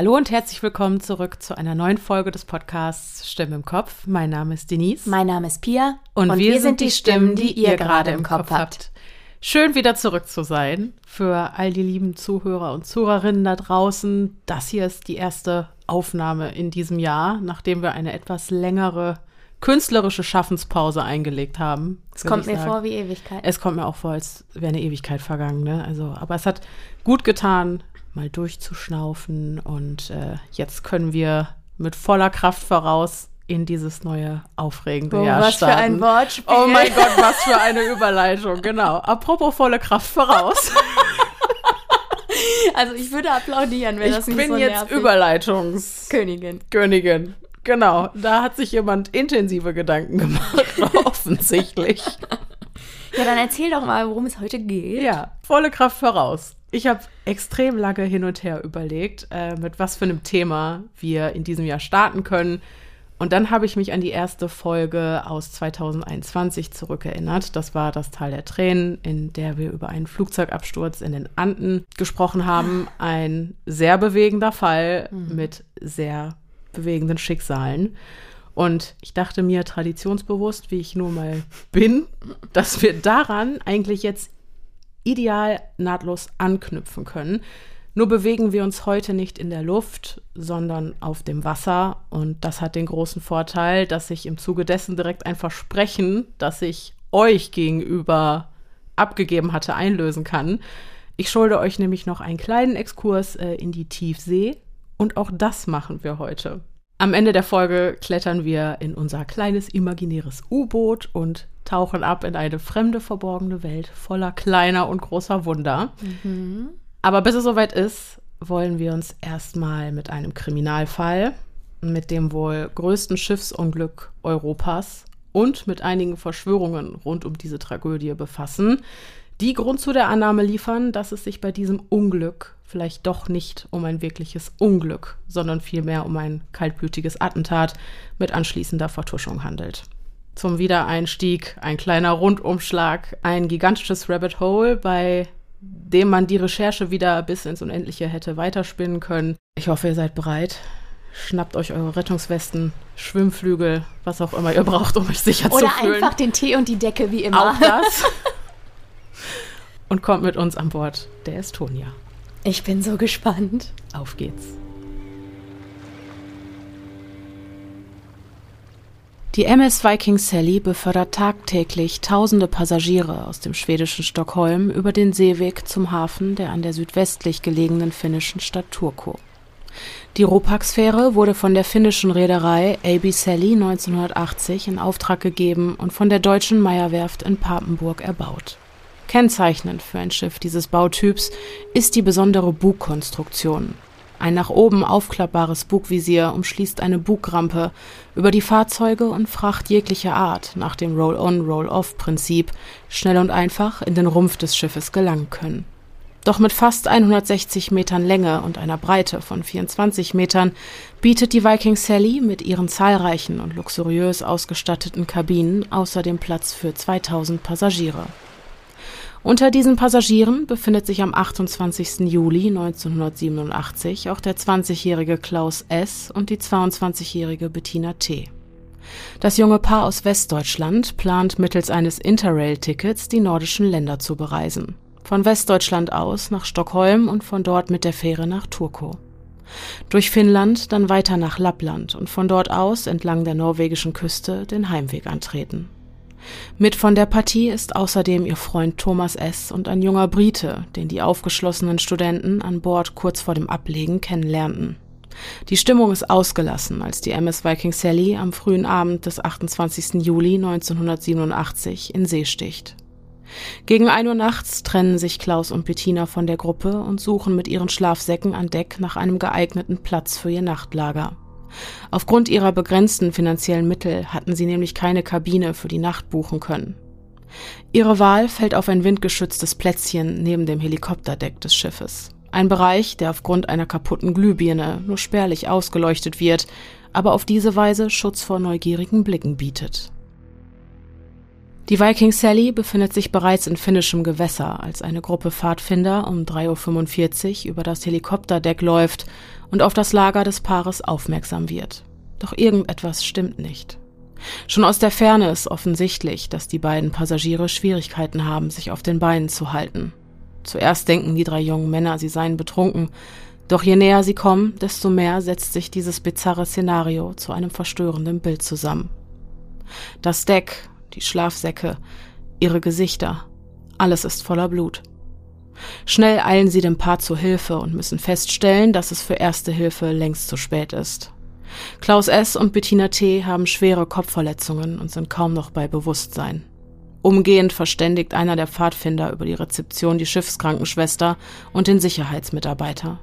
Hallo und herzlich willkommen zurück zu einer neuen Folge des Podcasts Stimme im Kopf. Mein Name ist Denise. Mein Name ist Pia. Und, und wir, wir, sind die Stimmen, die ihr gerade im Kopf habt. Schön wieder zurück zu sein für all die lieben Zuhörer und Zuhörerinnen da draußen. Das hier ist die erste Aufnahme in diesem Jahr, nachdem wir eine etwas längere künstlerische Schaffenspause eingelegt haben. Es kommt mir vor wie Ewigkeit. Es kommt mir auch vor, als wäre eine Ewigkeit vergangen. Ne? Also, aber es hat gut getan, mal durchzuschnaufen und äh, jetzt können wir mit voller Kraft voraus in dieses neue aufregende oh, Jahr was starten. Was für ein Wortspiel. Oh mein Gott, was für eine Überleitung, genau. Apropos volle Kraft voraus. Also ich würde applaudieren, wenn ich das nicht so Ich bin jetzt Überleitungskönigin. Königin. Genau, da hat sich jemand intensive Gedanken gemacht, offensichtlich. Ja, dann erzähl doch mal, worum es heute geht. Ja, volle Kraft voraus. Ich habe extrem lange hin und her überlegt, äh, mit was für einem Thema wir in diesem Jahr starten können. Und dann habe ich mich an die erste Folge aus 2021 zurückerinnert. Das war das Tal der Tränen, in der wir über einen Flugzeugabsturz in den Anden gesprochen haben. Ein sehr bewegender Fall mhm. mit sehr bewegenden Schicksalen. Und ich dachte mir traditionsbewusst, wie ich nur mal bin, dass wir daran eigentlich jetzt ideal nahtlos anknüpfen können. Nur bewegen wir uns heute nicht in der Luft, sondern auf dem Wasser. Und das hat den großen Vorteil, dass ich im Zuge dessen direkt ein Versprechen, das ich euch gegenüber abgegeben hatte, einlösen kann. Ich schulde euch nämlich noch einen kleinen Exkurs äh, in die Tiefsee. Und auch das machen wir heute. Am Ende der Folge klettern wir in unser kleines imaginäres U-Boot und tauchen ab in eine fremde, verborgene Welt voller kleiner und großer Wunder. Mhm. Aber bis es soweit ist, wollen wir uns erstmal mit einem Kriminalfall, mit dem wohl größten Schiffsunglück Europas und mit einigen Verschwörungen rund um diese Tragödie befassen, die Grund zu der Annahme liefern, dass es sich bei diesem Unglück vielleicht doch nicht um ein wirkliches Unglück, sondern vielmehr um ein kaltblütiges Attentat mit anschließender Vertuschung handelt. Zum Wiedereinstieg ein kleiner Rundumschlag, ein gigantisches Rabbit Hole, bei dem man die Recherche wieder bis ins Unendliche hätte weiterspinnen können. Ich hoffe, ihr seid bereit. Schnappt euch eure Rettungswesten, Schwimmflügel, was auch immer ihr braucht, um euch sicher Oder zu fühlen. Oder einfach den Tee und die Decke, wie immer. Auch das. und kommt mit uns an Bord der Estonia. Ich bin so gespannt. Auf geht's. Die MS Viking Sally befördert tagtäglich tausende Passagiere aus dem schwedischen Stockholm über den Seeweg zum Hafen der an der südwestlich gelegenen finnischen Stadt Turku. Die Ropax-Fähre wurde von der finnischen Reederei AB Sally 1980 in Auftrag gegeben und von der deutschen Meyer-Werft in Papenburg erbaut. Kennzeichnend für ein Schiff dieses Bautyps ist die besondere Bugkonstruktion, ein nach oben aufklappbares Bugvisier umschließt eine Bugrampe, über die Fahrzeuge und Fracht jeglicher Art nach dem Roll-on-Roll-off-Prinzip schnell und einfach in den Rumpf des Schiffes gelangen können. Doch mit fast 160 Metern Länge und einer Breite von 24 Metern bietet die Viking Sally mit ihren zahlreichen und luxuriös ausgestatteten Kabinen außerdem Platz für 2000 Passagiere. Unter diesen Passagieren befindet sich am 28. Juli 1987 auch der 20-jährige Klaus S. und die 22-jährige Bettina T. Das junge Paar aus Westdeutschland plant mittels eines Interrail-Tickets die nordischen Länder zu bereisen. Von Westdeutschland aus nach Stockholm und von dort mit der Fähre nach Turku. Durch Finnland dann weiter nach Lappland und von dort aus entlang der norwegischen Küste den Heimweg antreten. Mit von der Partie ist außerdem ihr Freund Thomas S. und ein junger Brite, den die aufgeschlossenen Studenten an Bord kurz vor dem Ablegen kennenlernten. Die Stimmung ist ausgelassen, als die MS Viking Sally am frühen Abend des 28. Juli 1987 in See sticht. Gegen ein Uhr nachts trennen sich Klaus und Bettina von der Gruppe und suchen mit ihren Schlafsäcken an Deck nach einem geeigneten Platz für ihr Nachtlager. Aufgrund ihrer begrenzten finanziellen Mittel hatten sie nämlich keine Kabine für die Nacht buchen können. Ihre Wahl fällt auf ein windgeschütztes Plätzchen neben dem Helikopterdeck des Schiffes. Ein Bereich, der aufgrund einer kaputten Glühbirne nur spärlich ausgeleuchtet wird, aber auf diese Weise Schutz vor neugierigen Blicken bietet. Die Viking Sally befindet sich bereits in finnischem Gewässer, als eine Gruppe Pfadfinder um 3.45 Uhr über das Helikopterdeck läuft und auf das Lager des Paares aufmerksam wird. Doch irgendetwas stimmt nicht. Schon aus der Ferne ist offensichtlich, dass die beiden Passagiere Schwierigkeiten haben, sich auf den Beinen zu halten. Zuerst denken die drei jungen Männer, sie seien betrunken, doch je näher sie kommen, desto mehr setzt sich dieses bizarre Szenario zu einem verstörenden Bild zusammen. Das Deck, die Schlafsäcke, ihre Gesichter, alles ist voller Blut. Schnell eilen sie dem Paar zu Hilfe und müssen feststellen, dass es für erste Hilfe längst zu spät ist. Klaus S. und Bettina T. haben schwere Kopfverletzungen und sind kaum noch bei Bewusstsein. Umgehend verständigt einer der Pfadfinder über die Rezeption die Schiffskrankenschwester und den Sicherheitsmitarbeiter.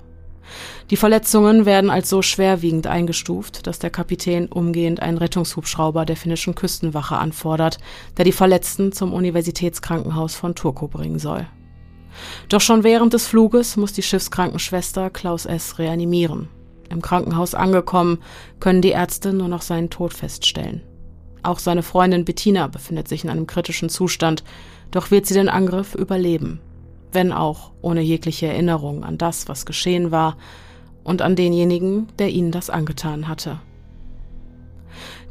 Die Verletzungen werden als so schwerwiegend eingestuft, dass der Kapitän umgehend einen Rettungshubschrauber der finnischen Küstenwache anfordert, der die Verletzten zum Universitätskrankenhaus von Turku bringen soll. Doch schon während des Fluges muss die Schiffskrankenschwester Klaus S. reanimieren. Im Krankenhaus angekommen, können die Ärzte nur noch seinen Tod feststellen. Auch seine Freundin Bettina befindet sich in einem kritischen Zustand, doch wird sie den Angriff überleben, wenn auch ohne jegliche Erinnerung an das, was geschehen war und an denjenigen, der ihnen das angetan hatte.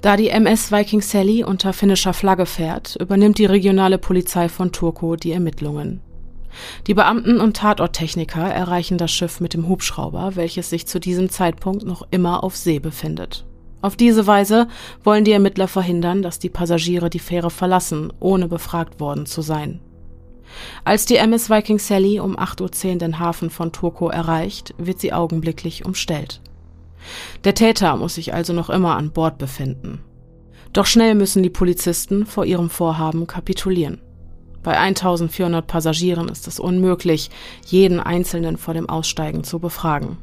Da die MS Viking Sally unter finnischer Flagge fährt, übernimmt die regionale Polizei von Turku die Ermittlungen. Die Beamten und Tatorttechniker erreichen das Schiff mit dem Hubschrauber, welches sich zu diesem Zeitpunkt noch immer auf See befindet. Auf diese Weise wollen die Ermittler verhindern, dass die Passagiere die Fähre verlassen, ohne befragt worden zu sein. Als die MS Viking Sally um 8.10 Uhr den Hafen von Turku erreicht, wird sie augenblicklich umstellt. Der Täter muss sich also noch immer an Bord befinden. Doch schnell müssen die Polizisten vor ihrem Vorhaben kapitulieren. Bei 1400 Passagieren ist es unmöglich, jeden Einzelnen vor dem Aussteigen zu befragen.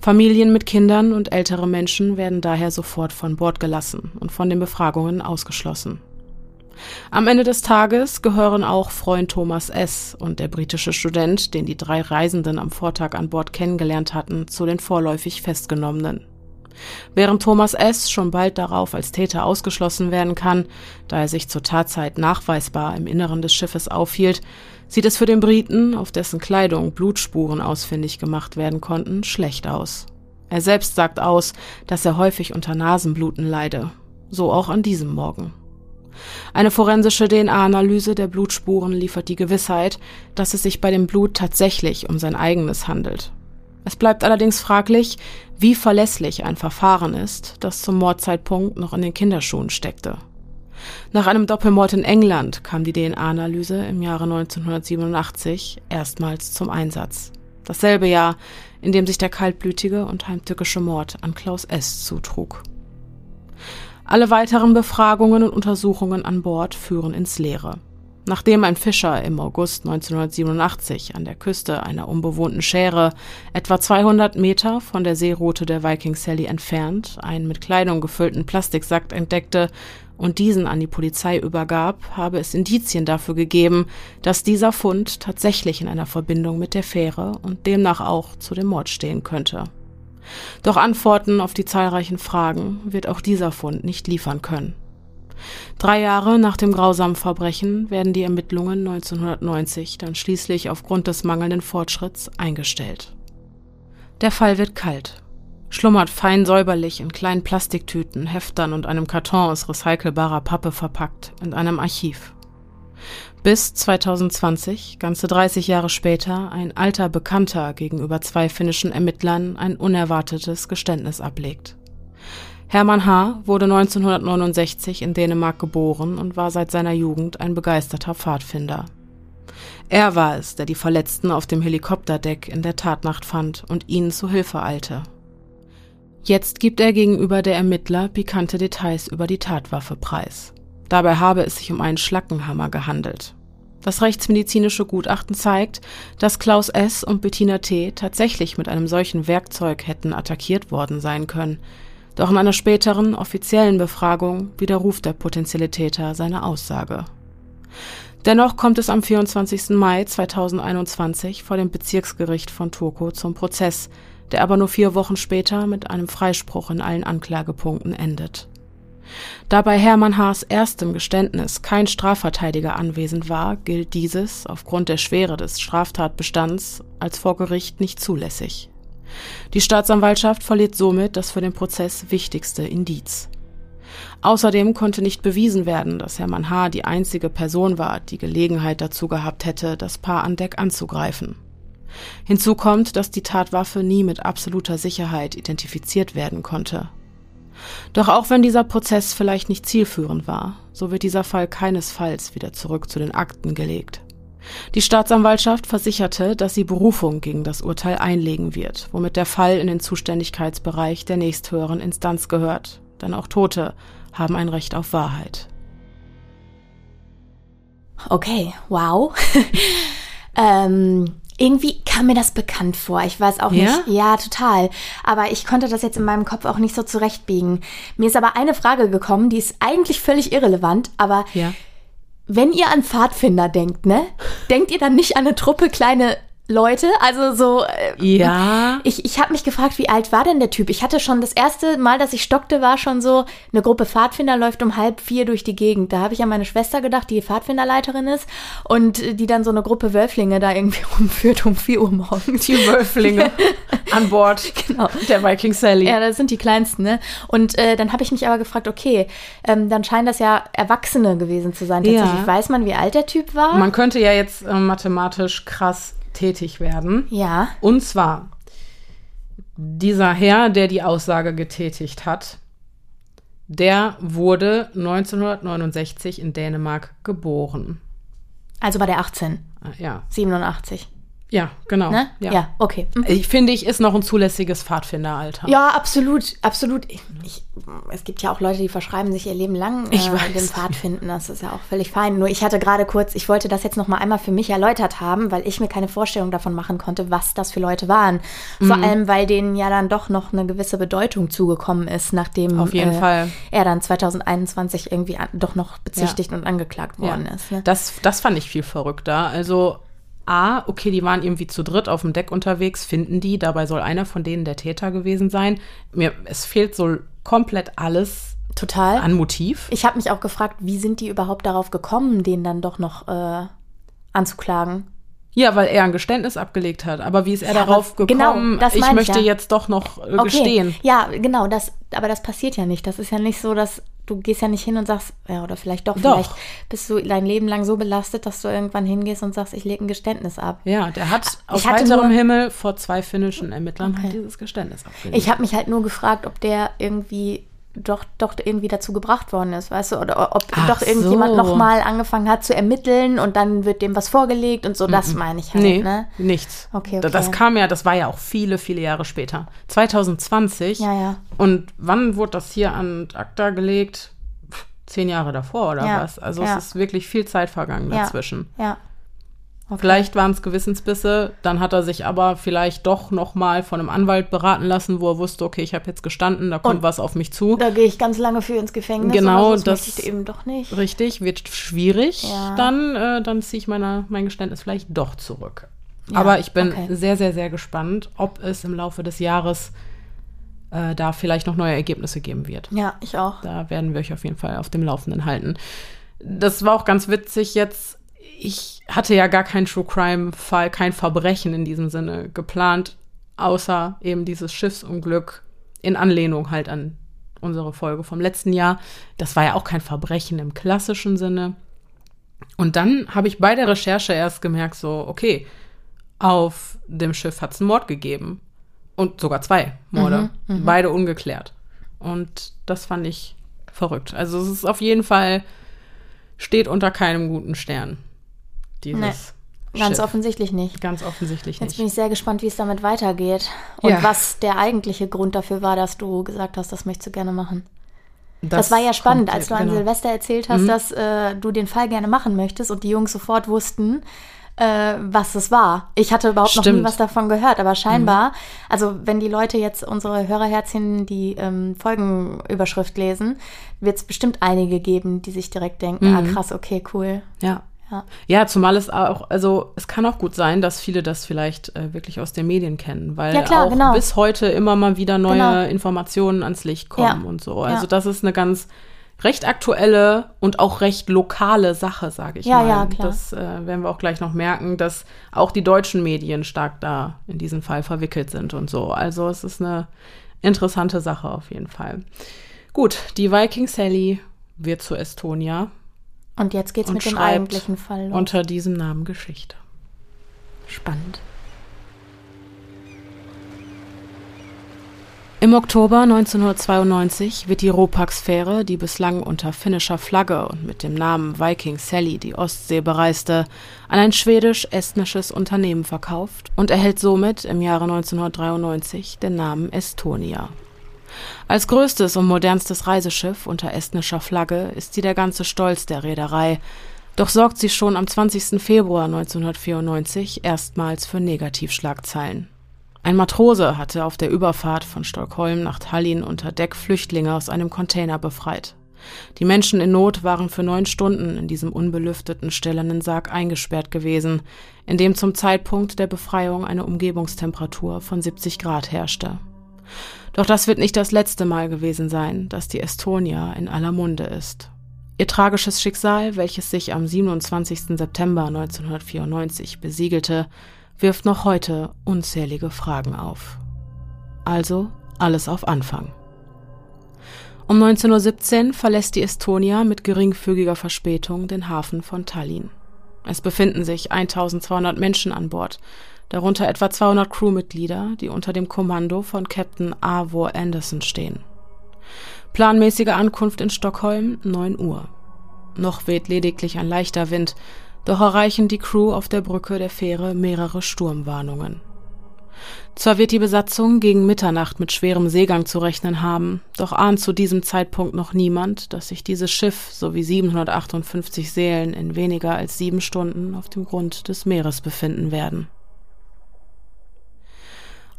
Familien mit Kindern und ältere Menschen werden daher sofort von Bord gelassen und von den Befragungen ausgeschlossen. Am Ende des Tages gehören auch Freund Thomas S. und der britische Student, den die drei Reisenden am Vortag an Bord kennengelernt hatten, zu den vorläufig Festgenommenen. Während Thomas S. schon bald darauf als Täter ausgeschlossen werden kann, da er sich zur Tatzeit nachweisbar im Inneren des Schiffes aufhielt, sieht es für den Briten, auf dessen Kleidung Blutspuren ausfindig gemacht werden konnten, schlecht aus. Er selbst sagt aus, dass er häufig unter Nasenbluten leide. So auch an diesem Morgen. Eine forensische DNA-Analyse der Blutspuren liefert die Gewissheit, dass es sich bei dem Blut tatsächlich um sein eigenes handelt. Es bleibt allerdings fraglich, wie verlässlich ein Verfahren ist, das zum Mordzeitpunkt noch in den Kinderschuhen steckte. Nach einem Doppelmord in England kam die DNA-Analyse im Jahre 1987 erstmals zum Einsatz. Dasselbe Jahr, in dem sich der kaltblütige und heimtückische Mord an Klaus S. zutrug. Alle weiteren Befragungen und Untersuchungen an Bord führen ins Leere. Nachdem ein Fischer im August 1987 an der Küste einer unbewohnten Schäre etwa 200 Meter von der Seeroute der Viking Sally entfernt einen mit Kleidung gefüllten Plastiksack entdeckte und diesen an die Polizei übergab, habe es Indizien dafür gegeben, dass dieser Fund tatsächlich in einer Verbindung mit der Fähre und demnach auch zu dem Mord stehen könnte. Doch Antworten auf die zahlreichen Fragen wird auch dieser Fund nicht liefern können. Drei Jahre nach dem grausamen Verbrechen werden die Ermittlungen 1990 dann schließlich aufgrund des mangelnden Fortschritts eingestellt. Der Fall wird kalt, schlummert fein säuberlich in kleinen Plastiktüten, Heftern und einem Karton aus recycelbarer Pappe verpackt in einem Archiv. Bis 2020, ganze 30 Jahre später, ein alter Bekannter gegenüber zwei finnischen Ermittlern ein unerwartetes Geständnis ablegt. Hermann H. wurde 1969 in Dänemark geboren und war seit seiner Jugend ein begeisterter Pfadfinder. Er war es, der die Verletzten auf dem Helikopterdeck in der Tatnacht fand und ihnen zu Hilfe eilte. Jetzt gibt er gegenüber der Ermittler pikante Details über die Tatwaffe preis. Dabei habe es sich um einen Schlackenhammer gehandelt. Das rechtsmedizinische Gutachten zeigt, dass Klaus S. und Bettina T. tatsächlich mit einem solchen Werkzeug hätten attackiert worden sein können, doch in einer späteren offiziellen Befragung widerruft der potenzielle Täter seine Aussage. Dennoch kommt es am 24. Mai 2021 vor dem Bezirksgericht von Turku zum Prozess, der aber nur vier Wochen später mit einem Freispruch in allen Anklagepunkten endet. Da bei Hermann Haas erstem Geständnis kein Strafverteidiger anwesend war, gilt dieses aufgrund der Schwere des Straftatbestands als vor Gericht nicht zulässig. Die Staatsanwaltschaft verliert somit das für den Prozess wichtigste Indiz. Außerdem konnte nicht bewiesen werden, dass Hermann H. die einzige Person war, die Gelegenheit dazu gehabt hätte, das Paar an Deck anzugreifen. Hinzu kommt, dass die Tatwaffe nie mit absoluter Sicherheit identifiziert werden konnte. Doch auch wenn dieser Prozess vielleicht nicht zielführend war, so wird dieser Fall keinesfalls wieder zurück zu den Akten gelegt. Die Staatsanwaltschaft versicherte, dass sie Berufung gegen das Urteil einlegen wird, womit der Fall in den Zuständigkeitsbereich der nächsthöheren Instanz gehört. Denn auch Tote haben ein Recht auf Wahrheit. Okay, wow. ähm, irgendwie kam mir das bekannt vor. Ich weiß auch Ja? nicht. Ja, total. Aber ich konnte das jetzt in meinem Kopf auch nicht so zurechtbiegen. Mir ist aber eine Frage gekommen, die ist eigentlich völlig irrelevant, aber Ja. Wenn ihr an Pfadfinder denkt, ne? Denkt ihr dann nicht an eine Truppe kleine Leute? Also so. Äh, Ja. ich, ich habe mich gefragt, wie alt war denn der Typ? Ich hatte schon das erste Mal, dass ich stockte, war schon so, eine Gruppe Pfadfinder läuft um halb vier durch die Gegend. Da habe ich an meine Schwester gedacht, die Pfadfinderleiterin ist und die dann so eine Gruppe Wölflinge da irgendwie rumführt um vier Uhr morgens. Die Wölflinge an Bord Genau. der Viking Sally. Ja, das sind die kleinsten, ne? Und äh, dann habe ich mich aber gefragt, okay, ähm, dann scheinen das ja Erwachsene gewesen zu sein. Ja. Tatsächlich weiß man, wie alt der Typ war. Man könnte ja jetzt äh, mathematisch krass tätig werden. ja. Und zwar, dieser Herr, der die Aussage getätigt hat, der wurde 1969 in Dänemark geboren. Also war der 18, Äh, Ja, 87, ja, genau. ne? Ja. okay. Mhm. Ich finde, ich ist noch ein zulässiges Pfadfinderalter. Ja, absolut, absolut. Ich, ich, es gibt ja auch Leute, die verschreiben sich ihr Leben lang äh, Ich weiß. den Pfad finden. Das ist ja auch völlig fein. Nur ich hatte gerade kurz, ich wollte das jetzt noch mal einmal für mich erläutert haben, weil ich mir keine Vorstellung davon machen konnte, was das für Leute waren. Vor Mhm. allem, weil denen ja dann doch noch eine gewisse Bedeutung zugekommen ist, nachdem Auf jeden äh, Fall. er dann 2021 irgendwie an, doch noch bezichtigt und angeklagt worden ist. Ne? Das, das fand ich viel verrückter. Also, A, okay, die waren irgendwie zu dritt auf dem Deck unterwegs, finden die, dabei soll einer von denen der Täter gewesen sein. Mir, es fehlt so komplett alles Total. an Motiv. Ich habe mich auch gefragt, wie sind die überhaupt darauf gekommen, den dann doch noch äh, anzuklagen? Ja, weil er ein Geständnis abgelegt hat. Aber wie ist er Ja, darauf genau, gekommen? das ich möchte ja. jetzt doch noch äh, gestehen. Ja, genau, das, aber das passiert ja nicht. Das ist ja nicht so, dass du gehst ja nicht hin und sagst, ja, oder vielleicht doch, Doch. vielleicht bist du dein Leben lang so belastet, dass du irgendwann hingehst und sagst, ich lege ein Geständnis ab. Ja, der hat auf heiterem Himmel vor zwei finnischen Ermittlern Okay. dieses Geständnis abgelegt. Ich habe mich halt nur gefragt, ob der irgendwie doch, doch irgendwie dazu gebracht worden ist, weißt du, oder ob Ach doch irgendjemand so. nochmal angefangen hat zu ermitteln und dann wird dem was vorgelegt und so, das meine ich halt, nee, ne? nichts. Okay, Da- Das okay. kam ja, das war ja auch viele, viele Jahre später. 2020. Ja, ja. Und wann wurde das hier an ACTA gelegt? Zehn Jahre davor oder Ja, was? Also ja. es ist wirklich viel Zeit vergangen Ja. dazwischen. Ja. Okay. Vielleicht waren es Gewissensbisse, dann hat er sich aber vielleicht doch noch mal von einem Anwalt beraten lassen, wo er wusste, okay, ich habe jetzt gestanden, da kommt Und- was auf mich zu. Da gehe ich ganz lange für ins Gefängnis. Genau, so, das- möchte ich eben doch nicht. Richtig, wird schwierig. Ja. Dann, äh, dann ziehe ich meine, mein Geständnis vielleicht doch zurück. Ja, Aber ich bin okay. sehr, sehr, sehr gespannt, ob es im Laufe des Jahres äh, da vielleicht noch neue Ergebnisse geben wird. Ja, ich auch. Da werden wir euch auf jeden Fall auf dem Laufenden halten. Das war auch ganz witzig jetzt. Ich hatte ja gar keinen True Crime-Fall, kein Verbrechen in diesem Sinne geplant, außer eben dieses Schiffsunglück in Anlehnung halt an unsere Folge vom letzten Jahr. Das war ja auch kein Verbrechen im klassischen Sinne. Und dann habe ich bei der Recherche erst gemerkt, so, okay, auf dem Schiff hat es einen Mord gegeben. Und sogar zwei Morde. Beide ungeklärt. Und das fand ich verrückt. Also es ist auf jeden Fall, steht unter keinem guten Stern. Dieses Nee, Ganz Schiff. offensichtlich nicht. Ganz offensichtlich Jetzt bin nicht. ich sehr gespannt, wie es damit weitergeht. Und Ja. was der eigentliche Grund dafür war, dass du gesagt hast, das möchtest du gerne machen. Das, war ja spannend, kommt- als du an genau. Mhm. Silvester erzählt hast, dass äh, du den Fall gerne machen möchtest und die Jungs sofort wussten, äh, was es war. Ich hatte überhaupt noch nie Stimmt. was davon gehört, aber scheinbar, also wenn die Leute jetzt unsere Hörerherzchen die ähm, Folgenüberschrift lesen, wird es bestimmt einige geben, die sich direkt denken, ah krass, okay, cool. Ja. Ja. Ja, zumal es auch, also es kann auch gut sein, dass viele das vielleicht äh, wirklich aus den Medien kennen, weil Ja, klar, auch genau. bis heute immer mal wieder neue Genau. Informationen ans Licht kommen Ja. und so. Also das ist eine ganz recht aktuelle und auch recht lokale Sache, sage ich ja, mal. Ja, klar. Das äh, werden wir auch gleich noch merken, dass auch die deutschen Medien stark da in diesen Fall verwickelt sind und so. Also es ist eine interessante Sache auf jeden Fall. Gut, die Viking Sally wird zu Estonia. Und jetzt geht's und mit dem eigentlichen Fall los. Unter diesem Namen Geschichte. Spannend. Im Oktober 1992 wird die Ropax-Fähre, die bislang unter finnischer Flagge und mit dem Namen Viking Sally die Ostsee bereiste, an ein schwedisch-estnisches Unternehmen verkauft und erhält somit im Jahre 1993 den Namen Estonia. Als größtes und modernstes Reiseschiff unter estnischer Flagge ist sie der ganze Stolz der Reederei, doch sorgt sie schon am 20. Februar 1994 erstmals für Negativschlagzeilen. Ein Matrose hatte auf der Überfahrt von Stockholm nach Tallinn unter Deck Flüchtlinge aus einem Container befreit. Die Menschen in Not waren für neun Stunden in diesem unbelüfteten, stählernen Sarg eingesperrt gewesen, in dem zum Zeitpunkt der Befreiung eine Umgebungstemperatur von 70 Grad herrschte. Doch das wird nicht das letzte Mal gewesen sein, dass die Estonia in aller Munde ist. Ihr tragisches Schicksal, welches sich am 27. September 1994 besiegelte, wirft noch heute unzählige Fragen auf. Also alles auf Anfang. Um 19.17 Uhr verlässt die Estonia mit geringfügiger Verspätung den Hafen von Tallinn. Es befinden sich 1200 Menschen an Bord, darunter etwa 200 Crewmitglieder, die unter dem Kommando von Captain Avor Anderson stehen. Planmäßige Ankunft in Stockholm 9 Uhr. Noch weht lediglich ein leichter Wind, doch erreichen die Crew auf der Brücke der Fähre mehrere Sturmwarnungen. Zwar wird die Besatzung gegen Mitternacht mit schwerem Seegang zu rechnen haben, doch ahnt zu diesem Zeitpunkt noch niemand, dass sich dieses Schiff sowie 758 Seelen in weniger als sieben Stunden auf dem Grund des Meeres befinden werden.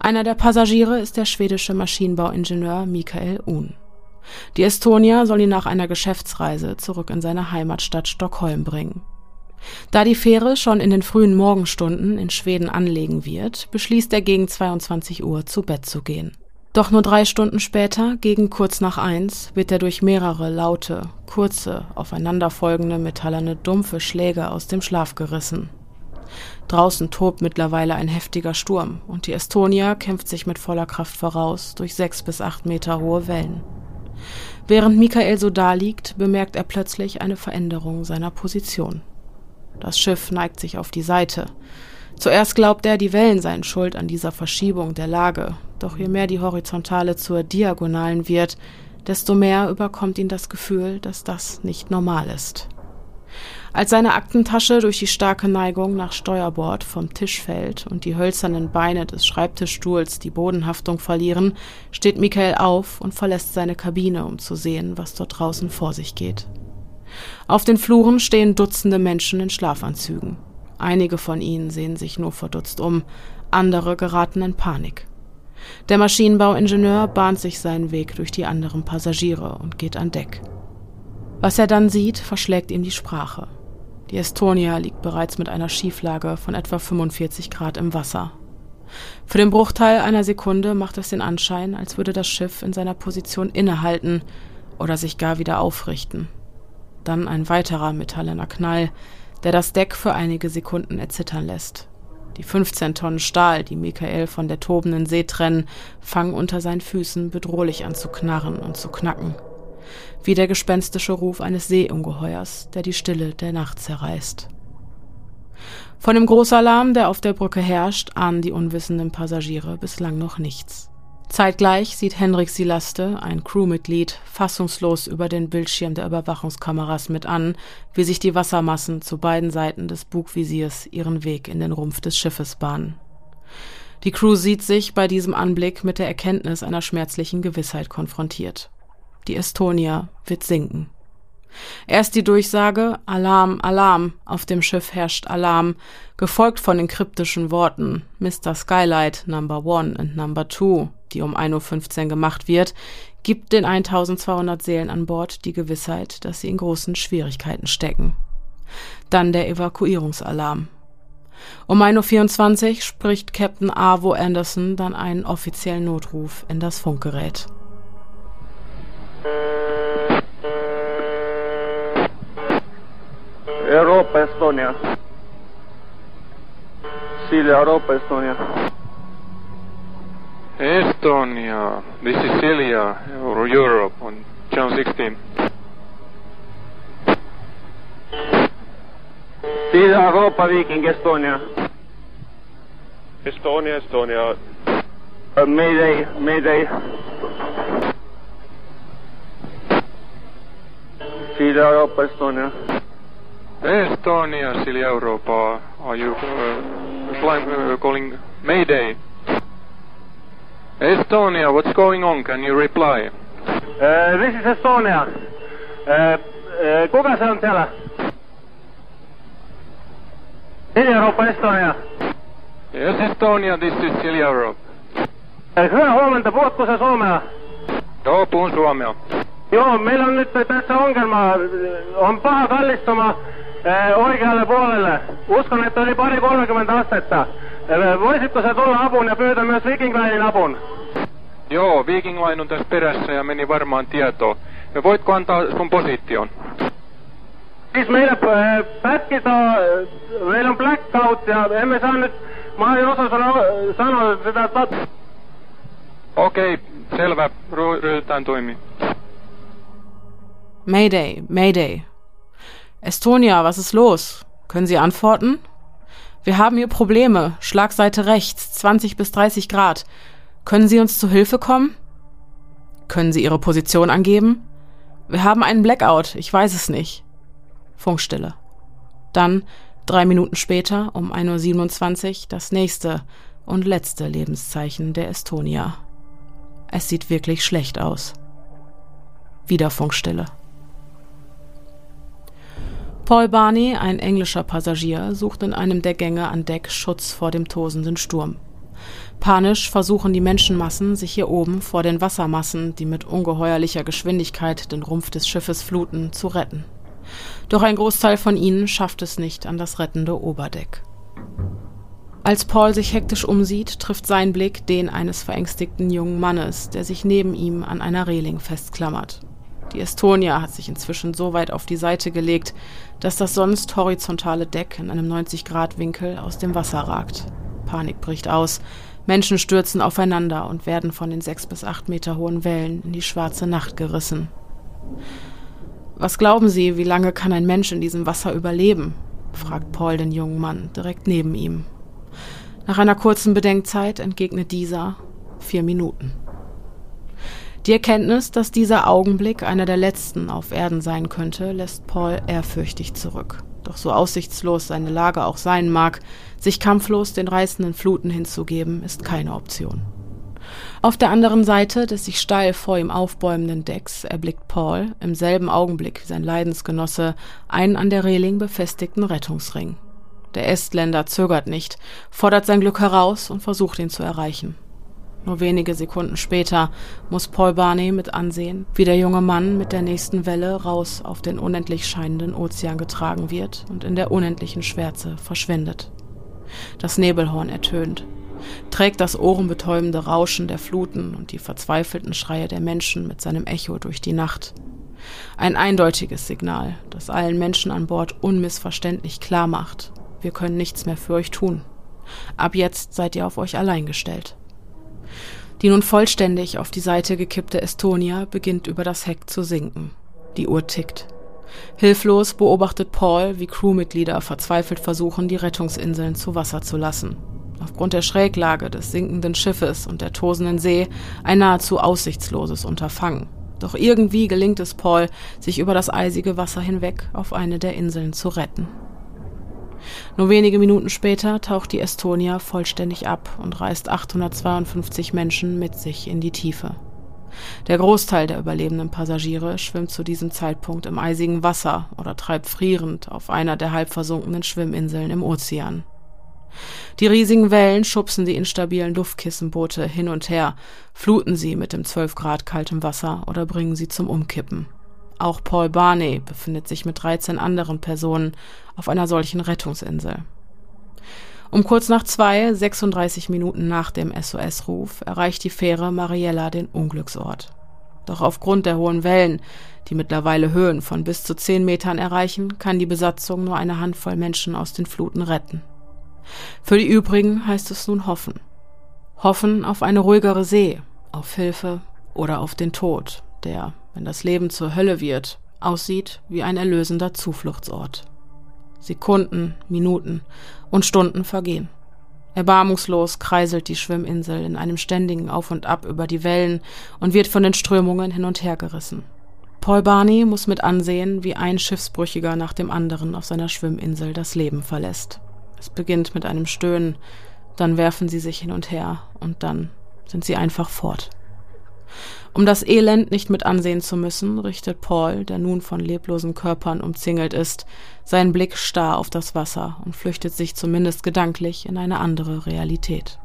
Einer der Passagiere ist der schwedische Maschinenbauingenieur Michael Uhn. Die Estonia soll ihn nach einer Geschäftsreise zurück in seine Heimatstadt Stockholm bringen. Da die Fähre schon in den frühen Morgenstunden in Schweden anlegen wird, beschließt er gegen 22 Uhr zu Bett zu gehen. Doch nur drei Stunden später, gegen kurz nach eins, wird er durch mehrere laute, kurze, aufeinanderfolgende metallerne dumpfe Schläge aus dem Schlaf gerissen. Draußen tobt mittlerweile ein heftiger Sturm und die Estonia kämpft sich mit voller Kraft voraus durch sechs bis acht Meter hohe Wellen. Während Michael so daliegt, bemerkt er plötzlich eine Veränderung seiner Position. Das Schiff neigt sich auf die Seite. Zuerst glaubt er, die Wellen seien schuld an dieser Verschiebung der Lage, doch je mehr die Horizontale zur Diagonalen wird, desto mehr überkommt ihn das Gefühl, dass das nicht normal ist. Als seine Aktentasche durch die starke Neigung nach Steuerbord vom Tisch fällt und die hölzernen Beine des Schreibtischstuhls die Bodenhaftung verlieren, steht Michael auf und verlässt seine Kabine, um zu sehen, was dort draußen vor sich geht. Auf den Fluren stehen Dutzende Menschen in Schlafanzügen. Einige von ihnen sehen sich nur verdutzt um, andere geraten in Panik. Der Maschinenbauingenieur bahnt sich seinen Weg durch die anderen Passagiere und geht an Deck. Was er dann sieht, verschlägt ihm die Sprache. Die Estonia liegt bereits mit einer Schieflage von etwa 45 Grad im Wasser. Für den Bruchteil einer Sekunde macht es den Anschein, als würde das Schiff in seiner Position innehalten oder sich gar wieder aufrichten dann ein weiterer metallener Knall, der das Deck für einige Sekunden erzittern lässt. Die 15 Tonnen Stahl, die Michael von der tobenden See trennen, fangen unter seinen Füßen bedrohlich an zu knarren und zu knacken. Wie der gespenstische Ruf eines Seeungeheuers, der die Stille der Nacht zerreißt. Von dem Großalarm, der auf der Brücke herrscht, ahnen die unwissenden Passagiere bislang noch nichts. Zeitgleich sieht Henrik Silaste, ein Crewmitglied, fassungslos über den Bildschirm der Überwachungskameras mit an, wie sich die Wassermassen zu beiden Seiten des Bugvisiers ihren Weg in den Rumpf des Schiffes bahnen. Die Crew sieht sich bei diesem Anblick mit der Erkenntnis einer schmerzlichen Gewissheit konfrontiert. Die Estonia wird sinken. Erst die Durchsage Alarm, Alarm, auf dem Schiff herrscht Alarm, gefolgt von den kryptischen Worten Mr. Skylight Number One and Number Two, die um 1.15 Uhr gemacht wird, gibt den 1200 Seelen an Bord die Gewissheit, dass sie in großen Schwierigkeiten stecken. Dann der Evakuierungsalarm. Um 1.24 Uhr spricht Captain Avo Anderson dann einen offiziellen Notruf in das Funkgerät. Europa, Estonia. Silja, Europa, Estonia. Estonia. This is Celia, Europe, on channel 16. Silja, Europa, Viking, Estonia. Estonia, Estonia. Uh, Mayday, Mayday. Silja, Europa, Estonia. Estonia, Silja, Europa. Are you uh, flying, uh, calling Mayday? Estonia, what's going on? Can you reply? Uh, this is Estonia. Uh, uh, kuka se on siellä? Silja, Europa, Estonia. Yes, Estonia, this is Silja, Europe. Uh, hyvää huomenta, puhutko sä suomea? Joo, puhun suomea. Joo, meillä on nyt tässä ongelma. On paha kallistuma eh, oikealle puolelle. Uskon, että yli pari 30 astetta. Eh, voisitko sä tulla apuun ja pyytää myös Viking Linein apun? Joo, Viking Line on tässä perässä ja meni varmaan tietoa. Ja voitko antaa sun position? Siis meillä eh, pätkit on, eh, meillä on blackout ja emme saa nyt, mä en osaa sanoa, sanoa sitä Okei, selvä. Ry- ryhdytään toimiin. Mayday, Mayday. Estonia, was ist los? Können Sie antworten? Wir haben hier Probleme. Schlagseite rechts, 20 bis 30 Grad. Können Sie uns zu Hilfe kommen? Können Sie Ihre Position angeben? Wir haben einen Blackout, ich weiß es nicht. Funkstille. Dann, drei Minuten später, um 1.27 Uhr, das nächste und letzte Lebenszeichen der Estonia. Es sieht wirklich schlecht aus. Wieder Funkstille. Paul Barney, ein englischer Passagier, sucht in einem der Gänge an Deck Schutz vor dem tosenden Sturm. Panisch versuchen die Menschenmassen, sich hier oben vor den Wassermassen, die mit ungeheuerlicher Geschwindigkeit den Rumpf des Schiffes fluten, zu retten. Doch ein Großteil von ihnen schafft es nicht an das rettende Oberdeck. Als Paul sich hektisch umsieht, trifft sein Blick den eines verängstigten jungen Mannes, der sich neben ihm an einer Reling festklammert. Die Estonia hat sich inzwischen so weit auf die Seite gelegt, dass das sonst horizontale Deck in einem 90-Grad-Winkel aus dem Wasser ragt. Panik bricht aus. Menschen stürzen aufeinander und werden von den sechs bis acht Meter hohen Wellen in die schwarze Nacht gerissen. Was glauben Sie, wie lange kann ein Mensch in diesem Wasser überleben? fragt Paul den jungen Mann direkt neben ihm. Nach einer kurzen Bedenkzeit entgegnet dieser vier Minuten. Die Erkenntnis, dass dieser Augenblick einer der letzten auf Erden sein könnte, lässt Paul ehrfürchtig zurück. Doch so aussichtslos seine Lage auch sein mag, sich kampflos den reißenden Fluten hinzugeben, ist keine Option. Auf der anderen Seite des sich steil vor ihm aufbäumenden Decks erblickt Paul, im selben Augenblick wie sein Leidensgenosse, einen an der Reling befestigten Rettungsring. Der Estländer zögert nicht, fordert sein Glück heraus und versucht ihn zu erreichen. Nur wenige Sekunden später muss Paul Barney mit ansehen, wie der junge Mann mit der nächsten Welle raus auf den unendlich scheinenden Ozean getragen wird und in der unendlichen Schwärze verschwindet. Das Nebelhorn ertönt, trägt das ohrenbetäubende Rauschen der Fluten und die verzweifelten Schreie der Menschen mit seinem Echo durch die Nacht. Ein eindeutiges Signal, das allen Menschen an Bord unmissverständlich klar macht, wir können nichts mehr für euch tun. Ab jetzt seid ihr auf euch allein gestellt. Die nun vollständig auf die Seite gekippte Estonia beginnt über das Heck zu sinken. Die Uhr tickt. Hilflos beobachtet Paul, wie Crewmitglieder verzweifelt versuchen, die Rettungsinseln zu Wasser zu lassen. Aufgrund der Schräglage des sinkenden Schiffes und der tosenden See ein nahezu aussichtsloses Unterfangen. Doch irgendwie gelingt es Paul, sich über das eisige Wasser hinweg auf eine der Inseln zu retten. Nur wenige Minuten später taucht die Estonia vollständig ab und reißt 852 Menschen mit sich in die Tiefe. Der Großteil der überlebenden Passagiere schwimmt zu diesem Zeitpunkt im eisigen Wasser oder treibt frierend auf einer der halb versunkenen Schwimminseln im Ozean. Die riesigen Wellen schubsen die instabilen Luftkissenboote hin und her, fluten sie mit dem 12 Grad kaltem Wasser oder bringen sie zum Umkippen. Auch Paul Barney befindet sich mit 13 anderen Personen auf einer solchen Rettungsinsel. Um kurz nach zwei, 36 Minuten nach dem SOS-Ruf, erreicht die Fähre Mariella den Unglücksort. Doch aufgrund der hohen Wellen, die mittlerweile Höhen von bis zu zehn Metern erreichen, kann die Besatzung nur eine Handvoll Menschen aus den Fluten retten. Für die übrigen heißt es nun hoffen. Hoffen auf eine ruhigere See, auf Hilfe oder auf den Tod, der, wenn das Leben zur Hölle wird, aussieht wie ein erlösender Zufluchtsort. Sekunden, Minuten und Stunden vergehen. Erbarmungslos kreiselt die Schwimminsel in einem ständigen Auf und Ab über die Wellen und wird von den Strömungen hin und her gerissen. Paul Barney muss mit ansehen, wie ein Schiffsbrüchiger nach dem anderen auf seiner Schwimminsel das Leben verlässt. Es beginnt mit einem Stöhnen, dann werfen sie sich hin und her und dann sind sie einfach fort. Um das Elend nicht mit ansehen zu müssen, richtet Paul, der nun von leblosen Körpern umzingelt ist, seinen Blick starr auf das Wasser und flüchtet sich zumindest gedanklich in eine andere Realität.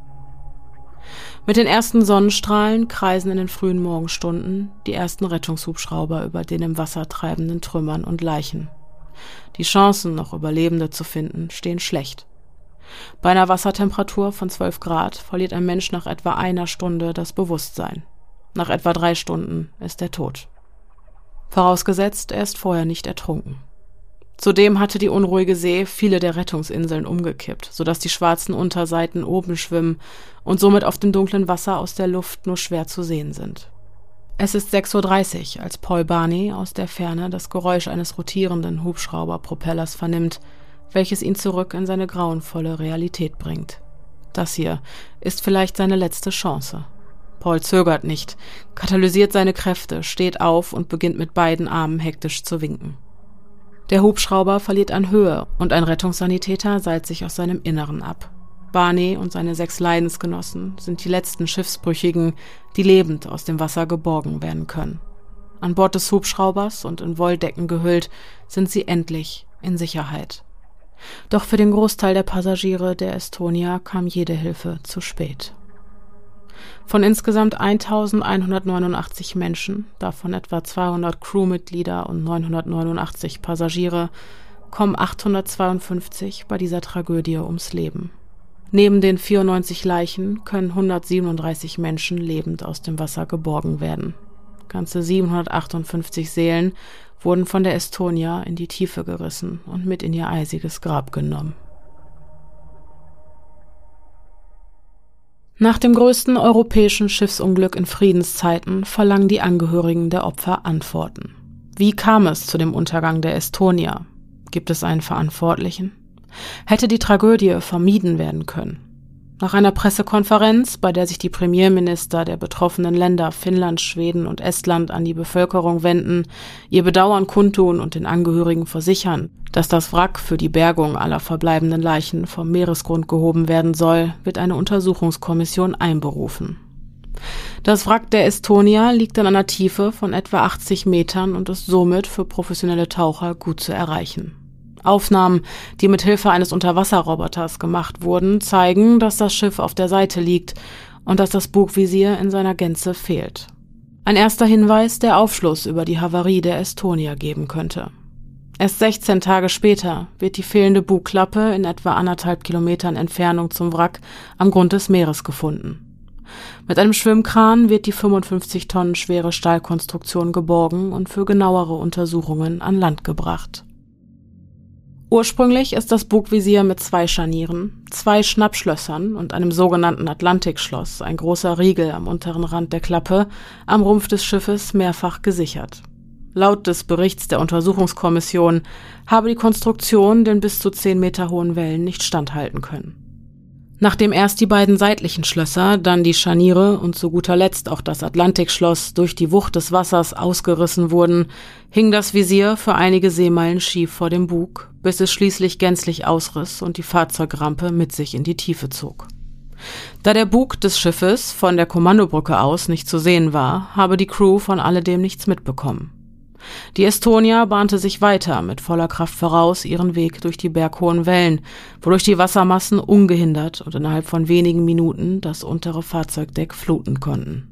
Mit den ersten Sonnenstrahlen kreisen in den frühen Morgenstunden die ersten Rettungshubschrauber über den im Wasser treibenden Trümmern und Leichen. Die Chancen, noch Überlebende zu finden, stehen schlecht. Bei einer Wassertemperatur von 12 Grad verliert ein Mensch nach etwa einer Stunde das Bewusstsein. Nach etwa drei Stunden ist er tot. Vorausgesetzt, er ist vorher nicht ertrunken. Zudem hatte die unruhige See viele der Rettungsinseln umgekippt, sodass die schwarzen Unterseiten oben schwimmen und somit auf dem dunklen Wasser aus der Luft nur schwer zu sehen sind. Es ist 6.30 Uhr, als Paul Barney aus der Ferne das Geräusch eines rotierenden Hubschrauberpropellers vernimmt, welches ihn zurück in seine grauenvolle Realität bringt. Das hier ist vielleicht seine letzte Chance. Paul zögert nicht, katalysiert seine Kräfte, steht auf und beginnt mit beiden Armen hektisch zu winken. Der Hubschrauber verliert an Höhe und ein Rettungssanitäter seilt sich aus seinem Inneren ab. Barney und seine sechs Leidensgenossen sind die letzten Schiffsbrüchigen, die lebend aus dem Wasser geborgen werden können. An Bord des Hubschraubers und in Wolldecken gehüllt sind sie endlich in Sicherheit. Doch für den Großteil der Passagiere der Estonia kam jede Hilfe zu spät. Von insgesamt 1189 Menschen, davon etwa 200 Crewmitglieder und 989 Passagiere, kommen 852 bei dieser Tragödie ums Leben. Neben den 94 Leichen können 137 Menschen lebend aus dem Wasser geborgen werden. Ganze 758 Seelen wurden von der Estonia in die Tiefe gerissen und mit in ihr eisiges Grab genommen. Nach dem größten europäischen Schiffsunglück in Friedenszeiten verlangen die Angehörigen der Opfer Antworten. Wie kam es zu dem Untergang der Estonia? Gibt es einen Verantwortlichen? Hätte die Tragödie vermieden werden können? Nach einer Pressekonferenz, bei der sich die Premierminister der betroffenen Länder Finnland, Schweden und Estland an die Bevölkerung wenden, ihr Bedauern kundtun und den Angehörigen versichern, dass das Wrack für die Bergung aller verbleibenden Leichen vom Meeresgrund gehoben werden soll, wird eine Untersuchungskommission einberufen. Das Wrack der Estonia liegt an einer Tiefe von etwa 80 Metern und ist somit für professionelle Taucher gut zu erreichen. Aufnahmen, die mit Hilfe eines Unterwasserroboters gemacht wurden, zeigen, dass das Schiff auf der Seite liegt und dass das Bugvisier in seiner Gänze fehlt. Ein erster Hinweis, der Aufschluss über die Havarie der Estonia geben könnte. Erst 16 Tage später wird die fehlende Bugklappe in etwa anderthalb Kilometern Entfernung zum Wrack am Grund des Meeres gefunden. Mit einem Schwimmkran wird die 55 Tonnen schwere Stahlkonstruktion geborgen und für genauere Untersuchungen an Land gebracht. Ursprünglich ist das Bugvisier mit zwei Scharnieren, zwei Schnappschlössern und einem sogenannten Atlantikschloss, ein großer Riegel am unteren Rand der Klappe, am Rumpf des Schiffes mehrfach gesichert. Laut des Berichts der Untersuchungskommission habe die Konstruktion den bis zu zehn Meter hohen Wellen nicht standhalten können. Nachdem erst die beiden seitlichen Schlösser, dann die Scharniere und zu guter Letzt auch das Atlantikschloss durch die Wucht des Wassers ausgerissen wurden, hing das Visier für einige Seemeilen schief vor dem Bug, bis es schließlich gänzlich ausriss und die Fahrzeugrampe mit sich in die Tiefe zog. Da der Bug des Schiffes von der Kommandobrücke aus nicht zu sehen war, habe die Crew von alledem nichts mitbekommen. Die Estonia bahnte sich weiter mit voller Kraft voraus ihren Weg durch die berghohen Wellen, wodurch die Wassermassen ungehindert und innerhalb von wenigen Minuten das untere Fahrzeugdeck fluten konnten.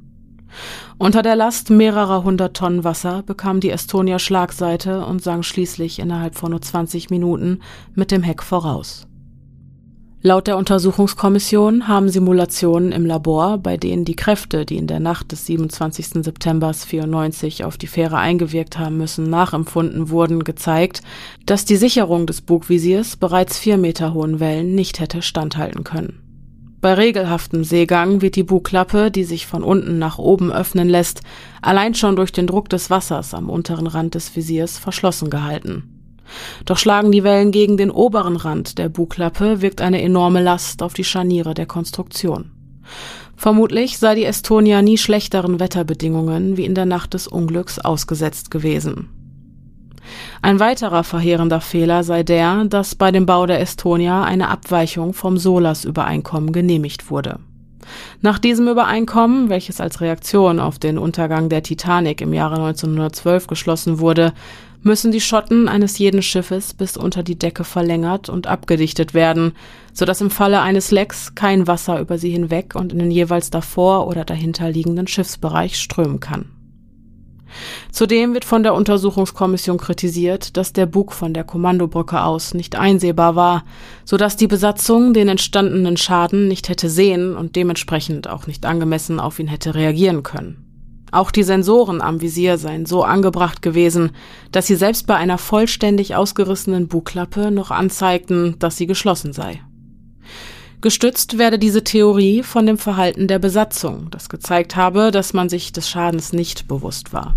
Unter der Last mehrerer hundert Tonnen Wasser bekam die Estonia Schlagseite und sank schließlich innerhalb von nur 20 Minuten mit dem Heck voraus. Laut der Untersuchungskommission haben Simulationen im Labor, bei denen die Kräfte, die in der Nacht des 27. September 94 auf die Fähre eingewirkt haben müssen, nachempfunden wurden, gezeigt, dass die Sicherung des Bugvisiers bereits vier Meter hohen Wellen nicht hätte standhalten können. Bei regelhaftem Seegang wird die Bugklappe, die sich von unten nach oben öffnen lässt, allein schon durch den Druck des Wassers am unteren Rand des Visiers verschlossen gehalten. Doch schlagen die Wellen gegen den oberen Rand der Bugklappe, wirkt eine enorme Last auf die Scharniere der Konstruktion. Vermutlich sei die Estonia nie schlechteren Wetterbedingungen wie in der Nacht des Unglücks ausgesetzt gewesen. Ein weiterer verheerender Fehler sei der, dass bei dem Bau der Estonia eine Abweichung vom SOLAS-Übereinkommen genehmigt wurde. Nach diesem Übereinkommen, welches als Reaktion auf den Untergang der Titanic im Jahre 1912 geschlossen wurde, müssen die Schotten eines jeden Schiffes bis unter die Decke verlängert und abgedichtet werden, so dass im Falle eines Lecks kein Wasser über sie hinweg und in den jeweils davor oder dahinter liegenden Schiffsbereich strömen kann. Zudem wird von der Untersuchungskommission kritisiert, dass der Bug von der Kommandobrücke aus nicht einsehbar war, so dass die Besatzung den entstandenen Schaden nicht hätte sehen und dementsprechend auch nicht angemessen auf ihn hätte reagieren können. Auch die Sensoren am Visier seien so angebracht gewesen, dass sie selbst bei einer vollständig ausgerissenen Bugklappe noch anzeigten, dass sie geschlossen sei. Gestützt werde diese Theorie von dem Verhalten der Besatzung, das gezeigt habe, dass man sich des Schadens nicht bewusst war.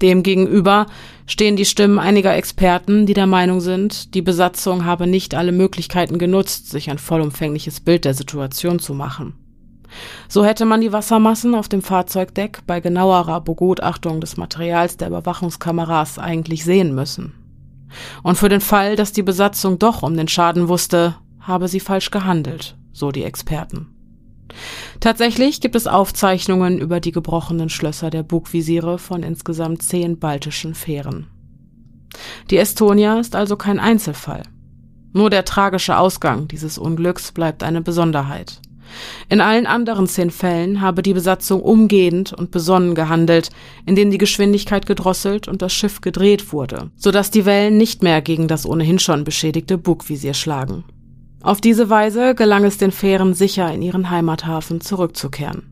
Demgegenüber stehen die Stimmen einiger Experten, die der Meinung sind, die Besatzung habe nicht alle Möglichkeiten genutzt, sich ein vollumfängliches Bild der Situation zu machen. So hätte man die Wassermassen auf dem Fahrzeugdeck bei genauerer Begutachtung des Materials der Überwachungskameras eigentlich sehen müssen. Und für den Fall, dass die Besatzung doch um den Schaden wusste, habe sie falsch gehandelt, so die Experten. Tatsächlich gibt es Aufzeichnungen über die gebrochenen Schlösser der Bugvisiere von insgesamt zehn baltischen Fähren. Die Estonia ist also kein Einzelfall. Nur der tragische Ausgang dieses Unglücks bleibt eine Besonderheit. In allen anderen zehn Fällen habe die Besatzung umgehend und besonnen gehandelt, indem die Geschwindigkeit gedrosselt und das Schiff gedreht wurde, so dass die Wellen nicht mehr gegen das ohnehin schon beschädigte Bugvisier schlagen. Auf diese Weise gelang es den Fähren sicher in ihren Heimathafen zurückzukehren.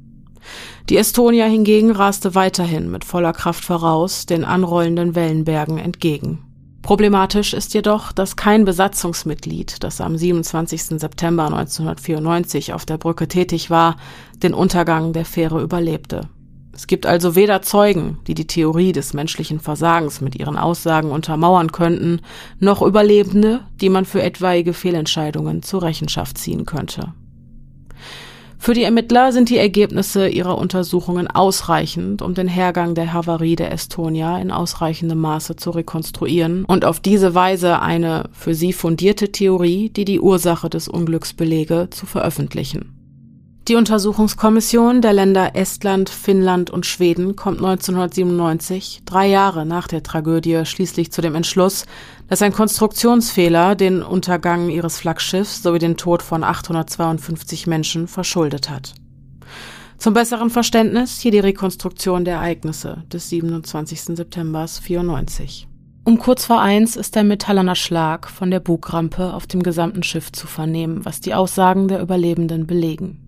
Die Estonia hingegen raste weiterhin mit voller Kraft voraus den anrollenden Wellenbergen entgegen. Problematisch ist jedoch, dass kein Besatzungsmitglied, das am 27. September 1994 auf der Brücke tätig war, den Untergang der Fähre überlebte. Es gibt also weder Zeugen, die die Theorie des menschlichen Versagens mit ihren Aussagen untermauern könnten, noch Überlebende, die man für etwaige Fehlentscheidungen zur Rechenschaft ziehen könnte. Für die Ermittler sind die Ergebnisse ihrer Untersuchungen ausreichend, um den Hergang der Havarie der Estonia in ausreichendem Maße zu rekonstruieren und auf diese Weise eine für sie fundierte Theorie, die die Ursache des Unglücks belege, zu veröffentlichen. Die Untersuchungskommission der Länder Estland, Finnland und Schweden kommt 1997, drei Jahre nach der Tragödie, schließlich zu dem Entschluss, dass ein Konstruktionsfehler den Untergang ihres Flaggschiffs sowie den Tod von 852 Menschen verschuldet hat. Zum besseren Verständnis hier die Rekonstruktion der Ereignisse des 27. September 94. Um kurz vor eins ist ein metallerner Schlag von der Bugrampe auf dem gesamten Schiff zu vernehmen, was die Aussagen der Überlebenden belegen.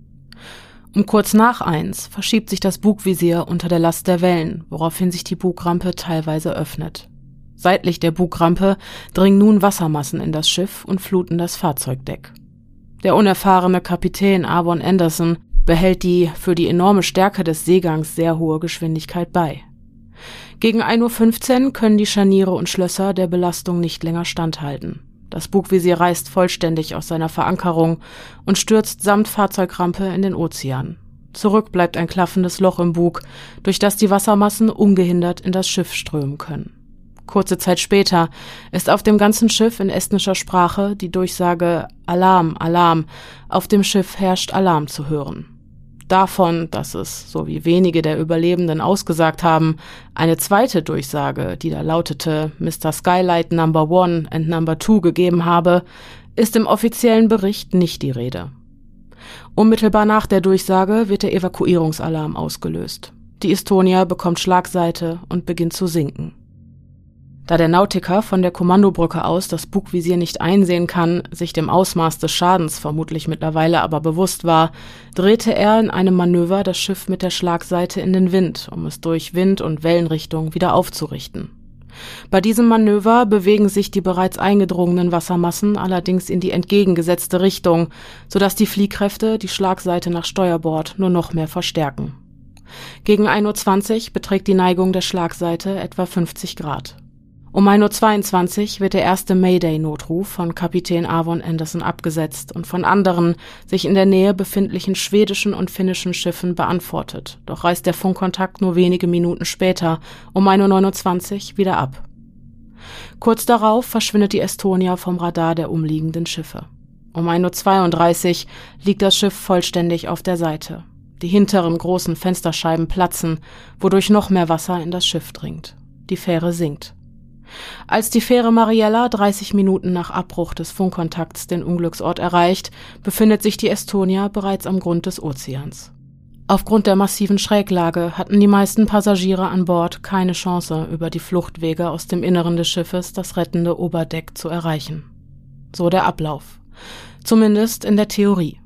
Um kurz nach eins verschiebt sich das Bugvisier unter der Last der Wellen, woraufhin sich die Bugrampe teilweise öffnet. Seitlich der Bugrampe dringen nun Wassermassen in das Schiff und fluten das Fahrzeugdeck. Der unerfahrene Kapitän Avon Anderson behält die für die enorme Stärke des Seegangs sehr hohe Geschwindigkeit bei. Gegen 1.15 Uhr können die Scharniere und Schlösser der Belastung nicht länger standhalten. Das Bugvisier reißt vollständig aus seiner Verankerung und stürzt samt Fahrzeugrampe in den Ozean. Zurück bleibt ein klaffendes Loch im Bug, durch das die Wassermassen ungehindert in das Schiff strömen können. Kurze Zeit später ist auf dem ganzen Schiff in estnischer Sprache die Durchsage Alarm, Alarm, auf dem Schiff herrscht Alarm zu hören davon, dass es, so wie wenige der Überlebenden ausgesagt haben, eine zweite Durchsage, die da lautete Mr. Skylight Number One and Number Two gegeben habe, ist im offiziellen Bericht nicht die Rede. Unmittelbar nach der Durchsage wird der Evakuierungsalarm ausgelöst. Die Estonia bekommt Schlagseite und beginnt zu sinken. Da der Nautiker von der Kommandobrücke aus das Bugvisier nicht einsehen kann, sich dem Ausmaß des Schadens vermutlich mittlerweile aber bewusst war, drehte er in einem Manöver das Schiff mit der Schlagseite in den Wind, um es durch Wind und Wellenrichtung wieder aufzurichten. Bei diesem Manöver bewegen sich die bereits eingedrungenen Wassermassen allerdings in die entgegengesetzte Richtung, so dass die Fliehkräfte die Schlagseite nach Steuerbord nur noch mehr verstärken. Gegen 1.20 Uhr beträgt die Neigung der Schlagseite etwa 50 Grad. Um 1.22 Uhr wird der erste Mayday-Notruf von Kapitän Avon Anderson abgesetzt und von anderen sich in der Nähe befindlichen schwedischen und finnischen Schiffen beantwortet, doch reißt der Funkkontakt nur wenige Minuten später um 1.29 Uhr wieder ab. Kurz darauf verschwindet die Estonia vom Radar der umliegenden Schiffe. Um 1.32 Uhr liegt das Schiff vollständig auf der Seite. Die hinteren großen Fensterscheiben platzen, wodurch noch mehr Wasser in das Schiff dringt. Die Fähre sinkt. Als die Fähre Mariella 30 Minuten nach Abbruch des Funkkontakts den Unglücksort erreicht, befindet sich die Estonia bereits am Grund des Ozeans. Aufgrund der massiven Schräglage hatten die meisten Passagiere an Bord keine Chance, über die Fluchtwege aus dem Inneren des Schiffes das rettende Oberdeck zu erreichen. So der Ablauf. Zumindest in der Theorie.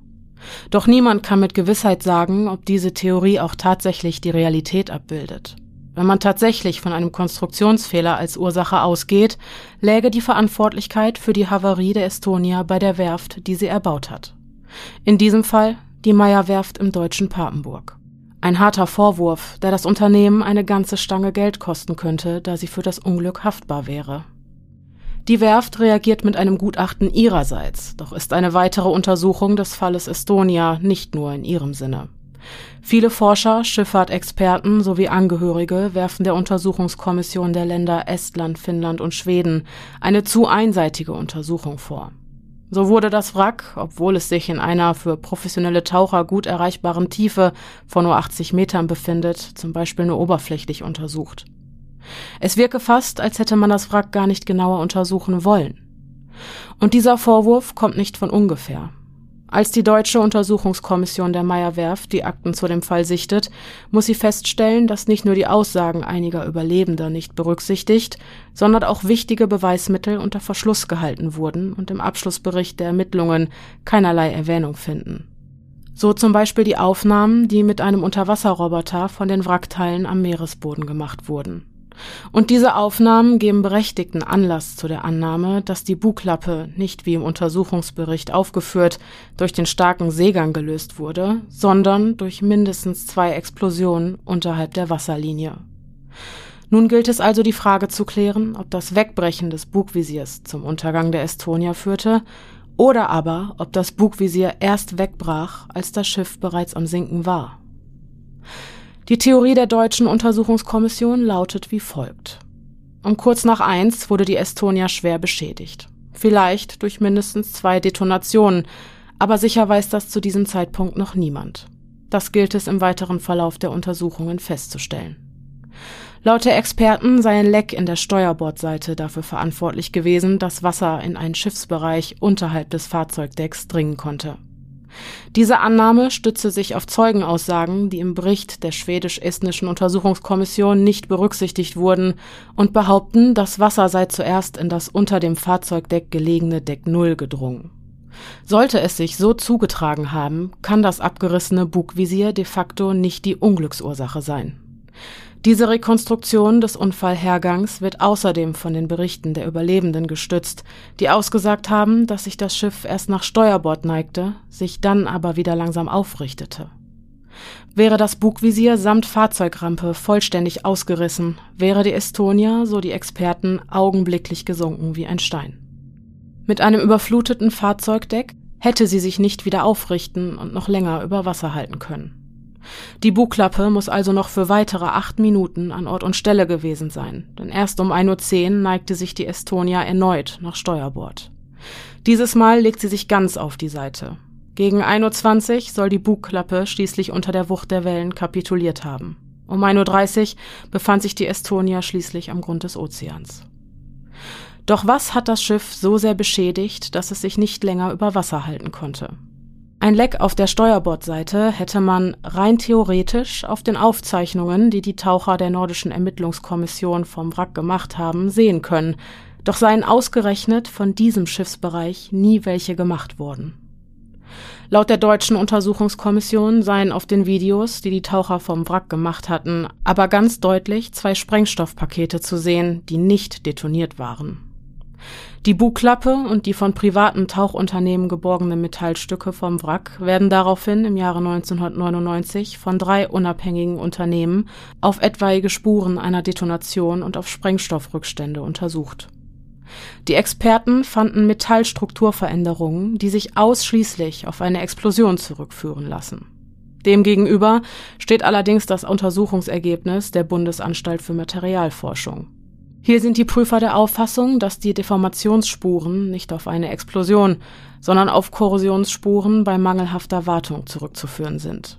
Doch niemand kann mit Gewissheit sagen, ob diese Theorie auch tatsächlich die Realität abbildet. Wenn man tatsächlich von einem Konstruktionsfehler als Ursache ausgeht, läge die Verantwortlichkeit für die Havarie der Estonia bei der Werft, die sie erbaut hat. In diesem Fall die Meyer-Werft im deutschen Papenburg. Ein harter Vorwurf, der das Unternehmen eine ganze Stange Geld kosten könnte, da sie für das Unglück haftbar wäre. Die Werft reagiert mit einem Gutachten ihrerseits, doch ist eine weitere Untersuchung des Falles Estonia nicht nur in ihrem Sinne. Viele Forscher, Schifffahrtexperten sowie Angehörige werfen der Untersuchungskommission der Länder Estland, Finnland und Schweden eine zu einseitige Untersuchung vor. So wurde das Wrack, obwohl es sich in einer für professionelle Taucher gut erreichbaren Tiefe von nur 80 Metern befindet, zum Beispiel nur oberflächlich untersucht. Es wirke fast, als hätte man das Wrack gar nicht genauer untersuchen wollen. Und dieser Vorwurf kommt nicht von ungefähr. Als die deutsche Untersuchungskommission der Meyer-Werft die Akten zu dem Fall sichtet, muss sie feststellen, dass nicht nur die Aussagen einiger Überlebender nicht berücksichtigt, sondern auch wichtige Beweismittel unter Verschluss gehalten wurden und im Abschlussbericht der Ermittlungen keinerlei Erwähnung finden. So zum Beispiel die Aufnahmen, die mit einem Unterwasserroboter von den Wrackteilen am Meeresboden gemacht wurden und diese Aufnahmen geben berechtigten Anlass zu der Annahme, dass die Bugklappe nicht wie im Untersuchungsbericht aufgeführt durch den starken Seegang gelöst wurde, sondern durch mindestens zwei Explosionen unterhalb der Wasserlinie. Nun gilt es also die Frage zu klären, ob das Wegbrechen des Bugvisiers zum Untergang der Estonia führte oder aber ob das Bugvisier erst wegbrach, als das Schiff bereits am Sinken war. Die Theorie der deutschen Untersuchungskommission lautet wie folgt. Um kurz nach eins wurde die Estonia schwer beschädigt. Vielleicht durch mindestens zwei Detonationen, aber sicher weiß das zu diesem Zeitpunkt noch niemand. Das gilt es im weiteren Verlauf der Untersuchungen festzustellen. Laut der Experten sei ein Leck in der Steuerbordseite dafür verantwortlich gewesen, dass Wasser in einen Schiffsbereich unterhalb des Fahrzeugdecks dringen konnte. Diese Annahme stütze sich auf Zeugenaussagen, die im Bericht der schwedisch-estnischen Untersuchungskommission nicht berücksichtigt wurden und behaupten, das Wasser sei zuerst in das unter dem Fahrzeugdeck gelegene Deck Null gedrungen. Sollte es sich so zugetragen haben, kann das abgerissene Bugvisier de facto nicht die Unglücksursache sein. Diese Rekonstruktion des Unfallhergangs wird außerdem von den Berichten der Überlebenden gestützt, die ausgesagt haben, dass sich das Schiff erst nach Steuerbord neigte, sich dann aber wieder langsam aufrichtete. Wäre das Bugvisier samt Fahrzeugrampe vollständig ausgerissen, wäre die Estonia, so die Experten, augenblicklich gesunken wie ein Stein. Mit einem überfluteten Fahrzeugdeck hätte sie sich nicht wieder aufrichten und noch länger über Wasser halten können. Die Bugklappe muss also noch für weitere acht Minuten an Ort und Stelle gewesen sein, denn erst um 1.10 Uhr neigte sich die Estonia erneut nach Steuerbord. Dieses Mal legt sie sich ganz auf die Seite. Gegen 1.20 Uhr soll die Bugklappe schließlich unter der Wucht der Wellen kapituliert haben. Um 1.30 Uhr befand sich die Estonia schließlich am Grund des Ozeans. Doch was hat das Schiff so sehr beschädigt, dass es sich nicht länger über Wasser halten konnte? Ein Leck auf der Steuerbordseite hätte man rein theoretisch auf den Aufzeichnungen, die die Taucher der nordischen Ermittlungskommission vom Wrack gemacht haben, sehen können, doch seien ausgerechnet von diesem Schiffsbereich nie welche gemacht worden. Laut der deutschen Untersuchungskommission seien auf den Videos, die die Taucher vom Wrack gemacht hatten, aber ganz deutlich zwei Sprengstoffpakete zu sehen, die nicht detoniert waren. Die Bugklappe und die von privaten Tauchunternehmen geborgenen Metallstücke vom Wrack werden daraufhin im Jahre 1999 von drei unabhängigen Unternehmen auf etwaige Spuren einer Detonation und auf Sprengstoffrückstände untersucht. Die Experten fanden Metallstrukturveränderungen, die sich ausschließlich auf eine Explosion zurückführen lassen. Demgegenüber steht allerdings das Untersuchungsergebnis der Bundesanstalt für Materialforschung. Hier sind die Prüfer der Auffassung, dass die Deformationsspuren nicht auf eine Explosion, sondern auf Korrosionsspuren bei mangelhafter Wartung zurückzuführen sind.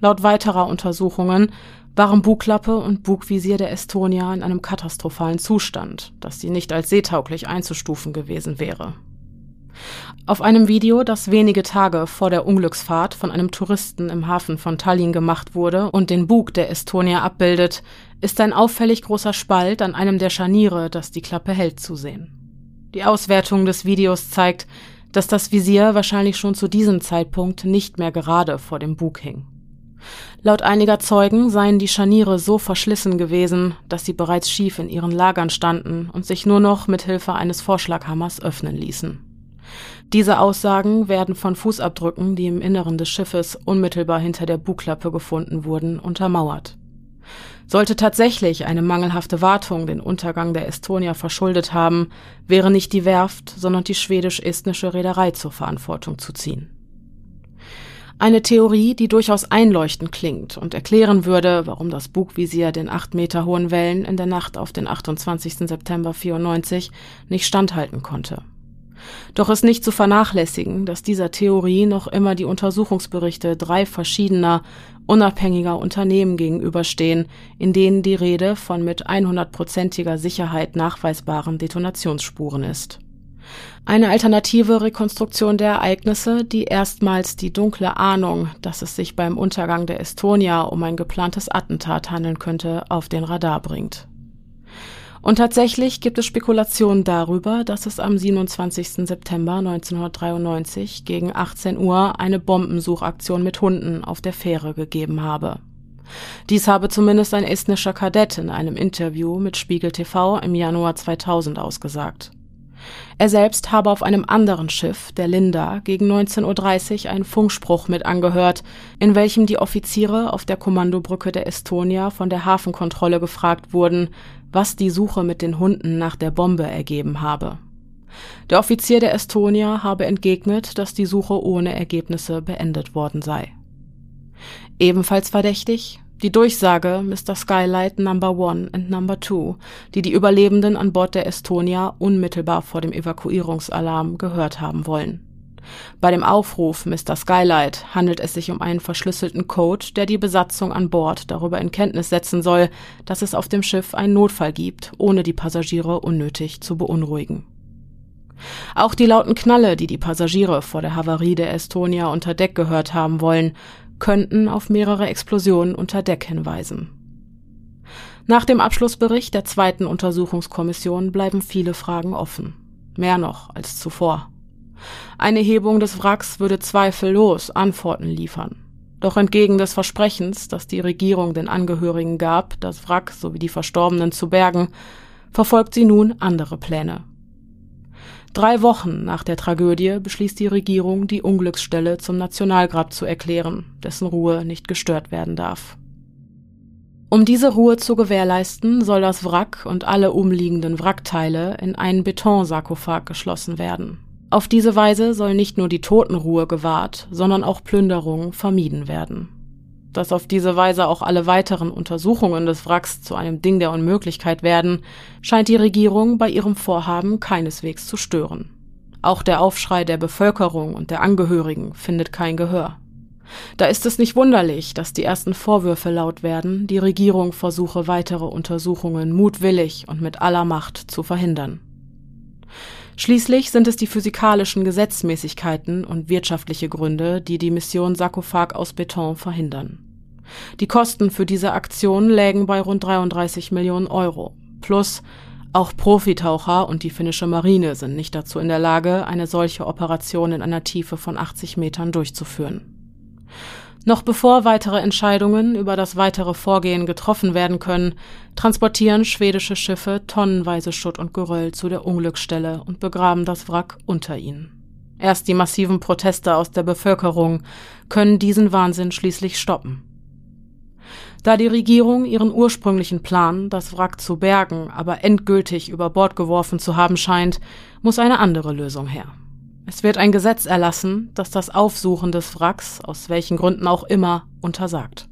Laut weiterer Untersuchungen waren Bugklappe und Bugvisier der Estonia in einem katastrophalen Zustand, dass sie nicht als seetauglich einzustufen gewesen wäre. Auf einem Video, das wenige Tage vor der Unglücksfahrt von einem Touristen im Hafen von Tallinn gemacht wurde und den Bug der Estonia abbildet, ist ein auffällig großer Spalt an einem der Scharniere, das die Klappe hält, zu sehen. Die Auswertung des Videos zeigt, dass das Visier wahrscheinlich schon zu diesem Zeitpunkt nicht mehr gerade vor dem Bug hing. Laut einiger Zeugen seien die Scharniere so verschlissen gewesen, dass sie bereits schief in ihren Lagern standen und sich nur noch mit Hilfe eines Vorschlaghammers öffnen ließen. Diese Aussagen werden von Fußabdrücken, die im Inneren des Schiffes unmittelbar hinter der Bugklappe gefunden wurden, untermauert. Sollte tatsächlich eine mangelhafte Wartung den Untergang der Estonia verschuldet haben, wäre nicht die Werft, sondern die schwedisch-estnische Reederei zur Verantwortung zu ziehen. Eine Theorie, die durchaus einleuchtend klingt und erklären würde, warum das Bugvisier den acht Meter hohen Wellen in der Nacht auf den 28. September 94 nicht standhalten konnte. Doch ist nicht zu vernachlässigen, dass dieser Theorie noch immer die Untersuchungsberichte drei verschiedener, unabhängiger Unternehmen gegenüberstehen, in denen die Rede von mit 100%iger Sicherheit nachweisbaren Detonationsspuren ist. Eine alternative Rekonstruktion der Ereignisse, die erstmals die dunkle Ahnung, dass es sich beim Untergang der Estonia um ein geplantes Attentat handeln könnte, auf den Radar bringt. Und tatsächlich gibt es Spekulationen darüber, dass es am 27. September 1993 gegen 18 Uhr eine Bombensuchaktion mit Hunden auf der Fähre gegeben habe. Dies habe zumindest ein estnischer Kadett in einem Interview mit Spiegel TV im Januar 2000 ausgesagt. Er selbst habe auf einem anderen Schiff, der Linda, gegen 19.30 Uhr einen Funkspruch mit angehört, in welchem die Offiziere auf der Kommandobrücke der Estonia von der Hafenkontrolle gefragt wurden, was die Suche mit den Hunden nach der Bombe ergeben habe. Der Offizier der Estonia habe entgegnet, dass die Suche ohne Ergebnisse beendet worden sei. Ebenfalls verdächtig die Durchsage Mr. Skylight Number One and Number Two, die die Überlebenden an Bord der Estonia unmittelbar vor dem Evakuierungsalarm gehört haben wollen. Bei dem Aufruf Mr. Skylight handelt es sich um einen verschlüsselten Code, der die Besatzung an Bord darüber in Kenntnis setzen soll, dass es auf dem Schiff einen Notfall gibt, ohne die Passagiere unnötig zu beunruhigen. Auch die lauten Knalle, die die Passagiere vor der Havarie der Estonia unter Deck gehört haben wollen, könnten auf mehrere Explosionen unter Deck hinweisen. Nach dem Abschlussbericht der zweiten Untersuchungskommission bleiben viele Fragen offen. Mehr noch als zuvor. Eine Hebung des Wracks würde zweifellos Antworten liefern. Doch entgegen des Versprechens, das die Regierung den Angehörigen gab, das Wrack sowie die Verstorbenen zu bergen, verfolgt sie nun andere Pläne. Drei Wochen nach der Tragödie beschließt die Regierung, die Unglücksstelle zum Nationalgrab zu erklären, dessen Ruhe nicht gestört werden darf. Um diese Ruhe zu gewährleisten, soll das Wrack und alle umliegenden Wrackteile in einen Betonsarkophag geschlossen werden. Auf diese Weise soll nicht nur die Totenruhe gewahrt, sondern auch Plünderungen vermieden werden. Dass auf diese Weise auch alle weiteren Untersuchungen des Wracks zu einem Ding der Unmöglichkeit werden, scheint die Regierung bei ihrem Vorhaben keineswegs zu stören. Auch der Aufschrei der Bevölkerung und der Angehörigen findet kein Gehör. Da ist es nicht wunderlich, dass die ersten Vorwürfe laut werden, die Regierung versuche weitere Untersuchungen mutwillig und mit aller Macht zu verhindern. Schließlich sind es die physikalischen Gesetzmäßigkeiten und wirtschaftliche Gründe, die die Mission Sarkophag aus Beton verhindern. Die Kosten für diese Aktion lägen bei rund 33 Millionen Euro. Plus, auch Profitaucher und die finnische Marine sind nicht dazu in der Lage, eine solche Operation in einer Tiefe von 80 Metern durchzuführen. Noch bevor weitere Entscheidungen über das weitere Vorgehen getroffen werden können, transportieren schwedische Schiffe tonnenweise Schutt und Geröll zu der Unglücksstelle und begraben das Wrack unter ihnen. Erst die massiven Proteste aus der Bevölkerung können diesen Wahnsinn schließlich stoppen. Da die Regierung ihren ursprünglichen Plan, das Wrack zu bergen, aber endgültig über Bord geworfen zu haben scheint, muss eine andere Lösung her. Es wird ein Gesetz erlassen, das das Aufsuchen des Wracks, aus welchen Gründen auch immer, untersagt.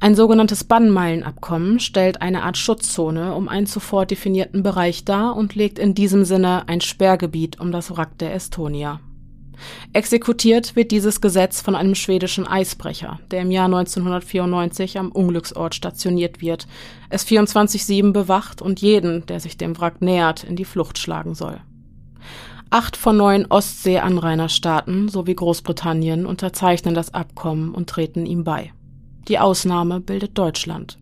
Ein sogenanntes Bannmeilenabkommen stellt eine Art Schutzzone um einen zuvor definierten Bereich dar und legt in diesem Sinne ein Sperrgebiet um das Wrack der Estonia. Exekutiert wird dieses Gesetz von einem schwedischen Eisbrecher, der im Jahr 1994 am Unglücksort stationiert wird, es 24-7 bewacht und jeden, der sich dem Wrack nähert, in die Flucht schlagen soll. Acht von neun Ostsee-Anrainerstaaten sowie Großbritannien unterzeichnen das Abkommen und treten ihm bei. Die Ausnahme bildet Deutschland.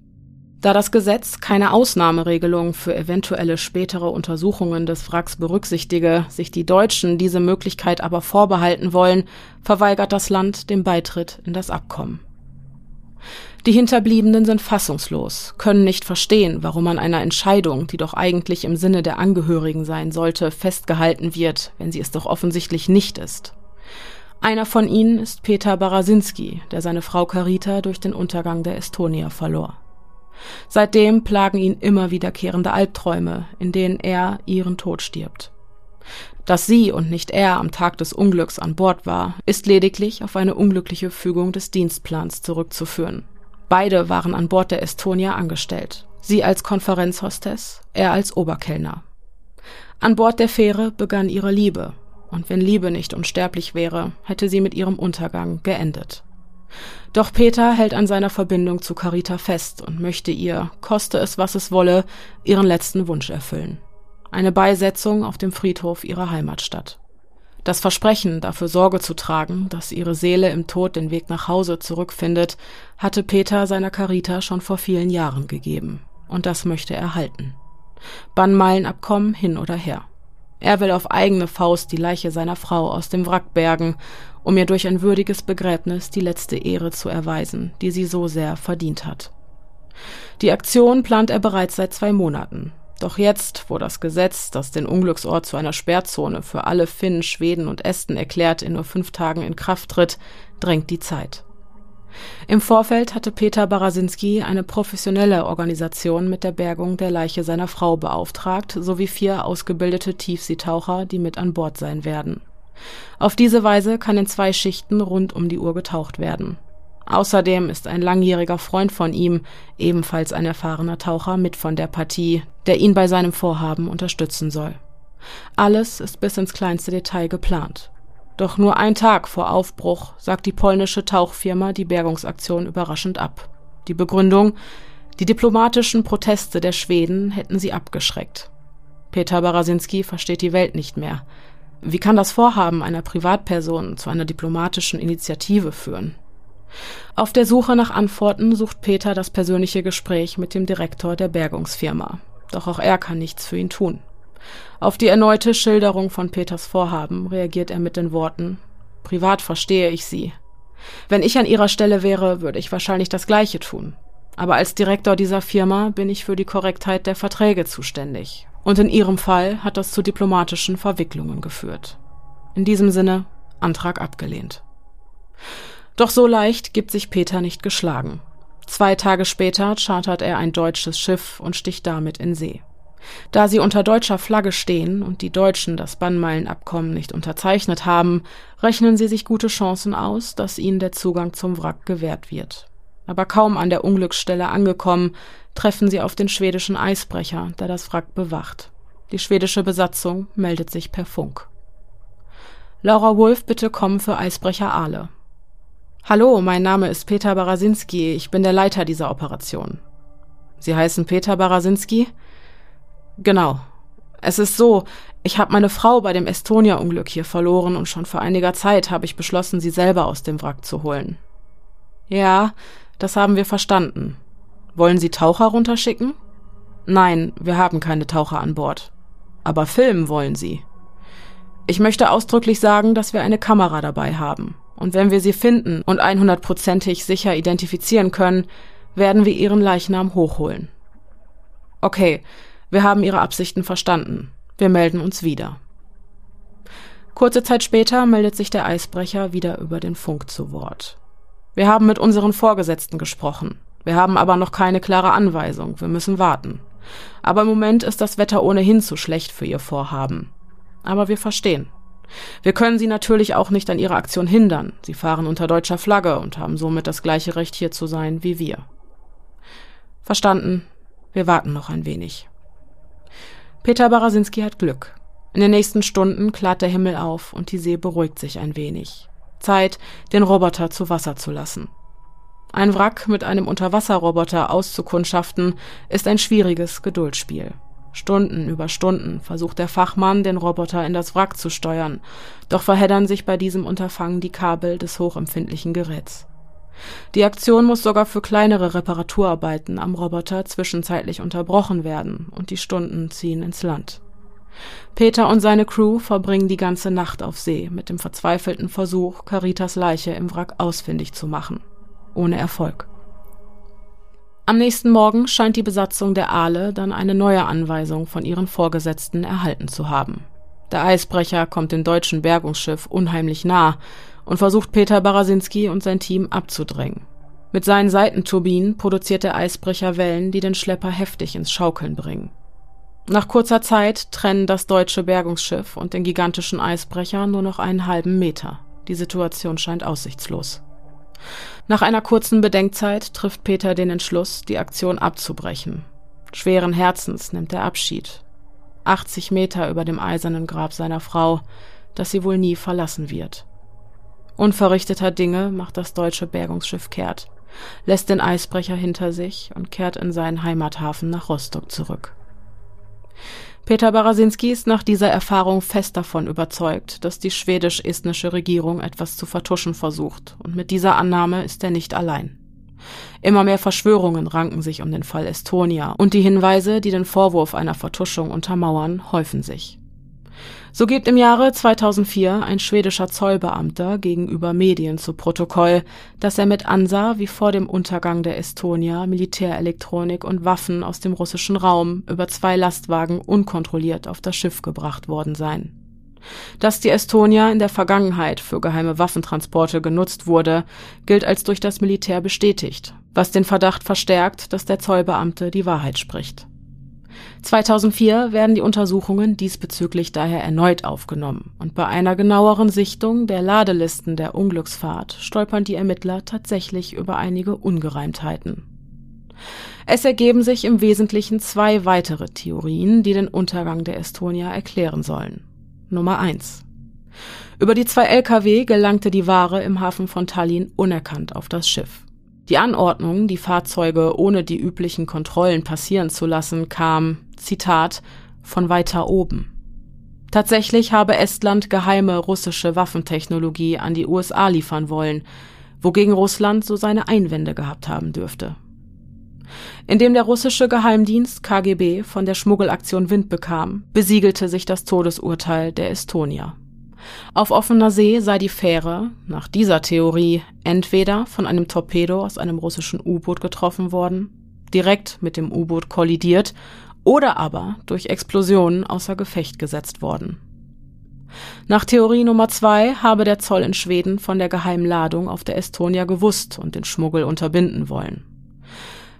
Da das Gesetz keine Ausnahmeregelung für eventuelle spätere Untersuchungen des Wracks berücksichtige, sich die Deutschen diese Möglichkeit aber vorbehalten wollen, verweigert das Land den Beitritt in das Abkommen. Die Hinterbliebenen sind fassungslos, können nicht verstehen, warum an einer Entscheidung, die doch eigentlich im Sinne der Angehörigen sein sollte, festgehalten wird, wenn sie es doch offensichtlich nicht ist. Einer von ihnen ist Peter Barasinski, der seine Frau Carita durch den Untergang der Estonia verlor. Seitdem plagen ihn immer wiederkehrende Albträume, in denen er ihren Tod stirbt. Dass sie und nicht er am Tag des Unglücks an Bord war, ist lediglich auf eine unglückliche Fügung des Dienstplans zurückzuführen. Beide waren an Bord der Estonia angestellt. Sie als Konferenzhostess, er als Oberkellner. An Bord der Fähre begann ihre Liebe, und wenn Liebe nicht unsterblich wäre, hätte sie mit ihrem Untergang geendet. Doch Peter hält an seiner Verbindung zu Carita fest und möchte ihr, koste es was es wolle, ihren letzten Wunsch erfüllen. Eine Beisetzung auf dem Friedhof ihrer Heimatstadt. Das Versprechen, dafür Sorge zu tragen, dass ihre Seele im Tod den Weg nach Hause zurückfindet, hatte Peter seiner Carita schon vor vielen Jahren gegeben. Und das möchte er halten. Bannmeilenabkommen hin oder her. Er will auf eigene Faust die Leiche seiner Frau aus dem Wrack bergen, um ihr durch ein würdiges Begräbnis die letzte Ehre zu erweisen, die sie so sehr verdient hat. Die Aktion plant er bereits seit zwei Monaten. Doch jetzt, wo das Gesetz, das den Unglücksort zu einer Sperrzone für alle Finnen, Schweden und Esten erklärt, in nur fünf Tagen in Kraft tritt, drängt die Zeit. Im Vorfeld hatte Peter Barasinski eine professionelle Organisation mit der Bergung der Leiche seiner Frau beauftragt, sowie vier ausgebildete Tiefseetaucher, die mit an Bord sein werden. Auf diese Weise kann in zwei Schichten rund um die Uhr getaucht werden. Außerdem ist ein langjähriger Freund von ihm, ebenfalls ein erfahrener Taucher, mit von der Partie, der ihn bei seinem Vorhaben unterstützen soll. Alles ist bis ins kleinste Detail geplant. Doch nur ein Tag vor Aufbruch sagt die polnische Tauchfirma die Bergungsaktion überraschend ab. Die Begründung, die diplomatischen Proteste der Schweden hätten sie abgeschreckt. Peter Barasinski versteht die Welt nicht mehr. Wie kann das Vorhaben einer Privatperson zu einer diplomatischen Initiative führen? Auf der Suche nach Antworten sucht Peter das persönliche Gespräch mit dem Direktor der Bergungsfirma. Doch auch er kann nichts für ihn tun. Auf die erneute Schilderung von Peters Vorhaben reagiert er mit den Worten Privat verstehe ich Sie. Wenn ich an Ihrer Stelle wäre, würde ich wahrscheinlich das Gleiche tun. Aber als Direktor dieser Firma bin ich für die Korrektheit der Verträge zuständig. Und in Ihrem Fall hat das zu diplomatischen Verwicklungen geführt. In diesem Sinne Antrag abgelehnt. Doch so leicht gibt sich Peter nicht geschlagen. Zwei Tage später chartert er ein deutsches Schiff und sticht damit in See. Da sie unter deutscher Flagge stehen und die Deutschen das Bannmeilenabkommen nicht unterzeichnet haben, rechnen sie sich gute Chancen aus, dass ihnen der Zugang zum Wrack gewährt wird. Aber kaum an der Unglücksstelle angekommen, treffen sie auf den schwedischen Eisbrecher, der das Wrack bewacht. Die schwedische Besatzung meldet sich per Funk. Laura Wolf bitte kommen für Eisbrecher Aale. Hallo, mein Name ist Peter Barasinski, ich bin der Leiter dieser Operation. Sie heißen Peter Barasinski? Genau. Es ist so, ich habe meine Frau bei dem Estonia-Unglück hier verloren und schon vor einiger Zeit habe ich beschlossen, sie selber aus dem Wrack zu holen. Ja, das haben wir verstanden. Wollen Sie Taucher runterschicken? Nein, wir haben keine Taucher an Bord. Aber filmen wollen Sie. Ich möchte ausdrücklich sagen, dass wir eine Kamera dabei haben. Und wenn wir sie finden und 100%ig sicher identifizieren können, werden wir ihren Leichnam hochholen. Okay, wir haben Ihre Absichten verstanden. Wir melden uns wieder. Kurze Zeit später meldet sich der Eisbrecher wieder über den Funk zu Wort. Wir haben mit unseren Vorgesetzten gesprochen. Wir haben aber noch keine klare Anweisung. Wir müssen warten. Aber im Moment ist das Wetter ohnehin zu schlecht für Ihr Vorhaben. Aber wir verstehen. Wir können Sie natürlich auch nicht an Ihrer Aktion hindern. Sie fahren unter deutscher Flagge und haben somit das gleiche Recht hier zu sein wie wir. Verstanden. Wir warten noch ein wenig. Peter Barasinski hat Glück. In den nächsten Stunden klart der Himmel auf und die See beruhigt sich ein wenig. Zeit, den Roboter zu Wasser zu lassen. Ein Wrack mit einem Unterwasserroboter auszukundschaften, ist ein schwieriges Geduldsspiel. Stunden über Stunden versucht der Fachmann, den Roboter in das Wrack zu steuern, doch verheddern sich bei diesem Unterfangen die Kabel des hochempfindlichen Geräts. Die Aktion muss sogar für kleinere Reparaturarbeiten am Roboter zwischenzeitlich unterbrochen werden und die Stunden ziehen ins Land. Peter und seine Crew verbringen die ganze Nacht auf See mit dem verzweifelten Versuch, Caritas Leiche im Wrack ausfindig zu machen. Ohne Erfolg. Am nächsten Morgen scheint die Besatzung der Aale dann eine neue Anweisung von ihren Vorgesetzten erhalten zu haben. Der Eisbrecher kommt dem deutschen Bergungsschiff unheimlich nah und versucht Peter Barasinski und sein Team abzudrängen. Mit seinen Seitenturbinen produziert der Eisbrecher Wellen, die den Schlepper heftig ins Schaukeln bringen. Nach kurzer Zeit trennen das deutsche Bergungsschiff und den gigantischen Eisbrecher nur noch einen halben Meter. Die Situation scheint aussichtslos. Nach einer kurzen Bedenkzeit trifft Peter den Entschluss, die Aktion abzubrechen. Schweren Herzens nimmt er Abschied. 80 Meter über dem eisernen Grab seiner Frau, das sie wohl nie verlassen wird. Unverrichteter Dinge macht das deutsche Bergungsschiff kehrt, lässt den Eisbrecher hinter sich und kehrt in seinen Heimathafen nach Rostock zurück. Peter Barasinski ist nach dieser Erfahrung fest davon überzeugt, dass die schwedisch-estnische Regierung etwas zu vertuschen versucht, und mit dieser Annahme ist er nicht allein. Immer mehr Verschwörungen ranken sich um den Fall Estonia, und die Hinweise, die den Vorwurf einer Vertuschung untermauern, häufen sich. So gibt im Jahre 2004 ein schwedischer Zollbeamter gegenüber Medien zu Protokoll, dass er mit ansah, wie vor dem Untergang der Estonia Militärelektronik und Waffen aus dem russischen Raum über zwei Lastwagen unkontrolliert auf das Schiff gebracht worden seien. Dass die Estonia in der Vergangenheit für geheime Waffentransporte genutzt wurde, gilt als durch das Militär bestätigt, was den Verdacht verstärkt, dass der Zollbeamte die Wahrheit spricht. 2004 werden die Untersuchungen diesbezüglich daher erneut aufgenommen und bei einer genaueren Sichtung der Ladelisten der Unglücksfahrt stolpern die Ermittler tatsächlich über einige Ungereimtheiten. Es ergeben sich im Wesentlichen zwei weitere Theorien, die den Untergang der Estonia erklären sollen. Nummer eins: Über die zwei Lkw gelangte die Ware im Hafen von Tallinn unerkannt auf das Schiff. Die Anordnung, die Fahrzeuge ohne die üblichen Kontrollen passieren zu lassen, kam, Zitat, von weiter oben. Tatsächlich habe Estland geheime russische Waffentechnologie an die USA liefern wollen, wogegen Russland so seine Einwände gehabt haben dürfte. Indem der russische Geheimdienst KGB von der Schmuggelaktion Wind bekam, besiegelte sich das Todesurteil der Estonia. Auf offener See sei die Fähre, nach dieser Theorie, entweder von einem Torpedo aus einem russischen U-Boot getroffen worden, direkt mit dem U-Boot kollidiert oder aber durch Explosionen außer Gefecht gesetzt worden. Nach Theorie Nummer zwei habe der Zoll in Schweden von der geheimen Ladung auf der Estonia gewusst und den Schmuggel unterbinden wollen.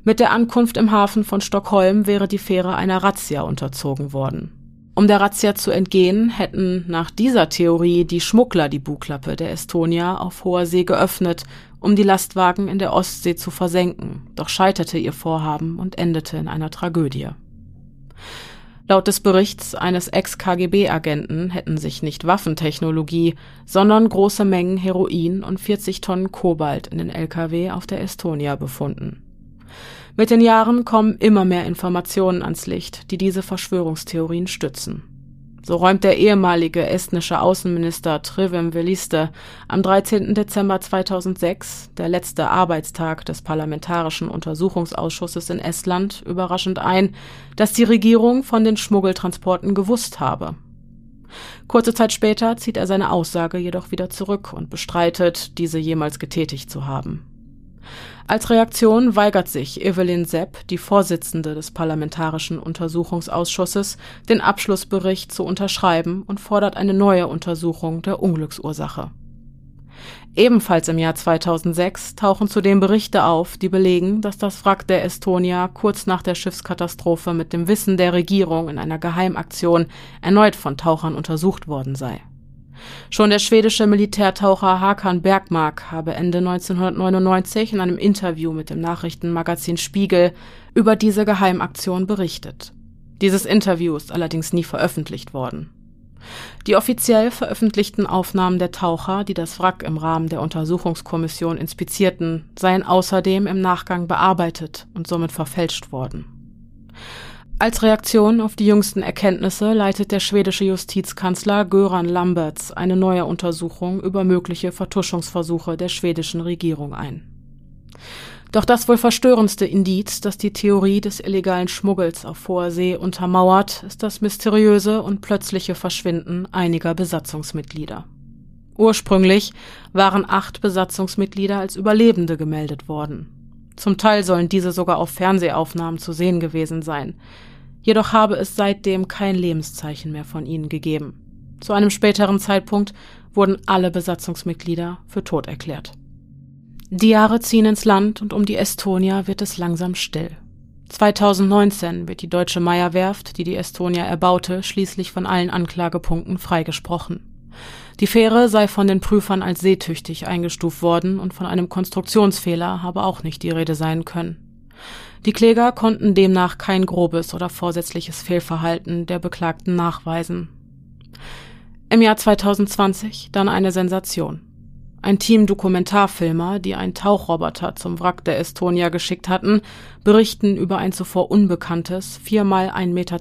Mit der Ankunft im Hafen von Stockholm wäre die Fähre einer Razzia unterzogen worden. Um der Razzia zu entgehen, hätten nach dieser Theorie die Schmuggler die Bugklappe der Estonia auf hoher See geöffnet, um die Lastwagen in der Ostsee zu versenken, doch scheiterte ihr Vorhaben und endete in einer Tragödie. Laut des Berichts eines Ex-KGB-Agenten hätten sich nicht Waffentechnologie, sondern große Mengen Heroin und 40 Tonnen Kobalt in den Lkw auf der Estonia befunden. Mit den Jahren kommen immer mehr Informationen ans Licht, die diese Verschwörungstheorien stützen. So räumt der ehemalige estnische Außenminister Trivem Veliste am 13. Dezember 2006, der letzte Arbeitstag des Parlamentarischen Untersuchungsausschusses in Estland, überraschend ein, dass die Regierung von den Schmuggeltransporten gewusst habe. Kurze Zeit später zieht er seine Aussage jedoch wieder zurück und bestreitet, diese jemals getätigt zu haben. Als Reaktion weigert sich Evelyn Sepp, die Vorsitzende des Parlamentarischen Untersuchungsausschusses, den Abschlussbericht zu unterschreiben und fordert eine neue Untersuchung der Unglücksursache. Ebenfalls im Jahr 2006 tauchen zudem Berichte auf, die belegen, dass das Wrack der Estonia kurz nach der Schiffskatastrophe mit dem Wissen der Regierung in einer Geheimaktion erneut von Tauchern untersucht worden sei Schon der schwedische Militärtaucher Hakan Bergmark habe Ende 1999 in einem Interview mit dem Nachrichtenmagazin Spiegel über diese Geheimaktion berichtet. Dieses Interview ist allerdings nie veröffentlicht worden. Die offiziell veröffentlichten Aufnahmen der Taucher, die das Wrack im Rahmen der Untersuchungskommission inspizierten, seien außerdem im Nachgang bearbeitet und somit verfälscht worden. Als Reaktion auf die jüngsten Erkenntnisse leitet der schwedische Justizkanzler Göran Lamberts eine neue Untersuchung über mögliche Vertuschungsversuche der schwedischen Regierung ein. Doch das wohl verstörendste Indiz, das die Theorie des illegalen Schmuggels auf hoher See untermauert, ist das mysteriöse und plötzliche Verschwinden einiger Besatzungsmitglieder. Ursprünglich waren acht Besatzungsmitglieder als Überlebende gemeldet worden. Zum Teil sollen diese sogar auf Fernsehaufnahmen zu sehen gewesen sein. Jedoch habe es seitdem kein Lebenszeichen mehr von ihnen gegeben. Zu einem späteren Zeitpunkt wurden alle Besatzungsmitglieder für tot erklärt. Die Jahre ziehen ins Land und um die Estonia wird es langsam still. 2019 wird die deutsche Meyer-Werft, die die Estonia erbaute, schließlich von allen Anklagepunkten freigesprochen. Die Fähre sei von den Prüfern als seetüchtig eingestuft worden und von einem Konstruktionsfehler habe auch nicht die Rede sein können. Die Kläger konnten demnach kein grobes oder vorsätzliches Fehlverhalten der Beklagten nachweisen. Im Jahr 2020 dann eine Sensation. Ein Team Dokumentarfilmer, die einen Tauchroboter zum Wrack der Estonia geschickt hatten, berichten über ein zuvor unbekanntes, viermal 1,20 Meter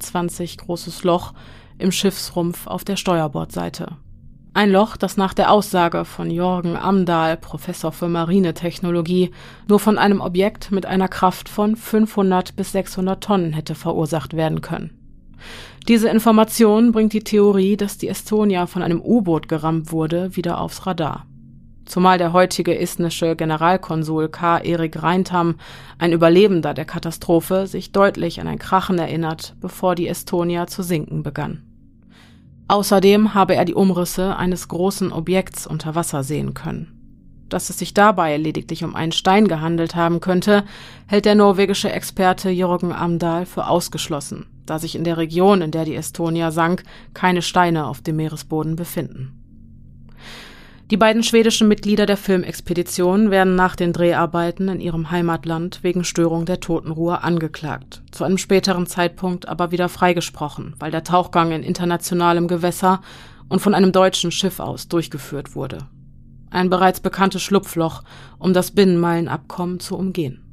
großes Loch im Schiffsrumpf auf der Steuerbordseite. Ein Loch, das nach der Aussage von Jorgen Amdahl, Professor für Marinetechnologie, nur von einem Objekt mit einer Kraft von 500 bis 600 Tonnen hätte verursacht werden können. Diese Information bringt die Theorie, dass die Estonia von einem U-Boot gerammt wurde, wieder aufs Radar. Zumal der heutige estnische Generalkonsul K. Erik Reintam, ein Überlebender der Katastrophe, sich deutlich an ein Krachen erinnert, bevor die Estonia zu sinken begann. Außerdem habe er die Umrisse eines großen Objekts unter Wasser sehen können. Dass es sich dabei lediglich um einen Stein gehandelt haben könnte, hält der norwegische Experte Jürgen Amdahl für ausgeschlossen, da sich in der Region, in der die Estonia sank, keine Steine auf dem Meeresboden befinden. Die beiden schwedischen Mitglieder der Filmexpedition werden nach den Dreharbeiten in ihrem Heimatland wegen Störung der Totenruhe angeklagt, zu einem späteren Zeitpunkt aber wieder freigesprochen, weil der Tauchgang in internationalem Gewässer und von einem deutschen Schiff aus durchgeführt wurde. Ein bereits bekanntes Schlupfloch, um das Binnenmeilenabkommen zu umgehen.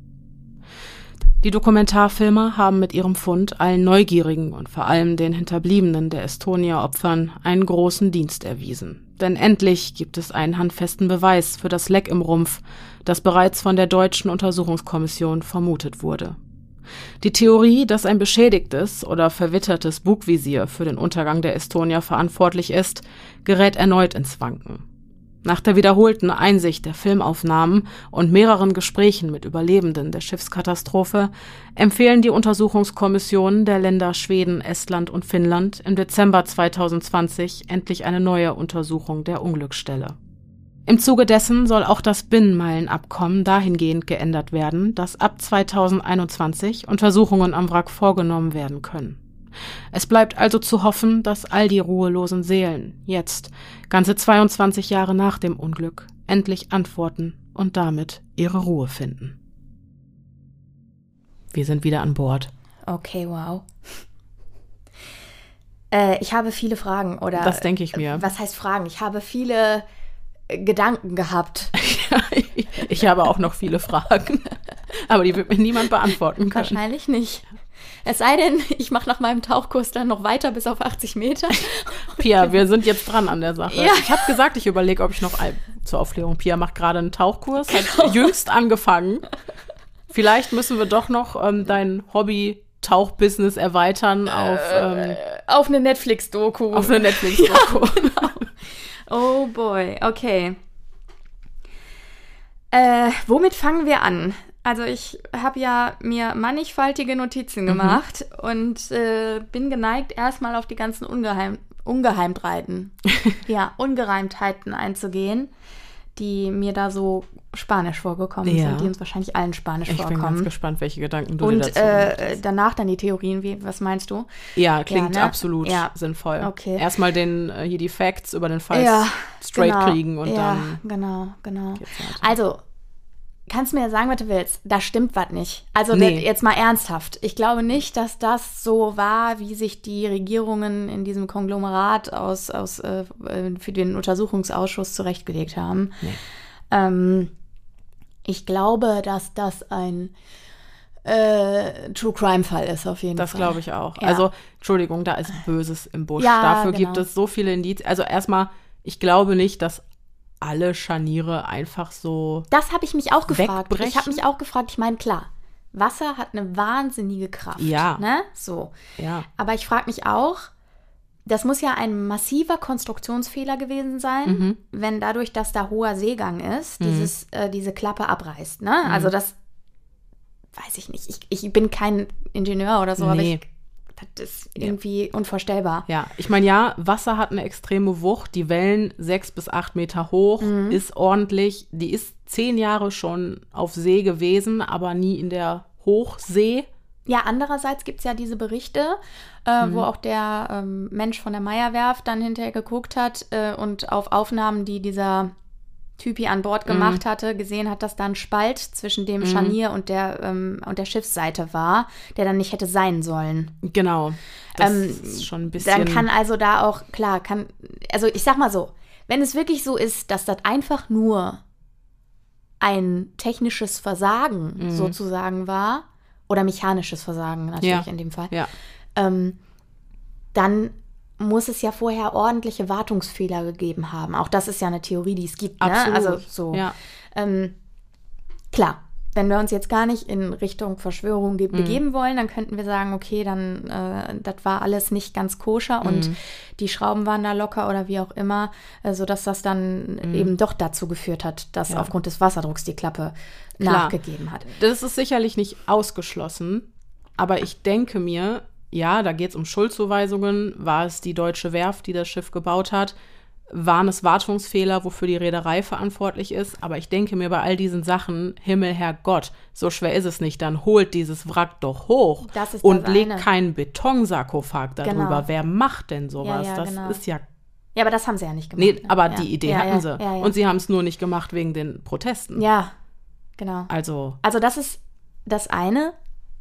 Die Dokumentarfilmer haben mit ihrem Fund allen Neugierigen und vor allem den Hinterbliebenen der Estonia-Opfern einen großen Dienst erwiesen. Denn endlich gibt es einen handfesten Beweis für das Leck im Rumpf, das bereits von der deutschen Untersuchungskommission vermutet wurde. Die Theorie, dass ein beschädigtes oder verwittertes Bugvisier für den Untergang der Estonia verantwortlich ist, gerät erneut ins Wanken. Nach der wiederholten Einsicht der Filmaufnahmen und mehreren Gesprächen mit Überlebenden der Schiffskatastrophe empfehlen die Untersuchungskommissionen der Länder Schweden, Estland und Finnland im Dezember 2020 endlich eine neue Untersuchung der Unglücksstelle. Im Zuge dessen soll auch das Binnenmeilenabkommen dahingehend geändert werden, dass ab 2021 Untersuchungen am Wrack vorgenommen werden können. Es bleibt also zu hoffen, dass all die ruhelosen Seelen jetzt, ganze 22 Jahre nach dem Unglück, endlich antworten und damit ihre Ruhe finden. Wir sind wieder an Bord. Okay, wow. Äh, ich habe viele Fragen, oder? Das denke ich mir. Was heißt Fragen? Ich habe viele Gedanken gehabt. ich habe auch noch viele Fragen. Aber die wird mir niemand beantworten können. Wahrscheinlich nicht. Es sei denn, ich mache nach meinem Tauchkurs dann noch weiter bis auf 80 Meter. Pia, wir sind jetzt dran an der Sache. Ja. Ich habe gesagt, ich überlege, ob ich noch ein, zur Aufklärung. Pia macht gerade einen Tauchkurs, Genau. hat jüngst angefangen. Vielleicht müssen wir doch noch ähm, dein Hobby Tauchbusiness erweitern auf, ähm, Auf eine Netflix-Doku. auf eine Netflix-Doku. Oh boy, okay. Äh, womit fangen wir an? Also ich habe ja mir mannigfaltige Notizen gemacht und äh, bin geneigt, erstmal auf die ganzen Ungeheim Ungeheimtheiten, ja, Ungereimtheiten einzugehen, die mir da so spanisch vorgekommen Ja. sind, die uns wahrscheinlich allen spanisch Ich bin ganz vorkommen. gespannt, welche Gedanken du dir Und dazu äh, danach dann die Theorien, wie, was meinst du? Ja, klingt Ja, ne? absolut Ja. sinnvoll. Okay. Erstmal den, äh, hier die Facts über den Fall Ja, straight genau. kriegen und ja, dann genau, genau. weiter. Also, kannst mir ja sagen, was du willst. Da stimmt was nicht. Also Nee. das- jetzt mal ernsthaft. Ich glaube nicht, dass das so war, wie sich die Regierungen in diesem Konglomerat aus, aus äh, für den Untersuchungsausschuss zurechtgelegt haben. Nee. Ähm, ich glaube, dass das ein äh, True Crime Fall ist auf jeden Das Fall. glaube ich auch. Ja. Also, Entschuldigung, da ist Böses im Busch. Ja, Dafür genau. gibt es so viele Indizien. Also erstmal, ich glaube nicht, dass alle Scharniere einfach so. Das habe ich mich auch gefragt. Ich habe mich auch gefragt, ich meine, klar, Wasser hat eine wahnsinnige Kraft. Ja. Ne? So. Ja. Aber ich frage mich auch, das muss ja ein massiver Konstruktionsfehler gewesen sein, Mhm. wenn dadurch, dass da hoher Seegang ist, dieses, äh, diese Klappe abreißt. Ne? Mhm. Also das weiß ich nicht. Ich, ich bin kein Ingenieur oder so, aber Nee. ich, das ist irgendwie unvorstellbar. Ja, ich meine, ja, Wasser hat eine extreme Wucht. Die Wellen sechs bis acht Meter hoch, Mhm. ist ordentlich. Die ist zehn Jahre schon auf See gewesen, aber nie in der Hochsee. Ja, andererseits gibt es ja diese Berichte, äh, Mhm. wo auch der ähm, Mensch von der Meierwerft dann hinterher geguckt hat äh, und auf Aufnahmen, die dieser Typi an Bord Mhm. gemacht hatte, gesehen hat, dass da ein Spalt zwischen dem Scharnier und der, ähm, und der Schiffsseite war, der dann nicht hätte sein sollen. Genau. Das Ähm, ist schon ein bisschen. Dann kann also da auch, klar, kann, also ich sag mal so, wenn es wirklich so ist, dass das einfach nur ein technisches Versagen Mhm. sozusagen war, oder mechanisches Versagen natürlich Ja. in dem Fall, ja. ähm, dann muss es ja vorher ordentliche Wartungsfehler gegeben haben. Auch das ist ja eine Theorie, die es gibt. Ne? Absolut. Also so. Ja. Ähm, klar, wenn wir uns jetzt gar nicht in Richtung Verschwörung Mhm. ge begeben wollen, dann könnten wir sagen, okay, dann äh, das war alles nicht ganz koscher und Mhm. die Schrauben waren da locker oder wie auch immer, äh, sodass das dann eben doch dazu geführt hat, dass Mhm. Ja. aufgrund des Wasserdrucks die Klappe Klar. nachgegeben hat. Das ist sicherlich nicht ausgeschlossen, aber ich denke mir, ja, da geht es um Schuldzuweisungen. War es die deutsche Werft, die das Schiff gebaut hat? Waren es Wartungsfehler, wofür die Reederei verantwortlich ist? Aber ich denke mir bei all diesen Sachen, Himmel, Herrgott, so schwer ist es nicht. Dann holt dieses Wrack doch hoch und legt eine. keinen Betonsarkophag darüber. Genau. Wer macht denn sowas? Ja, ja, das genau. ist ja. Ja, aber das haben sie ja nicht gemacht. Nee, ne? aber ja. die Idee ja, hatten ja, sie. Und sie haben es nur nicht gemacht wegen den Protesten. ja, genau. Also, Also das ist das eine.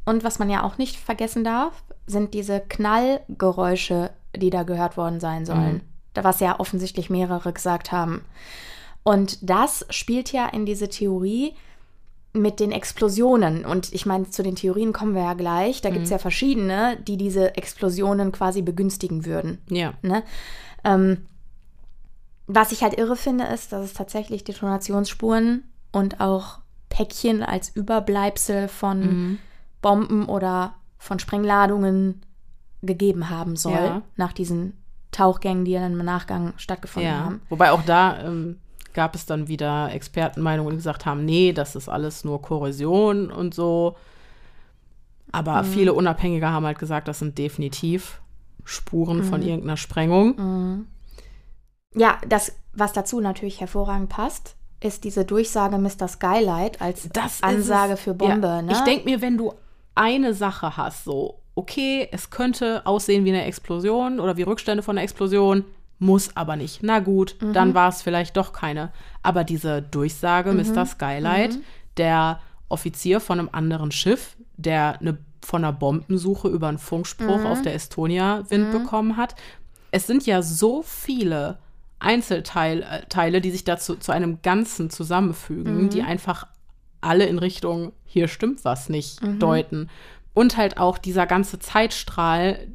Und was man ja auch nicht vergessen darf, sind diese Knallgeräusche, die da gehört worden sein sollen. Mhm. Da Was ja offensichtlich mehrere gesagt haben. Und das spielt ja in diese Theorie mit den Explosionen. Und ich meine, zu den Theorien kommen wir ja gleich. Da Mhm. gibt es ja verschiedene, die diese Explosionen quasi begünstigen würden. ja. Ne? Ähm, was ich halt irre finde, ist, dass es tatsächlich Detonationsspuren und auch Päckchen als Überbleibsel von Mhm. Bomben oder von Sprengladungen gegeben haben soll, Ja. nach diesen Tauchgängen, die dann im Nachgang stattgefunden Ja, haben. wobei auch da ähm, gab es dann wieder Expertenmeinungen, die gesagt haben, nee, das ist alles nur Korrosion und so. Aber Mhm. viele Unabhängige haben halt gesagt, das sind definitiv Spuren Mhm. von irgendeiner Sprengung. Ja, das, was dazu natürlich hervorragend passt, ist diese Durchsage Mr. Skylight als Das Ansage für Bombe. Ja, ne? Ich denke mir, wenn du eine Sache hast, so, okay, es könnte aussehen wie eine Explosion oder wie Rückstände von einer Explosion, muss aber nicht. Na gut, Mhm. dann war es vielleicht doch keine. Aber diese Durchsage, Mr. Skylight, Mhm. der Offizier von einem anderen Schiff, der eine, von einer Bombensuche über einen Funkspruch Mhm. auf der Estonia Wind bekommen hat. Es sind ja so viele Einzelteile, Teile, die sich dazu zu einem Ganzen zusammenfügen, Mhm. die einfach alle in Richtung, hier stimmt was nicht, deuten. Und halt auch dieser ganze Zeitstrahl,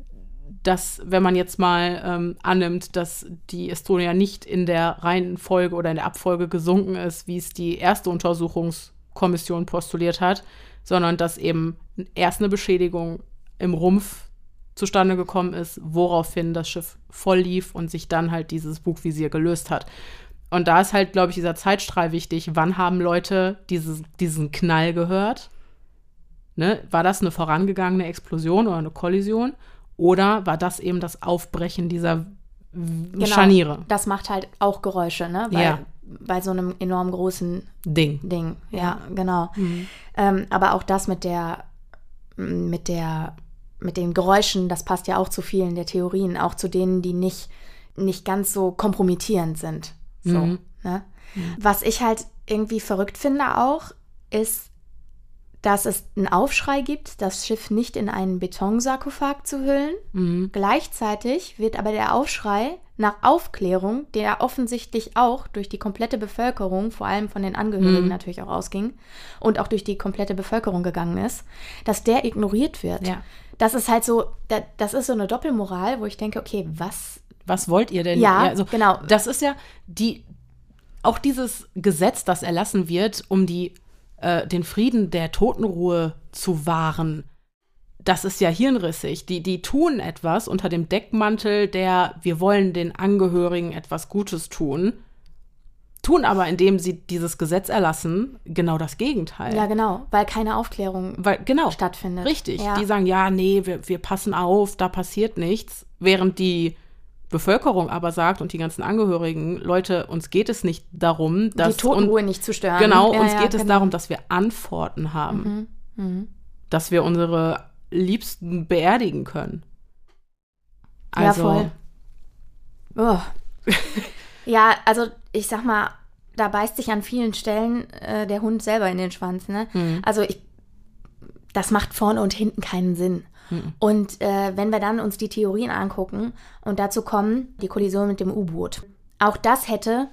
dass, wenn man jetzt mal ähm, annimmt, dass die Estonia nicht in der Reihenfolge oder in der Abfolge gesunken ist, wie es die erste Untersuchungskommission postuliert hat, sondern dass eben erst eine Beschädigung im Rumpf zustande gekommen ist, woraufhin das Schiff voll lief und sich dann halt dieses Bugvisier gelöst hat. Und da ist halt, glaube ich, dieser Zeitstrahl wichtig. Wann haben Leute dieses, diesen Knall gehört? Ne? War das eine vorangegangene Explosion oder eine Kollision? Oder war das eben das Aufbrechen dieser w- Scharniere? Das macht halt auch Geräusche, ne? Weil, Ja. Bei so einem enorm großen Ding. Ding. Ja, genau. Ähm, aber auch das mit der, mit der, mit den Geräuschen, das passt ja auch zu vielen der Theorien, auch zu denen, die nicht, nicht ganz so kompromittierend sind. So, Mhm. ne? Was ich halt irgendwie verrückt finde auch, ist, dass es einen Aufschrei gibt, das Schiff nicht in einen Betonsarkophag zu hüllen. Mhm. Gleichzeitig wird aber der Aufschrei nach Aufklärung, der offensichtlich auch durch die komplette Bevölkerung, vor allem von den Angehörigen Mhm. natürlich auch ausging und auch durch die komplette Bevölkerung gegangen ist, dass der ignoriert wird. Ja. Das ist halt so, da- das ist so eine Doppelmoral, wo ich denke, okay, was? Was wollt ihr denn? Ja, also, genau. Das ist ja die, auch dieses Gesetz, das erlassen wird, um die, äh, den Frieden der Totenruhe zu wahren. Das ist ja hirnrissig. Die, die tun etwas unter dem Deckmantel der, wir wollen den Angehörigen etwas Gutes tun, tun aber, indem sie dieses Gesetz erlassen, genau das Gegenteil. Ja, genau, weil keine Aufklärung Weil, genau. stattfindet. Richtig. Ja. Die sagen, ja, nee, wir, wir passen auf, da passiert nichts. Während die Bevölkerung aber sagt und die ganzen Angehörigen, Leute, uns geht es nicht darum, dass. die Totenruhe nicht zu stören. Genau, Ja, uns ja, geht es genau. darum, dass wir Antworten haben. Mhm. Dass wir unsere Liebsten beerdigen können. Ja, Also, voll. Oh. ja, also ich sag mal, da beißt sich an vielen Stellen äh, der Hund selber in den Schwanz. Ne? Mhm. Also ich, das macht vorne und hinten keinen Sinn. Mhm. Und äh, wenn wir dann uns die Theorien angucken und dazu kommen, die Kollision mit dem U-Boot. Auch das hätte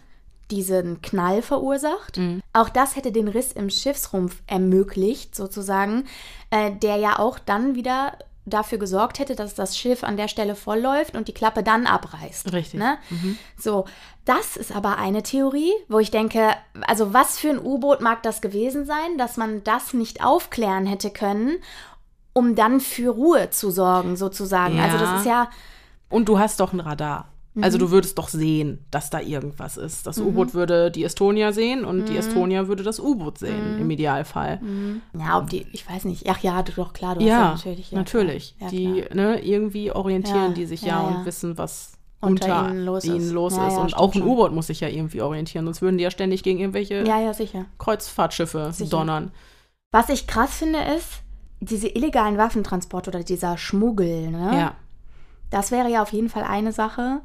diesen Knall verursacht. Mhm. Auch das hätte den Riss im Schiffsrumpf ermöglicht, sozusagen, äh, der ja auch dann wieder dafür gesorgt hätte, dass das Schiff an der Stelle vollläuft und die Klappe dann abreißt. Richtig. Ne? So, das ist aber eine Theorie, wo ich denke, also was für ein U-Boot mag das gewesen sein, dass man das nicht aufklären hätte können, um dann für Ruhe zu sorgen, sozusagen. Also Ja. das ist ja, und du hast doch ein Radar. Mhm. Also du würdest doch sehen, dass da irgendwas ist. Das U-Boot würde die Estonia sehen und Mhm. die Estonia würde das U-Boot sehen, im Idealfall. ja, ob die, ich weiß nicht, ach ja, doch klar, du hast Ja, natürlich. Ja, natürlich. Ja, die ne, irgendwie orientieren Ja, die sich ja, ja, ja. und wissen, was Unter ihnen los ihnen ist. los Ja, ist. ja, und auch ein. U-Boot muss sich ja irgendwie orientieren, sonst würden die ja ständig gegen irgendwelche ja, ja, sicher. Kreuzfahrtschiffe Sicher. donnern. Was ich krass finde, ist, diese illegalen Waffentransporte oder dieser Schmuggel, ne? Ja. Das wäre ja auf jeden Fall eine Sache,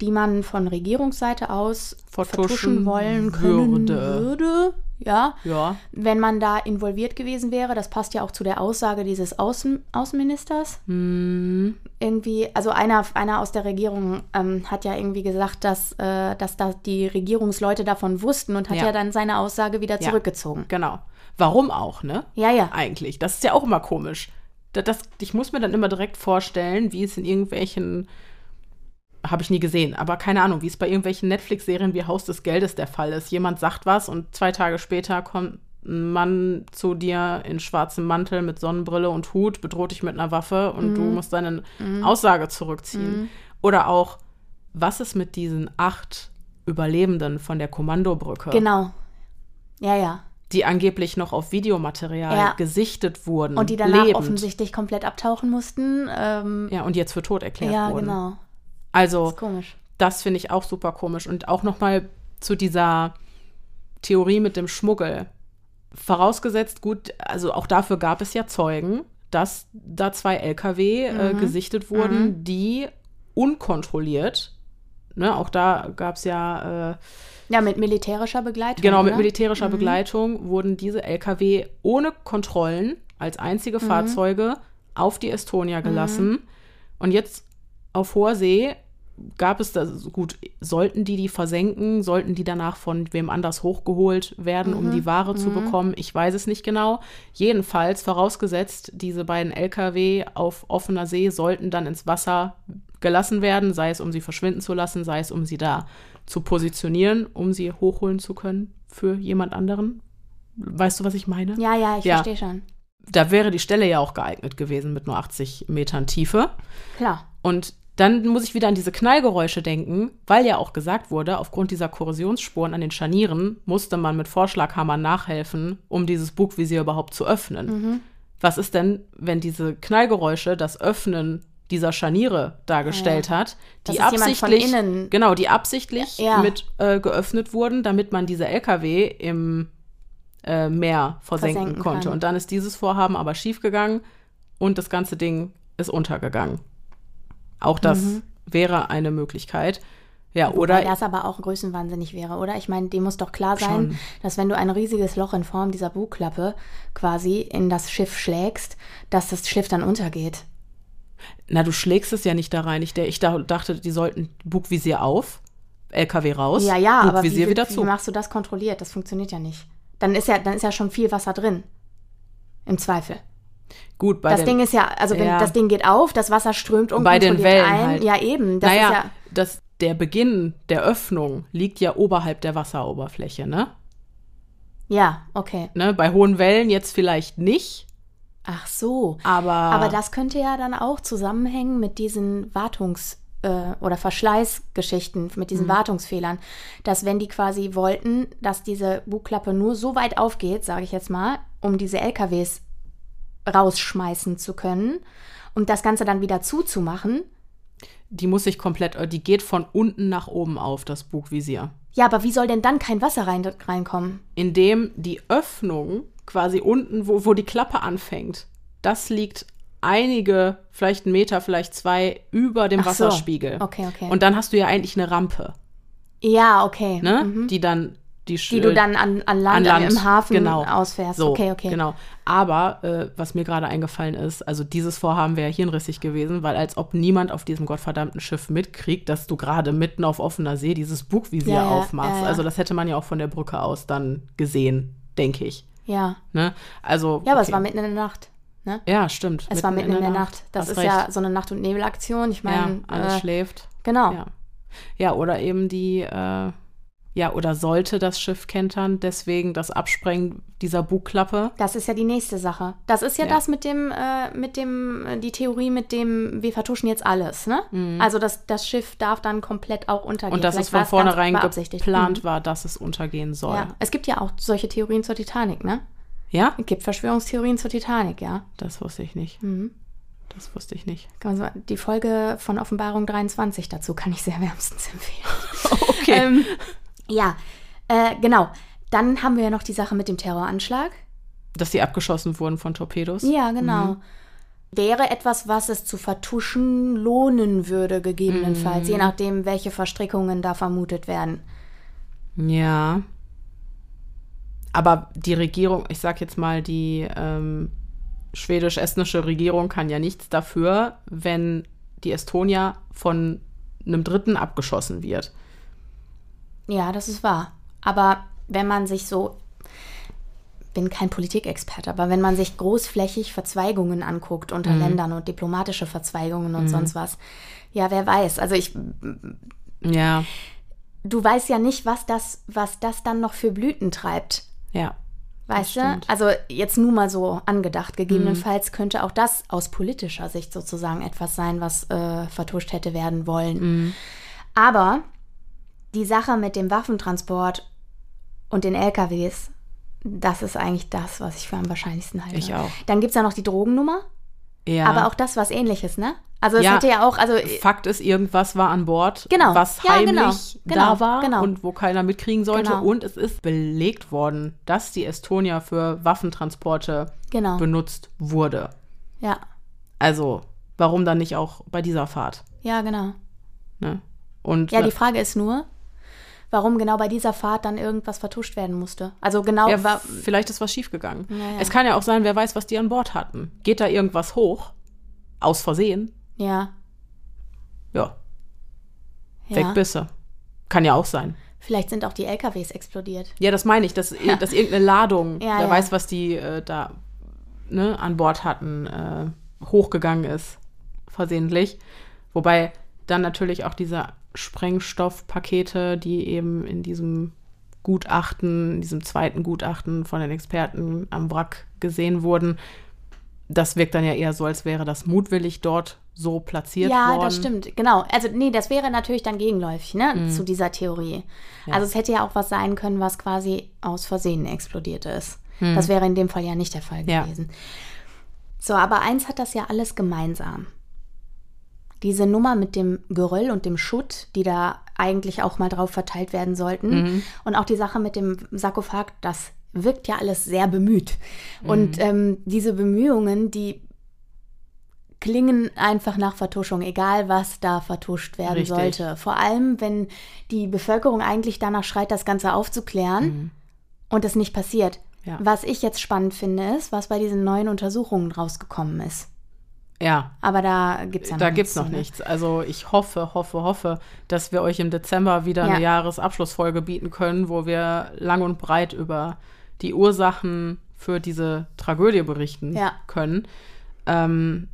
die man von Regierungsseite aus Vertuschen vertuschen wollen können würde. würde. Ja, Ja. wenn man da involviert gewesen wäre. Das passt ja auch zu der Aussage dieses Außen Außenministers. Hm, Irgendwie, also einer, einer aus der Regierung ähm, hat ja irgendwie gesagt, dass, äh, dass da die Regierungsleute davon wussten und hat ja, Ja. dann seine Aussage wieder Ja. zurückgezogen. genau. Warum auch, ne? Ja, ja. Eigentlich. Das ist ja auch immer komisch. Das, das, ich muss mir dann immer direkt vorstellen, wie es in irgendwelchen, habe ich nie gesehen, aber keine Ahnung, wie es bei irgendwelchen Netflix-Serien wie Haus des Geldes der Fall ist. Jemand sagt was und zwei Tage später kommt ein Mann zu dir in schwarzem Mantel mit Sonnenbrille und Hut, bedroht dich mit einer Waffe und du musst deine Aussage zurückziehen. Oder auch, was ist mit diesen acht Überlebenden von der Kommandobrücke? Genau. Ja, ja. Die angeblich noch auf Videomaterial Ja. gesichtet wurden. Und die danach lebend. offensichtlich komplett abtauchen mussten. Ähm, Ja, und jetzt für tot erklärt ja, wurden. genau. Also, ist komisch. das finde ich auch super komisch. Und auch nochmal zu dieser Theorie mit dem Schmuggel. Vorausgesetzt, gut, also auch dafür gab es ja Zeugen, dass da zwei Lkw äh, Mhm. gesichtet wurden, die unkontrolliert, ne, auch da gab es ja äh, Ja, mit militärischer Begleitung. Genau, mit oder? militärischer Begleitung wurden diese Lkw ohne Kontrollen als einzige Fahrzeuge auf die Estonia gelassen. Und jetzt auf hoher See gab es das, gut, sollten die die versenken, sollten die danach von wem anders hochgeholt werden, um die Ware zu bekommen? Ich weiß es nicht genau. Jedenfalls, vorausgesetzt, diese beiden LKW auf offener See sollten dann ins Wasser gelassen werden, sei es um sie verschwinden zu lassen, sei es um sie da zu positionieren, um sie hochholen zu können für jemand anderen. Weißt du, was ich meine? Ja, ja, ich Ja. verstehe schon. Da wäre die Stelle ja auch geeignet gewesen mit nur 80 Metern Tiefe. Klar. Und dann muss ich wieder an diese Knallgeräusche denken, weil ja auch gesagt wurde, aufgrund dieser Korrosionsspuren an den Scharnieren musste man mit Vorschlaghammern nachhelfen, um dieses Bugvisier überhaupt zu öffnen. Mhm. Was ist denn, wenn diese Knallgeräusche das Öffnen dieser Scharniere dargestellt hat, Das die absichtlich, genau, die absichtlich Ja. mit äh, geöffnet wurden, damit man diese LKW im äh, Meer versenken, Versenken konnte. kann. Und dann ist dieses Vorhaben aber schiefgegangen und das ganze Ding ist untergegangen. Auch das wäre eine Möglichkeit. Ja, Mhm. Wobei oder das aber auch größenwahnsinnig wäre, oder? Ich meine, dem muss doch klar sein, Schon. dass wenn du ein riesiges Loch in Form dieser Bugklappe quasi in das Schiff schlägst, dass das Schiff dann untergeht. Na, du schlägst es ja nicht da rein. Ich, der, ich da, dachte, die sollten Bugvisier auf, LKW raus, Ja, ja, aber wie, Bugvisier wie, wieder wie zu. machst du das kontrolliert? Das funktioniert ja nicht. Dann ist ja, dann ist ja schon viel Wasser drin. Im Zweifel. Gut, bei das den, Ding ist ja, also wenn Ja. das Ding geht auf, das Wasser strömt bei den Wellen ein. halt. Ja, eben. Das naja, ist ja, das, der Beginn der Öffnung liegt ja oberhalb der Wasseroberfläche, ne? ja, okay. ne? Bei hohen Wellen jetzt vielleicht nicht, Ach so. aber, Aber das könnte ja dann auch zusammenhängen mit diesen Wartungs- äh, oder Verschleißgeschichten, mit Mhm. diesen Wartungsfehlern, dass wenn die quasi wollten, dass diese Bugklappe nur so weit aufgeht, sage ich jetzt mal, um diese LKWs rausschmeißen zu können und das Ganze dann wieder zuzumachen. die muss sich komplett, äh, die geht von unten nach oben auf, das Bugvisier. Ja, aber wie soll denn dann kein Wasser rein, reinkommen? indem die Öffnung quasi unten, wo, wo die Klappe anfängt, das liegt einige, vielleicht einen Meter, vielleicht zwei über dem Ach so. Wasserspiegel. Okay, okay. Und dann hast du ja eigentlich eine Rampe, Ja, okay. ne? Die dann die, Die du dann an, an, Land, an Land im Hafen genau. ausfährst. So, okay, okay. Genau. Aber äh, was mir gerade eingefallen ist, also dieses Vorhaben wäre hirnrissig gewesen, weil als ob niemand auf diesem gottverdammten Schiff mitkriegt, dass du gerade mitten auf offener See dieses Bugvisier ja, aufmachst. ja, ja. Also das hätte man ja auch von der Brücke aus dann gesehen, denke ich. Ja. Ne? Also, Ja, aber es okay. war mitten in der Nacht. Ne? Ja, stimmt. Es war mitten in der Nacht. Das Hast ist recht. ja so eine Nacht- und Nebelaktion. Ich meine, ja, alles äh, schläft. genau. Ja. ja, oder eben die, äh, ja, oder sollte das Schiff kentern, deswegen das Absprengen dieser Bugklappe. Das ist ja die nächste Sache. Das ist ja, Ja. das mit dem, äh, mit dem, äh, die Theorie mit dem, wir vertuschen jetzt alles, ne? Also das, das Schiff darf dann komplett auch untergehen. Mhm. Und dass es Vielleicht von vornherein geplant Mhm. war, dass es untergehen soll. Ja. Es gibt ja auch solche Theorien zur Titanic, ne? Ja? Es gibt Verschwörungstheorien zur Titanic, ja. Das wusste ich nicht. Mhm. Das wusste ich nicht. Kann man so- Die Folge von Offenbarung 23 dazu kann ich sehr wärmstens empfehlen. Okay. ähm, ja, äh, genau. Dann haben wir ja noch die Sache mit dem Terroranschlag. Dass die abgeschossen wurden von Torpedos? Ja, genau. Wäre etwas, was es zu vertuschen lohnen würde, gegebenenfalls, je nachdem, welche Verstrickungen da vermutet werden. Ja. Aber die Regierung, ich sag jetzt mal, die ähm, schwedisch-estnische Regierung kann ja nichts dafür, wenn die Estonia von einem Dritten abgeschossen wird. Ja, das ist wahr. Aber wenn man sich so, bin kein Politikexperte, aber wenn man sich großflächig Verzweigungen anguckt unter Ländern und diplomatische Verzweigungen und sonst was, ja, wer weiß. Also ich, Ja, du weißt ja nicht, was das, was das dann noch für Blüten treibt. ja. Weißt du? Also jetzt nur mal so angedacht. Gegebenenfalls könnte auch das aus politischer Sicht sozusagen etwas sein, was äh, vertuscht hätte werden wollen. Aber die Sache mit dem Waffentransport und den LKWs, das ist eigentlich das, was ich für am wahrscheinlichsten halte. Ich auch. Dann gibt es ja noch die Drogennummer, Ja. aber auch das was ähnliches, ne? Also es Ja. hätte ja auch, also Fakt ist, irgendwas war an Bord, Genau. was Ja, genau. heimlich Genau. da war Genau. und wo keiner mitkriegen sollte. Genau. Und es ist belegt worden, dass die Estonia für Waffentransporte genau, benutzt wurde. ja, Also, warum dann nicht auch bei dieser Fahrt? ja, genau. Ne? Und Ja, die Frage ist nur, warum genau bei dieser Fahrt dann irgendwas vertuscht werden musste. Also genau, ja, wa- vielleicht ist was schiefgegangen. Ja, ja. Es kann ja auch sein, wer weiß, was die an Bord hatten. Geht da irgendwas hoch? Aus Versehen? ja, Ja. Ja. Weg bisse. Kann ja auch sein. Vielleicht sind auch die LKWs explodiert. Ja, das meine ich, dass, dass irgendeine Ladung, wer weiß, was die äh, da ne, an Bord hatten, äh, hochgegangen ist, versehentlich. Wobei dann natürlich auch diese Sprengstoffpakete, die eben in diesem Gutachten, in diesem zweiten Gutachten von den Experten am Wrack gesehen wurden, das wirkt dann ja eher so, als wäre das mutwillig dort so platziert ja, worden. das stimmt. Genau. Also, nee, das wäre natürlich dann gegenläufig, ne, zu dieser Theorie. Also, es hätte ja auch was sein können, was quasi aus Versehen explodiert ist. Das wäre in dem Fall ja nicht der Fall Ja. gewesen. So, aber eins hat das ja alles gemeinsam. Diese Nummer mit dem Geröll und dem Schutt, die da eigentlich auch mal drauf verteilt werden sollten. Und auch die Sache mit dem Sarkophag, das wirkt ja alles sehr bemüht. Und ähm, diese Bemühungen, die klingen einfach nach Vertuschung, egal was da vertuscht werden Richtig. sollte. Vor allem, wenn die Bevölkerung eigentlich danach schreit, das Ganze aufzuklären und es nicht passiert. Ja. Was ich jetzt spannend finde, ist, was bei diesen neuen Untersuchungen rausgekommen ist. Ja, Aber da gibt es ja noch da gibt's noch zu, ne? nichts. Also ich hoffe, hoffe, hoffe, dass wir euch im Dezember wieder Ja. eine Jahresabschlussfolge bieten können, wo wir lang und breit über die Ursachen für diese Tragödie berichten Ja. können. Ähm,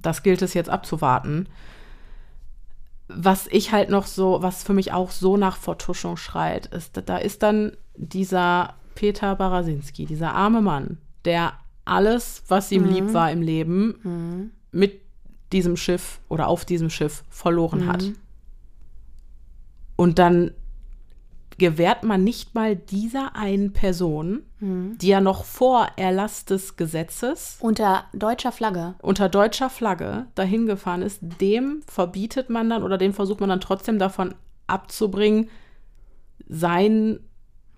das gilt es jetzt abzuwarten. Was ich halt noch so, was für mich auch so nach Vertuschung schreit, ist, da ist dann dieser Peter Barasinski, dieser arme Mann, der alles, was ihm lieb war im Leben, mit diesem Schiff oder auf diesem Schiff verloren hat. Und dann gewährt man nicht mal dieser einen Person, die ja noch vor Erlass des Gesetzes Unter deutscher Flagge. unter deutscher Flagge dahin gefahren ist, dem verbietet man dann oder den versucht man dann trotzdem davon abzubringen, sein,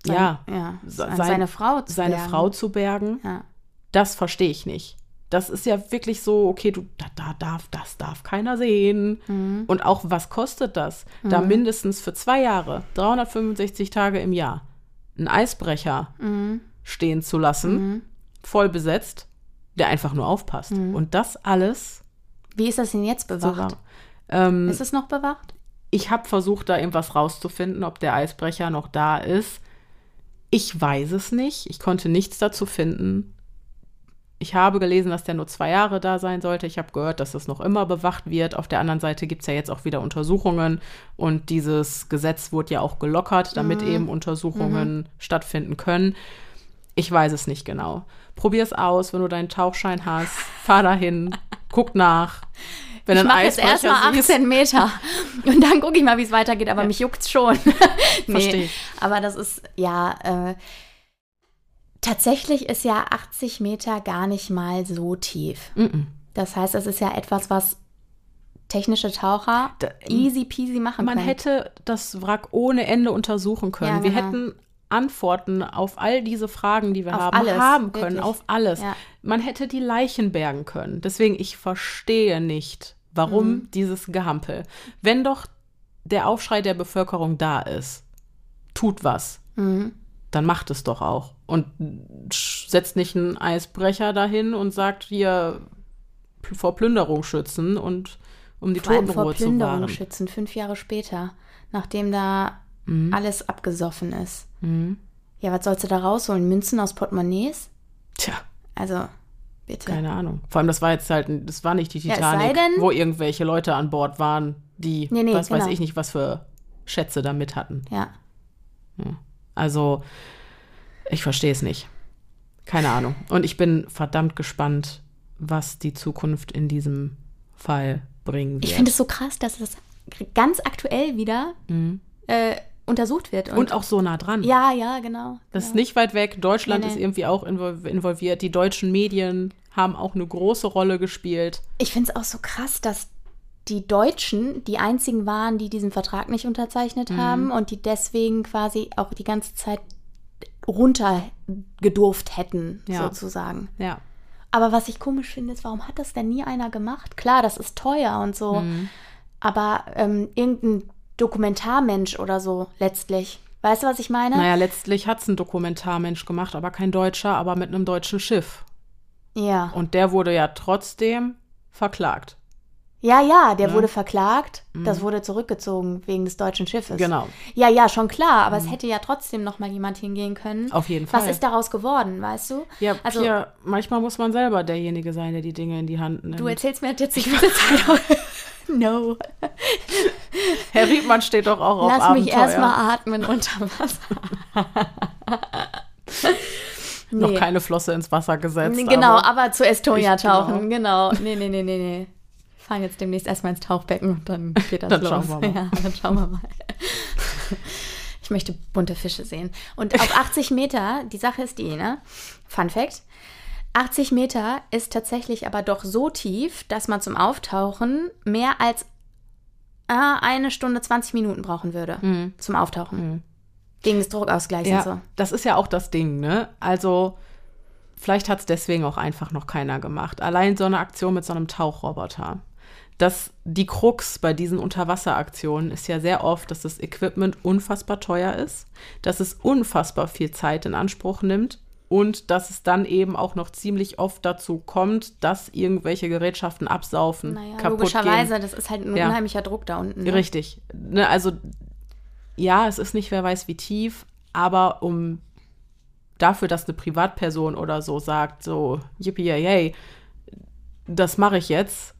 Sein- ja, ja, se- seine Frau zu seine bergen. Frau zu bergen. Ja. Das verstehe ich nicht. Das ist ja wirklich so, okay, du, da, da darf, das darf keiner sehen. Mhm. Und auch, was kostet das? Da mindestens für zwei Jahre, 365 Tage im Jahr, einen Eisbrecher Mhm. stehen zu lassen, voll besetzt, der einfach nur aufpasst. Mhm. Und das alles Wie ist das denn jetzt bewacht? Ähm, ist es noch bewacht? ich habe versucht, da irgendwas rauszufinden, ob der Eisbrecher noch da ist. Ich weiß es nicht. Ich konnte nichts dazu finden. Ich habe gelesen, dass der nur zwei Jahre da sein sollte. Ich habe gehört, dass das noch immer bewacht wird. Auf der anderen Seite gibt es ja jetzt auch wieder Untersuchungen und dieses Gesetz wurde ja auch gelockert, damit eben Untersuchungen stattfinden können. Ich weiß es nicht genau. Probier es aus, wenn du deinen Tauchschein hast. Fahr dahin, guck nach. Wenn Ich mache jetzt erstmal siehst- 18 Meter und dann gucke ich mal, wie es weitergeht. Aber mich juckt's schon. nee, Versteh ich. Aber das ist, ja, äh, tatsächlich ist ja 80 Meter gar nicht mal so tief. Mm-mm. Das heißt, es ist ja etwas, was technische Taucher Da- easy peasy machen Man können. hätte das Wrack ohne Ende untersuchen können. Ja, Wir genau. hätten Antworten auf all diese Fragen, die wir Auf haben, alles, haben können, wirklich. auf alles. Ja. Man hätte die Leichen bergen können. Deswegen, ich verstehe nicht, warum Mhm. dieses Gehampel. Wenn doch der Aufschrei der Bevölkerung da ist, tut was, Mhm. Dann macht es doch auch. Und setzt nicht einen Eisbrecher dahin und sagt hier vor Plünderung schützen und um die Vor vor Totenruhe zu Plünderung schützen, fünf Jahre später, nachdem da Mhm. alles abgesoffen ist. Ja, was sollst du da rausholen? Münzen aus Portemonnaies? Tja. Also, bitte. Keine Ahnung. Vor allem, das war jetzt halt, das war nicht die Ja, Titanic, sei denn- wo irgendwelche Leute an Bord waren, die, Nee, nee, was weiß genau. ich nicht, was für Schätze da mit hatten. Ja. Also, ich verstehe es nicht. Keine Ahnung. Und ich bin verdammt gespannt, was die Zukunft in diesem Fall bringen wird. Ich finde es so krass, dass es ganz aktuell wieder äh, untersucht wird. Mhm. Und auch so nah dran. Ja, ja, genau. Das ist genau. nicht weit weg. Deutschland Nee, nee. ist irgendwie auch invol- involviert. Die deutschen Medien haben auch eine große Rolle gespielt. Ich finde es auch so krass, dass die Deutschen die einzigen waren, die diesen Vertrag nicht unterzeichnet Mhm. haben und die deswegen quasi auch die ganze Zeit runtergedurft hätten, Ja. sozusagen. Ja. Aber was ich komisch finde, ist, warum hat das denn nie einer gemacht? Klar, das ist teuer und so, Mhm. aber ähm, irgendein Dokumentarmensch oder so letztlich. Weißt du, was ich meine? Naja, letztlich hat es ein Dokumentarmensch gemacht, aber kein Deutscher, aber mit einem deutschen Schiff. Ja. Und der wurde ja trotzdem verklagt. Ja, ja, der wurde verklagt. Das wurde zurückgezogen wegen des deutschen Schiffes. Mhm. Genau. Ja, ja, schon klar. Aber es hätte ja trotzdem noch mal jemand hingehen können. Auf jeden Was Fall. ist daraus geworden, weißt du? Ja, also hier, manchmal muss man selber derjenige sein, der die Dinge in die Hand nimmt. du erzählst mir jetzt die ganze Zeit. no. Herr Riedmann steht doch auch auf Lass Abenteuer. mich erstmal atmen unter Wasser. Noch Nee. keine Flosse ins Wasser gesetzt. Genau, aber aber zu Estonia Ich- genau. tauchen, genau. Nee, nee, nee, nee, nee. Ich fahre jetzt demnächst erstmal ins Tauchbecken und dann geht das Dann los. schauen wir mal. Ja, dann schauen wir mal. Ich möchte bunte Fische sehen. Und auf 80 Meter, die Sache ist die, ne? Fun Fact. 80 Meter ist tatsächlich aber doch so tief, dass man zum Auftauchen mehr als äh, eine Stunde 20 Minuten brauchen würde. Zum Auftauchen. Wegen des Druckausgleichs ja, und so. das ist ja auch das Ding, ne? Also, vielleicht hat es deswegen auch einfach noch keiner gemacht. Allein so eine Aktion mit so einem Tauchroboter. Das, die Krux bei diesen Unterwasseraktionen ist ja sehr oft, dass das Equipment unfassbar teuer ist, dass es unfassbar viel Zeit in Anspruch nimmt und dass es dann eben auch noch ziemlich oft dazu kommt, dass irgendwelche Gerätschaften absaufen, Naja, kaputt logischerweise, gehen. das ist halt ein Ja. unheimlicher Druck da unten. Ne? Richtig. Ne, also, ja, es ist nicht wer weiß wie tief, aber um dafür, dass eine Privatperson oder so sagt, so, yippie, yay, das mache ich jetzt,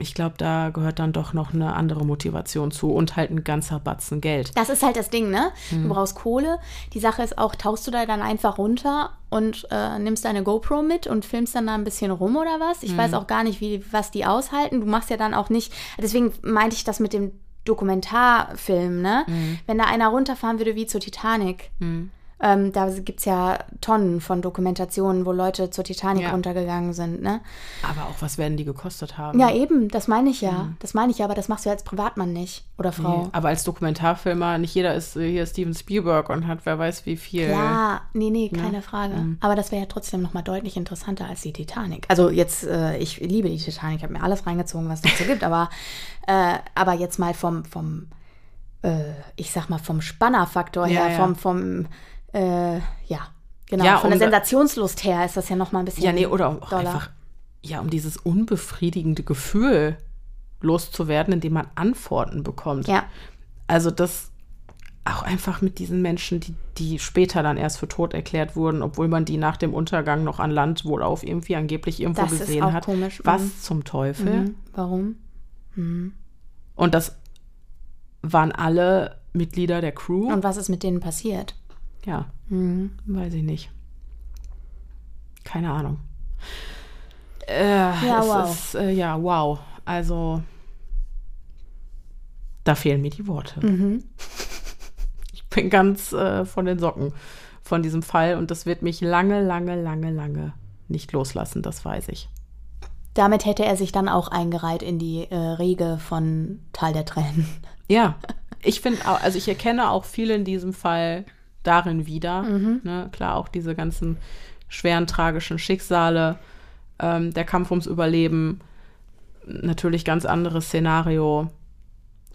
ich glaube, da gehört dann doch noch eine andere Motivation zu und halt ein ganzer Batzen Geld. Das ist halt das Ding, ne? Hm. Du brauchst Kohle. Die Sache ist auch, tauchst du da dann einfach runter und äh, nimmst deine GoPro mit und filmst dann da ein bisschen rum oder was? Ich Hm. weiß auch gar nicht, wie, was die aushalten. Du machst ja dann auch nicht, deswegen meinte ich das mit dem Dokumentarfilm, ne? Hm. Wenn da einer runterfahren würde wie zur Titanic. Ähm, da gibt es ja Tonnen von Dokumentationen, wo Leute zur Titanic Ja. runtergegangen sind, ne? Aber auch, was werden die gekostet haben? Ja, eben, das meine ich ja. Hm. Das meine ich ja, aber das machst du als Privatmann nicht. Oder Frau. Nee, aber als Dokumentarfilmer, nicht jeder ist äh, hier Steven Spielberg und hat wer weiß wie viel. Ja, nee, nee, keine Frage. Mhm. Aber das wäre ja trotzdem nochmal deutlich interessanter als die Titanic. Also jetzt, äh, ich liebe die Titanic, ich habe mir alles reingezogen, was es dazu gibt, aber, äh, aber jetzt mal vom, vom äh, ich sag mal, vom Spannerfaktor Ja, her, ja. vom, vom, äh, ja, genau, Ja, von um der Sensationslust her ist das ja nochmal ein bisschen Ja, nee, oder auch doller. einfach, ja, um dieses unbefriedigende Gefühl loszuwerden, indem man Antworten bekommt. Ja, Also das auch einfach mit diesen Menschen, die, die später dann erst für tot erklärt wurden, obwohl man die nach dem Untergang noch an Land wohl auf irgendwie angeblich irgendwo Das ist gesehen auch hat. komisch, Was mhm. zum Teufel? mhm. warum? Und das waren alle Mitglieder der Crew. Und was ist mit denen passiert? Ja, Mhm. weiß ich nicht. Keine Ahnung. Äh, Ja, es wow. Ist, äh, ja, wow. Also, da fehlen mir die Worte. Mhm. Ich bin ganz äh, von den Socken von diesem Fall und das wird mich lange, lange, lange, lange nicht loslassen, das weiß ich. Damit hätte er sich dann auch eingereiht in die äh, Riege von Tal der Tränen. Ja, ich finde, also ich erkenne auch viel in diesem Fall darin wieder. Ne? Klar, auch diese ganzen schweren, tragischen Schicksale, ähm, der Kampf ums Überleben, natürlich ganz anderes Szenario.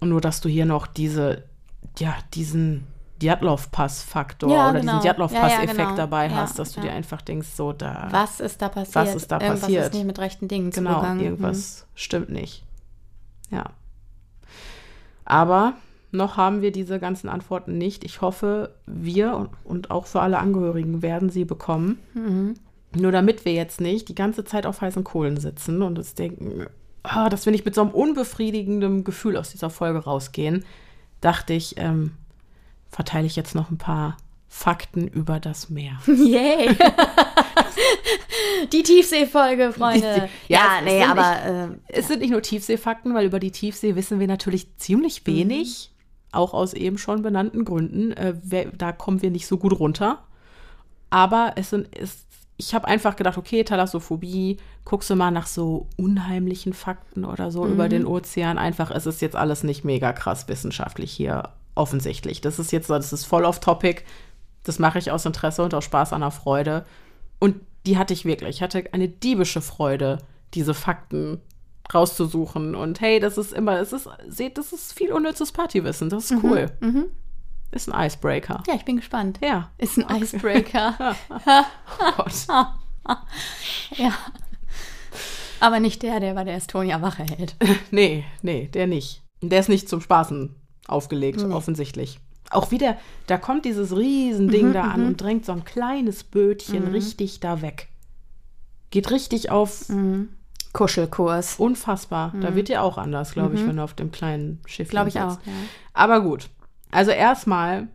Und nur, dass du hier noch diese, ja, diesen Djatlov-Pass-Faktor Ja, oder genau. diesen Djatlov-Pass-Effekt Ja, ja, genau. dabei hast, dass du dir einfach denkst, so da. Was ist da passiert? Was ist da Irgendwas passiert? ist nicht mit rechten Dingen Genau, zugegangen. irgendwas stimmt nicht. Ja. Aber noch haben wir diese ganzen Antworten nicht. Ich hoffe, wir und, auch für alle Angehörigen werden sie bekommen. Mhm. Nur damit wir jetzt nicht die ganze Zeit auf heißen Kohlen sitzen und uns denken, ah, dass wir nicht mit so einem unbefriedigenden Gefühl aus dieser Folge rausgehen, dachte ich, ähm, verteile ich jetzt noch ein paar Fakten über das Meer. Mhm. Yay! die Tiefseefolge, Freunde. Die- ja, ja, nee, aber äh, Es sind nicht nur Tiefseefakten, weil über die Tiefsee wissen wir natürlich ziemlich wenig, auch aus eben schon benannten Gründen. Äh, wer, da kommen wir nicht so gut runter. Aber es sind, es, ich habe einfach gedacht, okay, Thalassophobie, guckst du mal nach so unheimlichen Fakten oder so über den Ozean. Einfach, es ist jetzt alles nicht mega krass wissenschaftlich hier offensichtlich. Das ist jetzt, das ist voll off topic. Das mache ich aus Interesse und aus Spaß an der Freude. Und die hatte ich wirklich. Ich hatte eine diebische Freude, diese Fakten rauszusuchen. Und hey, das ist immer, es ist, seht, das ist viel unnützes Partywissen. Das ist cool. Ist ein Icebreaker. ja, ich bin gespannt. Ja. Ist ein Icebreaker. Oh Gott. ja. Aber nicht der, der bei der Estonia Wache hält. nee, nee, der nicht. Der ist nicht zum Spaßen aufgelegt, Nee. offensichtlich. Auch wieder, da kommt dieses Riesending Mhm, da an und drängt so ein kleines Bötchen richtig da weg. Geht richtig auf Mhm. Kuschelkurs. unfassbar. Da wird ja auch anders, glaube ich, wenn du auf dem kleinen Schiff Glaube ich auch. Ja. Aber gut. Also erstmal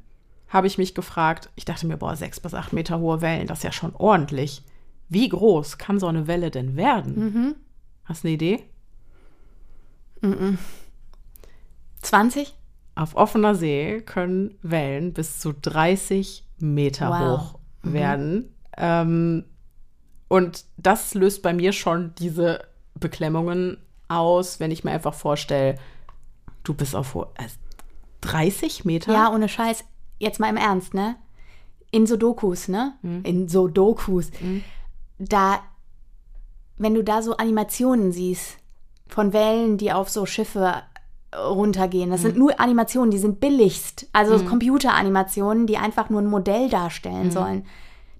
habe ich mich gefragt, ich dachte mir, boah, sechs bis acht Meter hohe Wellen, das ist ja schon ordentlich. Wie groß kann so eine Welle denn werden? Mhm. Hast du eine Idee? 20? Auf offener See können Wellen bis zu 30 Meter Wow. hoch werden. Ähm, und das löst bei mir schon diese Beklemmungen aus, wenn ich mir einfach vorstelle, du bist auf ho- äh, 30 Meter? Ja, ohne Scheiß. Jetzt mal im Ernst, ne? In so Dokus, ne? In so Dokus. Da, wenn du da so Animationen siehst von Wellen, die auf so Schiffe äh, runtergehen, das sind nur Animationen, die sind billigst. Also Computeranimationen, die einfach nur ein Modell darstellen sollen.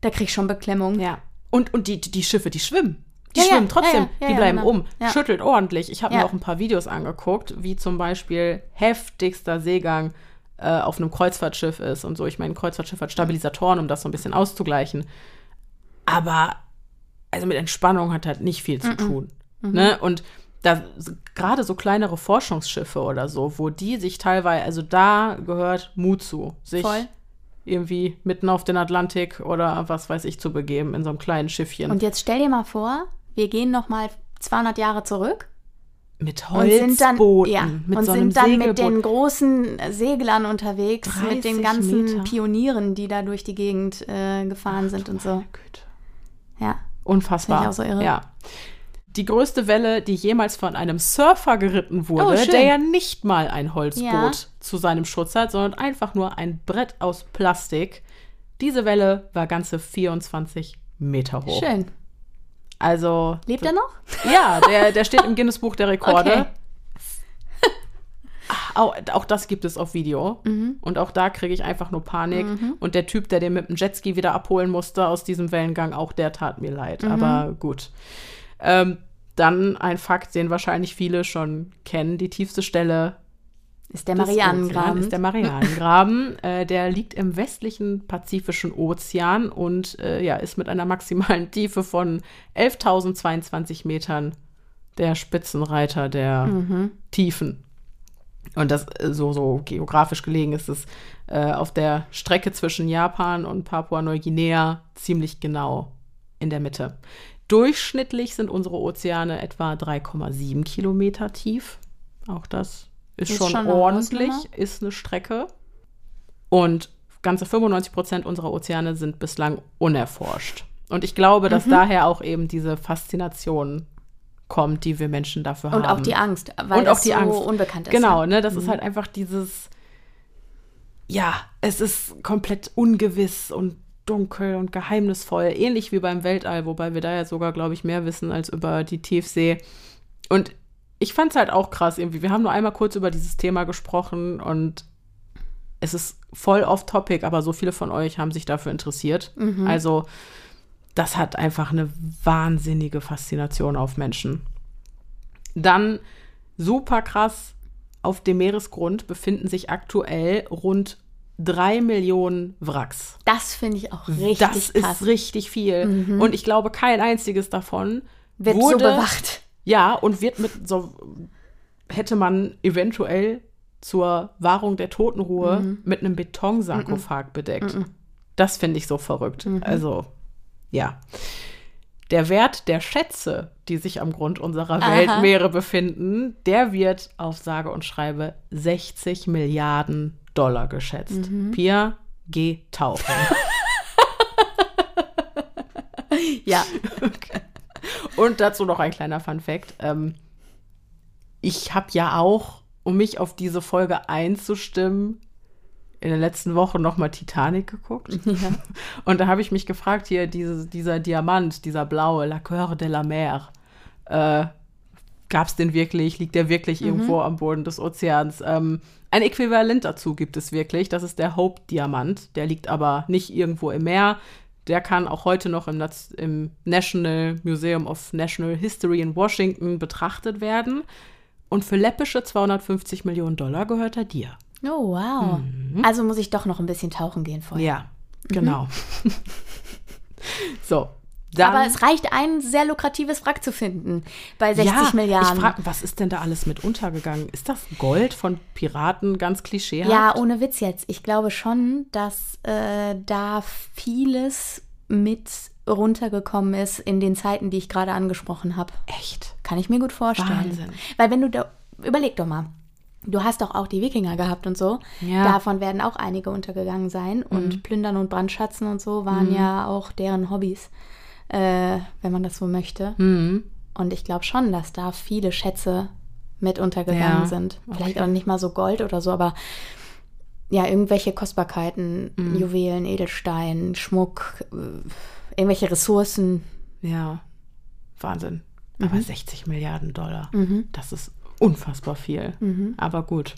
Da krieg ich schon Beklemmung. Ja. Und, und die, die Schiffe, die schwimmen. Die Ja, schwimmen trotzdem, ja, ja, ja, die bleiben genau. um. Schüttelt ordentlich. Ich habe mir auch ein paar Videos angeguckt, wie zum Beispiel heftigster Seegang äh, auf einem Kreuzfahrtschiff ist und so. Ich meine, ein Kreuzfahrtschiff hat Stabilisatoren, um das so ein bisschen auszugleichen. Aber also mit Entspannung hat halt nicht viel zu tun. Mhm. Ne? Und da gerade so kleinere Forschungsschiffe oder so, wo die sich teilweise, also da gehört Mut zu, sich Voll. irgendwie mitten auf den Atlantik oder was weiß ich zu begeben in so einem kleinen Schiffchen. Und jetzt stell dir mal vor, wir gehen noch mal 200 Jahre zurück mit Holzbooten, ja, mit und so sind dann mit den großen Seglern unterwegs, 30 mit den ganzen Meter. Pionieren, die da durch die Gegend äh, gefahren sind und so. Güte. Ja. Unfassbar. Ich auch so irre. Ja. Die größte Welle, die jemals von einem Surfer geritten wurde, Oh, der ja nicht mal ein Holzboot Ja. zu seinem Schutz hat, sondern einfach nur ein Brett aus Plastik. Diese Welle war ganze 24 Meter hoch. Schön. Also. Lebt er noch? Ja, der, der steht im Guinness Buch der Rekorde. Okay. Auch, auch das gibt es auf Video. Mhm. Und auch da kriege ich einfach nur Panik. Und der Typ, der den mit dem Jetski wieder abholen musste aus diesem Wellengang, auch der tat mir leid. Mhm. Aber gut. Ähm, dann ein Fakt, den wahrscheinlich viele schon kennen. Die tiefste Stelle Ist der Marianengraben. Ist der Marianengraben. äh, der liegt im westlichen Pazifischen Ozean und äh, ja, ist mit einer maximalen Tiefe von 11.022 Metern der Spitzenreiter der Tiefen. Und das äh, so, so geografisch gelegen ist es äh, auf der Strecke zwischen Japan und Papua-Neuguinea ziemlich genau in der Mitte. Durchschnittlich sind unsere Ozeane etwa 3,7 Kilometer tief. Auch das ist, Ist schon, schon ordentlich, ist eine Strecke. Und ganze 95 Prozent unserer Ozeane sind bislang unerforscht. Und ich glaube, dass Mhm. daher auch eben diese Faszination kommt, die wir Menschen dafür und haben. auch die Angst, weil Und auch die so Angst. unbekannt ist. Genau, ja. ne? Das ist halt einfach dieses, ja, es ist komplett ungewiss und dunkel und geheimnisvoll, ähnlich wie beim Weltall, wobei wir da ja sogar, glaube ich, mehr wissen als über die Tiefsee. Und ich fand es halt auch krass irgendwie. Wir haben nur einmal kurz über dieses Thema gesprochen und es ist voll off-topic, aber so viele von euch haben sich dafür interessiert. Also, das hat einfach eine wahnsinnige Faszination auf Menschen. Dann super krass, auf dem Meeresgrund befinden sich aktuell rund drei Millionen Wracks. Das finde ich auch richtig das krass. ist richtig viel. Und ich glaube, kein einziges davon Wird wurde, so bewacht. Ja, und wird mit so, hätte man eventuell zur Wahrung der Totenruhe Mhm. mit einem Betonsarkophag bedeckt. Das finde ich so verrückt. Mhm. Also, ja. Der Wert der Schätze, die sich am Grund unserer Aha. Weltmeere befinden, der wird auf sage und schreibe 60 Milliarden Dollar geschätzt. Mhm. Pia, geh tauchen. Ja. Und dazu noch ein kleiner Fun Fact. Ähm, ich habe ja auch, um mich auf diese Folge einzustimmen, in den letzten Wochen nochmal Titanic geguckt. Und da habe ich mich gefragt, hier, diese, dieser Diamant, dieser blaue, La Coeur de la Mer, äh, gab es den wirklich? Liegt der wirklich irgendwo am Boden des Ozeans? Ähm, ein Äquivalent dazu gibt es wirklich. Das ist der Hope-Diamant. Der liegt aber nicht irgendwo im Meer. Der kann auch heute noch im, im National Museum of National History in Washington betrachtet werden. Und für läppische 250 Millionen Dollar gehört er dir. Oh, wow. Also muss ich doch noch ein bisschen tauchen gehen vorher. Ja, genau. so. Dann, Aber es reicht, ein sehr lukratives Wrack zu finden bei 60 ja, Milliarden. Ich frage, was ist denn da alles mit untergegangen? Ist das Gold von Piraten ganz klischeehaft? Ja, ohne Witz jetzt. Ich glaube schon, dass äh, da vieles mit runtergekommen ist in den Zeiten, die ich gerade angesprochen habe. Echt? Kann ich mir gut vorstellen. Wahnsinn. Weil wenn du da, überleg doch mal, du hast doch auch die Wikinger gehabt und so. Ja. Davon werden auch einige untergegangen sein. Und Plündern und Brandschatzen und so waren ja auch deren Hobbys, äh, wenn man das so möchte. Mhm. Und ich glaube schon, dass da viele Schätze mit untergegangen Ja, sind. Vielleicht auch nicht mal so Gold oder so, aber ja, irgendwelche Kostbarkeiten, Mhm. Juwelen, Edelstein, Schmuck, äh, irgendwelche Ressourcen. Ja, Wahnsinn. Mhm. Aber 60 Milliarden Dollar, das ist unfassbar viel. Mhm. Aber gut.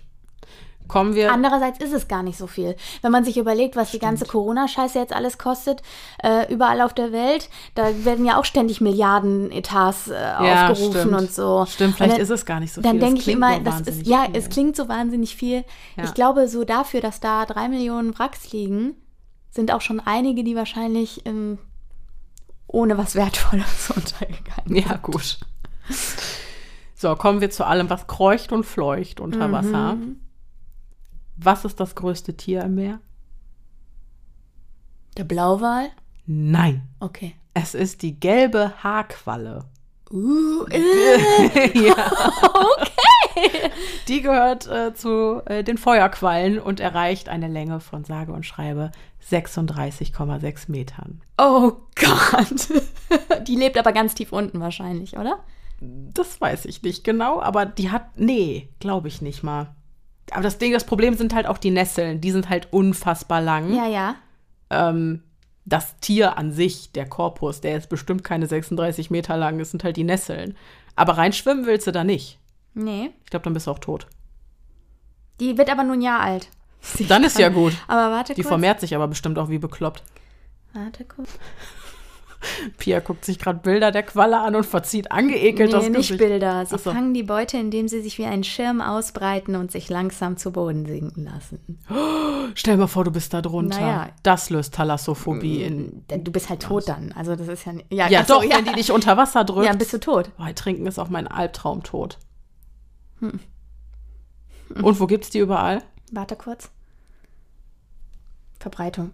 Kommen wir. Andererseits ist es gar nicht so viel. Wenn man sich überlegt, was die ganze Corona-Scheiße jetzt alles kostet, äh, überall auf der Welt, da werden ja auch ständig Milliarden-Etats äh, Ja, aufgerufen stimmt. und so. Stimmt, vielleicht dann, ist es gar nicht so Dann viel. Es denke ich immer, das ist, ja, viel. es klingt so wahnsinnig viel. Ja. Ich glaube, so dafür, dass da drei Millionen Wracks liegen, sind auch schon einige, die wahrscheinlich ähm, ohne was Wertvolles untergegangen Ja, gut. So, kommen wir zu allem, was kreucht und fleucht unter Wasser. Was ist das größte Tier im Meer? Der Blauwal? Nein, Okay. es ist die gelbe Haarqualle. Uh, äh, ja. Die gehört äh, zu äh, den Feuerquallen und erreicht eine Länge von sage und schreibe 36,6 Metern. oh Gott. Die lebt aber ganz tief unten wahrscheinlich, oder? Das weiß ich nicht genau, aber die hat, nee, glaube ich nicht mal. Aber das Ding, das Problem sind halt auch die Nesseln. Die sind halt unfassbar lang. Ja, ja. Ähm, das Tier an sich, der Korpus, der ist bestimmt keine 36 Meter lang. Es sind halt die Nesseln. Aber reinschwimmen willst du da nicht. Nee. Ich glaube, dann bist du auch tot. Die wird aber nur ein Jahr alt. Sie Dann ist ja gut. Aber warte Die kurz. vermehrt sich aber bestimmt auch wie bekloppt. Warte kurz. Pia guckt sich gerade Bilder der Qualle an und verzieht angeekelt das Nee, nicht Gesicht. Bilder. Sie so. fangen die Beute, indem sie sich wie einen Schirm ausbreiten und sich langsam zu Boden sinken lassen. Stell mal vor, du bist da drunter. Naja. Das löst Thalassophobie in. Denn du bist halt tot dann. Also das ist ja nicht. Ja, Ja, ach so, doch, wenn die dich unter Wasser drückt. Ja, bist du tot. Boah, trinken ist auch mein Albtraumtod. Hm. Und wo gibt's die überall? Warte kurz. Verbreitung.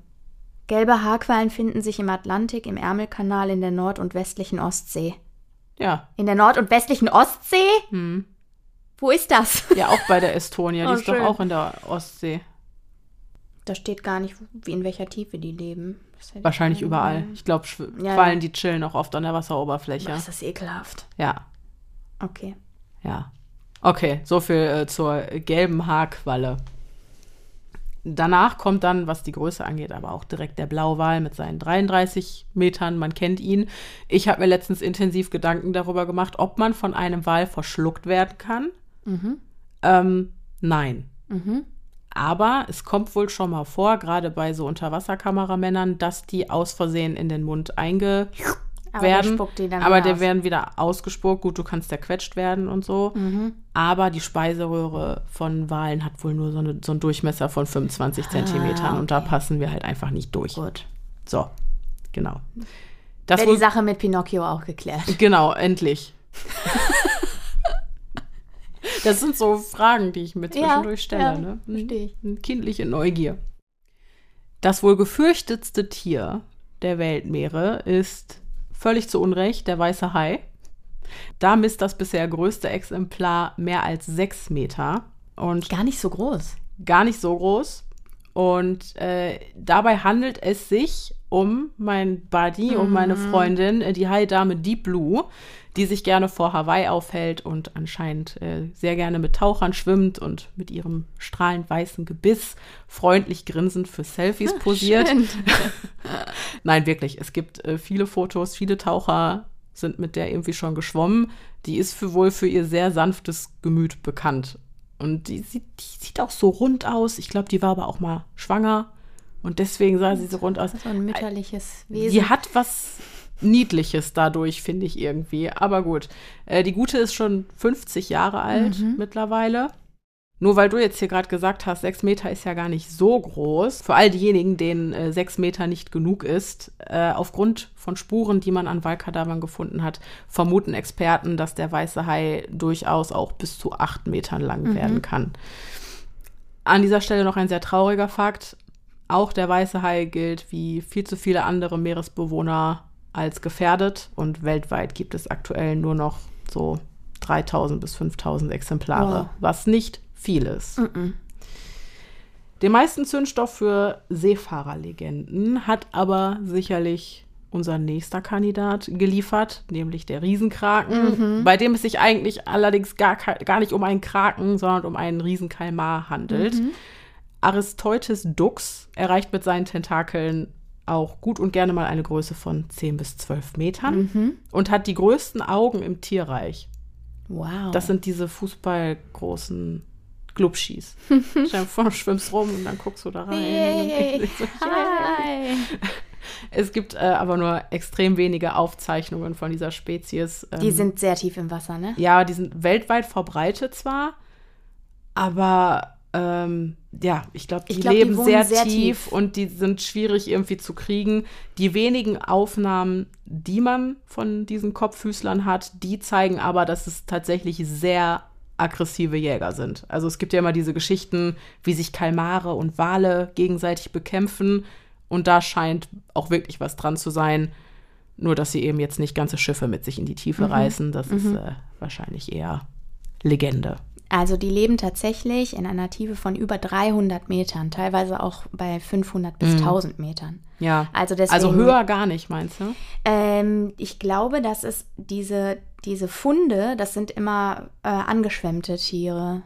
Gelbe Haarquallen finden sich im Atlantik, im Ärmelkanal, in der Nord- und westlichen Ostsee. Ja. In der Nord- und westlichen Ostsee? Wo ist das? Ja, auch bei der Estonia. Die Oh, ist doch schön. auch in der Ostsee. Da steht gar nicht, wie in welcher Tiefe die leben. Das Wahrscheinlich überall. Ich glaube, Ja, Quallen, die chillen auch oft an der Wasseroberfläche. Boah, ist das ekelhaft. Ja, Okay. ja. Okay, so viel äh, zur gelben Haarqualle. Danach kommt dann, was die Größe angeht, aber auch direkt der Blauwal mit seinen 33 Metern. Man kennt ihn. Ich habe mir letztens intensiv Gedanken darüber gemacht, ob man von einem Wal verschluckt werden kann. Ähm, nein. Aber es kommt wohl schon mal vor, gerade bei so Unterwasserkameramännern, dass die aus Versehen in den Mund einge Aber der werden. spuckt die dann aber der aus. werden wieder ausgespuckt. Gut, du kannst zerquetscht werden und so. Mhm. Aber die Speiseröhre von Walen hat wohl nur so, eine, so einen Durchmesser von 25 Zentimetern und da passen wir halt einfach nicht durch. Ah, Gut. So, genau. Das Wäre die Sache mit Pinocchio auch geklärt. Genau, endlich. das sind so Fragen, die ich mir zwischendurch stelle. ja, ne? verstehe ich. Kindliche Neugier. Das wohl gefürchtetste Tier der Weltmeere ist völlig zu Unrecht der weiße Hai. Da misst das bisher größte Exemplar mehr als sechs Meter und Gar nicht so groß. gar nicht so groß. Und äh, dabei handelt es sich um mein Buddy und meine Freundin, äh, die Hai-Dame Deep Blue, die sich gerne vor Hawaii aufhält und anscheinend äh, sehr gerne mit Tauchern schwimmt und mit ihrem strahlend weißen Gebiss freundlich grinsend für Selfies posiert. Schön. Nein, wirklich. Es gibt äh, viele Fotos, viele Taucher sind mit der irgendwie schon geschwommen. Die ist für wohl für ihr sehr sanftes Gemüt bekannt. Und die sieht, die sieht auch so rund aus. Ich glaube, die war aber auch mal schwanger. Und deswegen sah sie so rund aus. So ein mütterliches Wesen. Sie hat was Niedliches dadurch, finde ich irgendwie. Aber gut. Äh, die Gute ist schon 50 Jahre alt Mhm. mittlerweile. Nur weil du jetzt hier gerade gesagt hast, sechs Meter ist ja gar nicht so groß. Für all diejenigen, denen äh, sechs Meter nicht genug ist, äh, aufgrund von Spuren, die man an Waldkadavern gefunden hat, vermuten Experten, dass der weiße Hai durchaus auch bis zu acht Metern lang werden kann. An dieser Stelle noch ein sehr trauriger Fakt. Auch der weiße Hai gilt wie viel zu viele andere Meeresbewohner als gefährdet und weltweit gibt es aktuell nur noch so 3000 bis 5000 Exemplare, Wow. was nicht viel ist. Den meisten Zündstoff für Seefahrerlegenden hat aber sicherlich unser nächster Kandidat geliefert, nämlich der Riesenkraken, bei dem es sich eigentlich allerdings gar, gar nicht um einen Kraken, sondern um einen Riesenkalmar handelt. Aristeutes Dux erreicht mit seinen Tentakeln auch gut und gerne mal eine Größe von 10 bis 12 Metern und hat die größten Augen im Tierreich. Wow. Das sind diese fußballgroßen Glubschis. Stell dir vor, du schwimmst rum und dann guckst du da rein. Und dann- Hi. Es gibt äh, aber nur extrem wenige Aufzeichnungen von dieser Spezies. Ähm, Die sind sehr tief im Wasser, ne? ja, die sind weltweit verbreitet zwar, aber ähm, ja, ich glaube, die Ich glaub, die leben wohnen sehr, sehr tief, tief. und die sind schwierig irgendwie zu kriegen. Die wenigen Aufnahmen, die man von diesen Kopffüßlern hat, die zeigen aber, dass es tatsächlich sehr aggressive Jäger sind. Also es gibt ja immer diese Geschichten, wie sich Kalmare und Wale gegenseitig bekämpfen und da scheint auch wirklich was dran zu sein. Nur, dass sie eben jetzt nicht ganze Schiffe mit sich in die Tiefe Mhm. reißen. Das ist äh, wahrscheinlich eher Legende. Also die leben tatsächlich in einer Tiefe von über 300 Metern, teilweise auch bei 500 bis 1000 Metern. Ja. Also deswegen- Also höher gar nicht, meinst du? Ähm, ich glaube, dass es diese, diese Funde, das sind immer äh, angeschwemmte Tiere.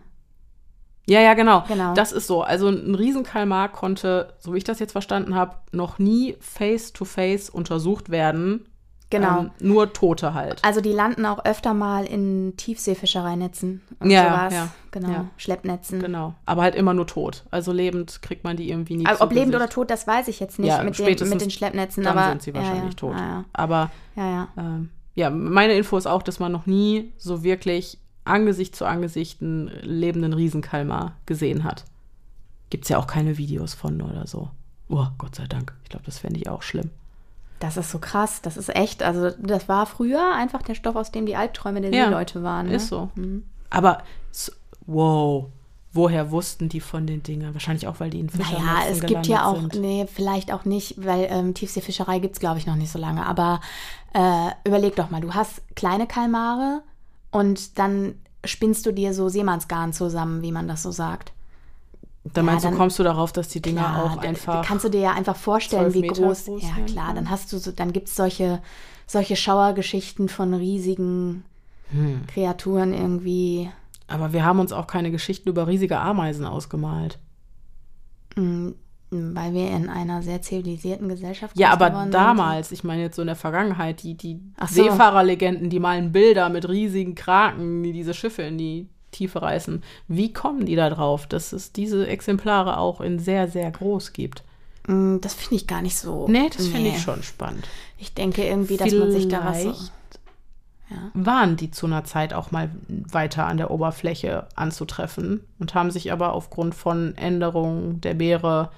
Ja, ja, genau. Genau. Das ist so. Also ein Riesenkalmar konnte, so wie ich das jetzt verstanden habe, noch nie face-to-face untersucht werden. Genau. Ähm, nur Tote halt. Also die landen auch öfter mal in Tiefseefischereinetzen und Ja, sowas. ja, Genau, ja. Schleppnetzen. Genau. Aber halt immer nur tot. Also lebend kriegt man die irgendwie Aber zu ob lebend oder tot, das weiß ich jetzt nicht Ja, mit, den, mit den Schleppnetzen. Dann aber sind sie wahrscheinlich tot. Ja, Aber ja, ja. ähm, ja, meine Info ist auch, dass man noch nie so wirklich Angesicht zu Angesicht einen lebenden Riesenkalmar gesehen hat. Gibt es ja auch keine Videos von oder so. Oh, Gott sei Dank. Ich glaube, das fände ich auch schlimm. Das ist so krass. Das ist echt. Also, das war früher einfach der Stoff, aus dem die Albträume der Ja, Seeleute waren. Ne? Ist so. Aber, so, wow, woher wussten die von den Dingen? Wahrscheinlich auch, weil die in Fischernetzen Naja, es gibt ja auch, sind. nee, vielleicht auch nicht, weil ähm, Tiefseefischerei gibt es, glaube ich, noch nicht so lange. Aber äh, überleg doch mal, du hast kleine Kalmare und dann spinnst du dir so Seemannsgarn zusammen, wie man das so sagt. Dann meinst Ja, du, dann- kommst du darauf, dass die Dinger Klar, auch da- einfach. Kannst du dir ja einfach vorstellen, 12 wie groß. groß ja, klar, dann hast du so, dann gibt es solche, solche Schauergeschichten von riesigen Hm. Kreaturen irgendwie. Aber wir haben uns auch keine Geschichten über riesige Ameisen ausgemalt. mm, Weil wir in einer sehr zivilisierten Gesellschaft Ja, aber geworden sind. damals, ich meine jetzt so in der Vergangenheit, die, die so. Seefahrerlegenden, die malen Bilder mit riesigen Kraken, die diese Schiffe in die Tiefe reißen. Wie kommen die da drauf, dass es diese Exemplare auch in sehr, sehr groß gibt? Mm, Das finde ich gar nicht so. Nee, das finde ich schon spannend. Ich denke irgendwie, dass man sich da was so. Vielleicht waren die zu einer Zeit auch mal weiter an der Oberfläche anzutreffen und haben sich aber aufgrund von Änderungen der Meere,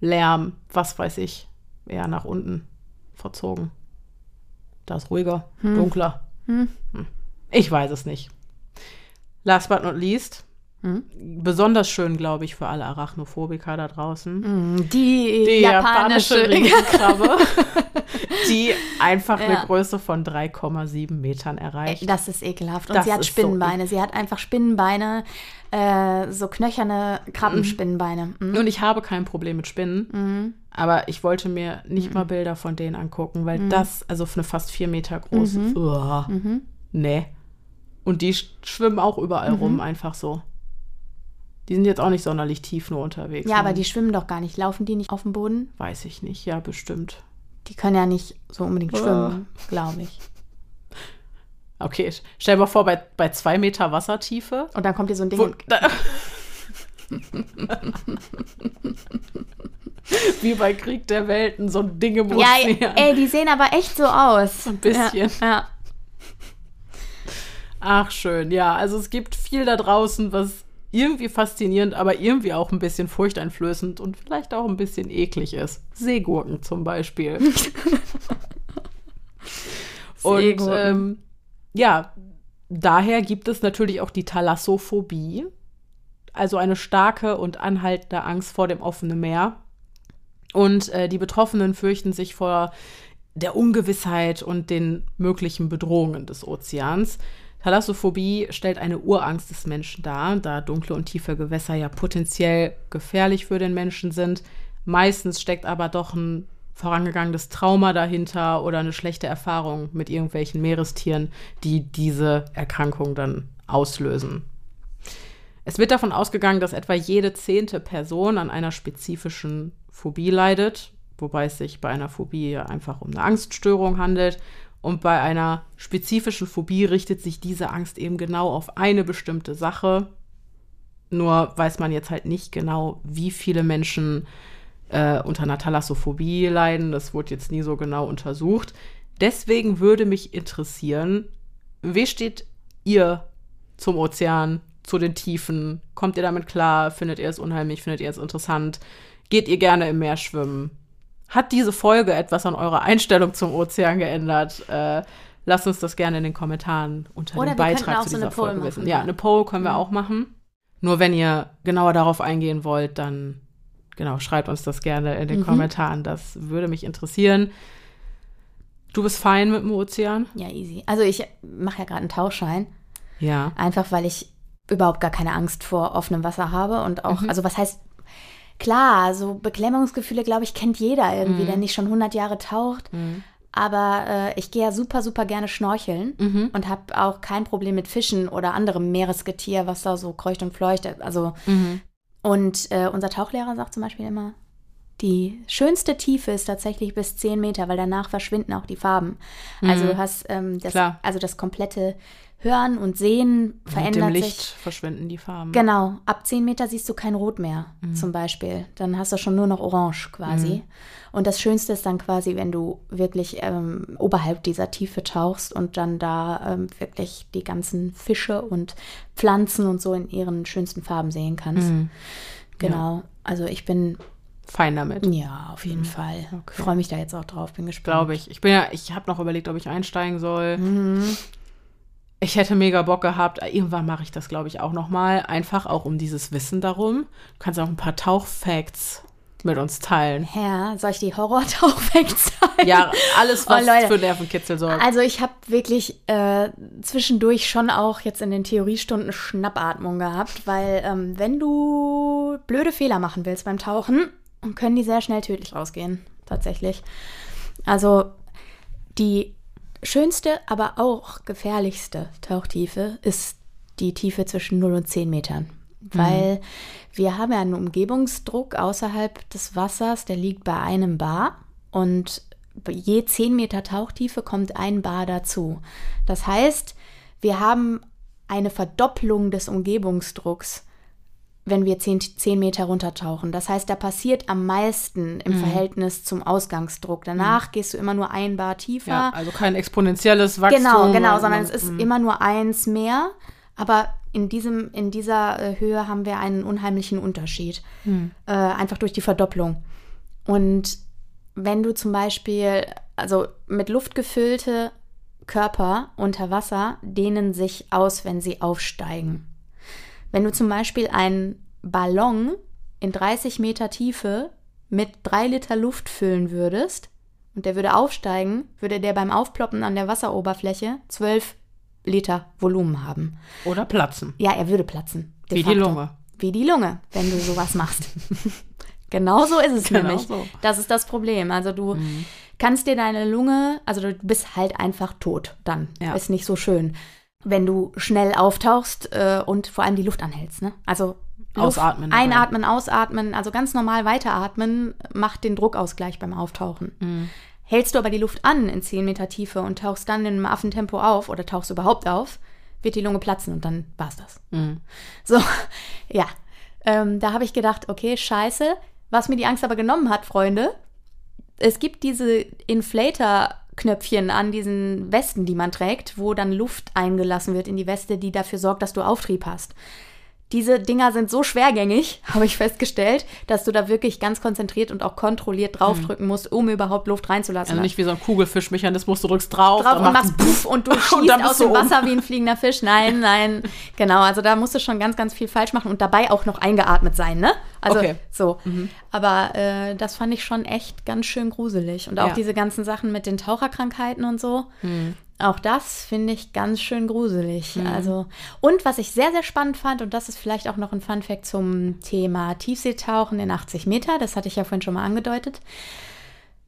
Lärm, was weiß ich, eher nach unten verzogen. Da ist ruhiger, dunkler. Hm. Ich weiß es nicht. Last but not least, besonders schön, glaube ich, für alle Arachnophobiker da draußen Mm, Die, die japanische, japanische. Riesenkrabbe, die einfach Ja. eine Größe von 3,7 Metern erreicht. Das ist ekelhaft. Und Das sie hat ist so Spinnenbeine. sie hat einfach Spinnenbeine, äh, so knöcherne Krabbenspinnenbeine. Mhm. Und ich habe kein Problem mit Spinnen, aber ich wollte mir nicht mal Bilder von denen angucken, weil das, also für eine fast vier Meter große, uah, nee. Und die sch- schwimmen auch überall rum, einfach so. Die sind jetzt auch nicht sonderlich tief nur unterwegs. Ja, aber ne? die schwimmen doch gar nicht. Laufen die nicht auf dem Boden? Weiß ich nicht, ja, bestimmt. Die können ja nicht so unbedingt Oh. schwimmen, glaube ich. Okay, stell dir mal vor, bei, bei zwei Meter Wassertiefe. Und dann kommt dir so ein Ding. Wo, wie bei Krieg der Welten, so ein Ding im Ja, ey, die sehen aber echt so aus. Ein bisschen. Ja, ja. Ach, schön. Ja, also es gibt viel da draußen, was irgendwie faszinierend, aber irgendwie auch ein bisschen furchteinflößend und vielleicht auch ein bisschen eklig ist. Seegurken zum Beispiel. und Seegurken. ähm, ja, daher gibt es natürlich auch die Thalassophobie, also eine starke und anhaltende Angst vor dem offenen Meer. Und äh, die Betroffenen fürchten sich vor der Ungewissheit und den möglichen Bedrohungen des Ozeans. Thalassophobie stellt eine Urangst des Menschen dar, da dunkle und tiefe Gewässer ja potenziell gefährlich für den Menschen sind. Meistens steckt aber doch ein vorangegangenes Trauma dahinter oder eine schlechte Erfahrung mit irgendwelchen Meerestieren, die diese Erkrankung dann auslösen. Es wird davon ausgegangen, dass etwa jede zehnte Person an einer spezifischen Phobie leidet, wobei es sich bei einer Phobie einfach um eine Angststörung handelt. Und bei einer spezifischen Phobie richtet sich diese Angst eben genau auf eine bestimmte Sache. Nur weiß man jetzt halt nicht genau, wie viele Menschen äh, unter einer Thalassophobie leiden. Das wurde jetzt nie so genau untersucht. Deswegen würde mich interessieren, wie steht ihr zum Ozean, zu den Tiefen? Kommt ihr damit klar? Findet ihr es unheimlich? Findet ihr es interessant? Geht ihr gerne im Meer schwimmen? Hat diese Folge etwas an eurer Einstellung zum Ozean geändert? Äh, lasst uns das gerne in den Kommentaren unter Oder dem Beitrag auch zu so dieser Poll Folge wissen. Ja, eine Poll können wir auch machen. Nur wenn ihr genauer darauf eingehen wollt, dann genau, schreibt uns das gerne in Mhm. den Kommentaren. Das würde mich interessieren. Du bist fein mit dem Ozean? ja, easy. Also ich mache ja gerade einen Tauchschein, Ja. einfach weil ich überhaupt gar keine Angst vor offenem Wasser habe und auch, Mhm. also was heißt, klar, so Beklemmungsgefühle, glaube ich, kennt jeder irgendwie, Mhm. der nicht schon 100 Jahre taucht. Aber äh, ich gehe ja super, super gerne schnorcheln Mhm. und habe auch kein Problem mit Fischen oder anderem Meeresgetier, was da so kreucht und fleucht. Also Mhm. Und äh, unser Tauchlehrer sagt zum Beispiel immer, die schönste Tiefe ist tatsächlich bis 10 Meter, weil danach verschwinden auch die Farben. Also du hast ähm, das, Mhm. Klar. also das komplette Hören und Sehen Mit dem verändert Licht sich. verschwinden die Farben. Genau, ab 10 Meter siehst du kein Rot mehr, Mhm. zum Beispiel. Dann hast du schon nur noch Orange quasi. Und das Schönste ist dann quasi, wenn du wirklich ähm, oberhalb dieser Tiefe tauchst und dann da ähm, wirklich die ganzen Fische und Pflanzen und so in ihren schönsten Farben sehen kannst. Mhm. Genau. Also ich bin, Fein damit. ja, auf jeden Fall. Okay. Freue mich da jetzt auch drauf, bin gespannt. Glaube ich. Ich bin ja, ich habe noch überlegt, ob ich einsteigen soll. Mhm. Ich hätte mega Bock gehabt. Irgendwann mache ich das, glaube ich, auch noch mal. Einfach auch um dieses Wissen darum. Du kannst auch ein paar Tauchfacts mit uns teilen. Ja, soll ich die Horror-Tauchfacts zeigen? Ja, alles, Oh, was Leute. für Nervenkitzel sorgt. Also ich habe wirklich äh, zwischendurch schon auch jetzt in den Theoriestunden Schnappatmung gehabt, weil ähm, wenn du blöde Fehler machen willst beim Tauchen, können die sehr schnell tödlich ausgehen, tatsächlich. Also die schönste, aber auch gefährlichste Tauchtiefe ist die Tiefe zwischen 0 und 10 Metern. Weil wir haben ja einen Umgebungsdruck außerhalb des Wassers, der liegt bei einem Bar und je 10 Meter Tauchtiefe kommt ein Bar dazu. Das heißt, wir haben eine Verdopplung des Umgebungsdrucks, wenn wir 10, 10 Meter runtertauchen. Das heißt, da passiert am meisten im Verhältnis zum Ausgangsdruck. Danach gehst du immer nur ein Bar tiefer. ja, also kein exponentielles Wachstum. Genau, genau, sondern es ist immer nur eins mehr. Aber in, diesem, in dieser äh, Höhe haben wir einen unheimlichen Unterschied. Äh, einfach durch die Verdopplung. Und wenn du zum Beispiel, also mit Luft gefüllte Körper unter Wasser dehnen sich aus, wenn sie aufsteigen. Wenn du zum Beispiel einen Ballon in 30 Meter Tiefe mit drei Liter Luft füllen würdest und der würde aufsteigen, würde der beim Aufploppen an der Wasseroberfläche 12 Liter Volumen haben. Oder platzen. Ja, er würde platzen. Wie die facto. Lunge. Wie die Lunge, wenn du sowas machst. genau so ist es Genau nämlich. so. Mhm. Das ist das Problem. Also du kannst dir deine Lunge, also du bist halt einfach tot dann. Ja. Ist nicht so schön. Wenn du schnell auftauchst äh, und vor allem die Luft anhältst. Ne? Also Luft Ausatmen. Einatmen, ausatmen, also ganz normal weiteratmen, macht den Druckausgleich beim Auftauchen. Mhm. Hältst du aber die Luft an in 10 Meter Tiefe und tauchst dann in einem Affentempo auf oder tauchst überhaupt auf, wird die Lunge platzen und dann war's das. Mhm. So, ja. Ähm, da habe ich gedacht, okay, scheiße, was mir die Angst aber genommen hat, Freunde, es gibt diese Inflator-Knöpfchen an diesen Westen, die man trägt, wo dann Luft eingelassen wird in die Weste, die dafür sorgt, dass du Auftrieb hast. Diese Dinger sind so schwergängig, habe ich festgestellt, dass du da wirklich ganz konzentriert und auch kontrolliert draufdrücken musst, um überhaupt Luft reinzulassen. Also nicht wie so ein Kugelfischmechanismus, du drückst drauf, drauf und machst puff und du schießt bist aus dem um. Wasser wie ein fliegender Fisch. Nein, nein. Genau, also da musst du schon ganz, ganz viel falsch machen und dabei auch noch eingeatmet sein, ne? Also Okay. so. Aber äh, das fand ich schon echt ganz schön gruselig. Und auch Ja. diese ganzen Sachen mit den Taucherkrankheiten und so. Auch das finde ich ganz schön gruselig. Also, und was ich sehr, sehr spannend fand, und das ist vielleicht auch noch ein Fun-Fact zum Thema Tiefseetauchen in 80 Meter, das hatte ich ja vorhin schon mal angedeutet.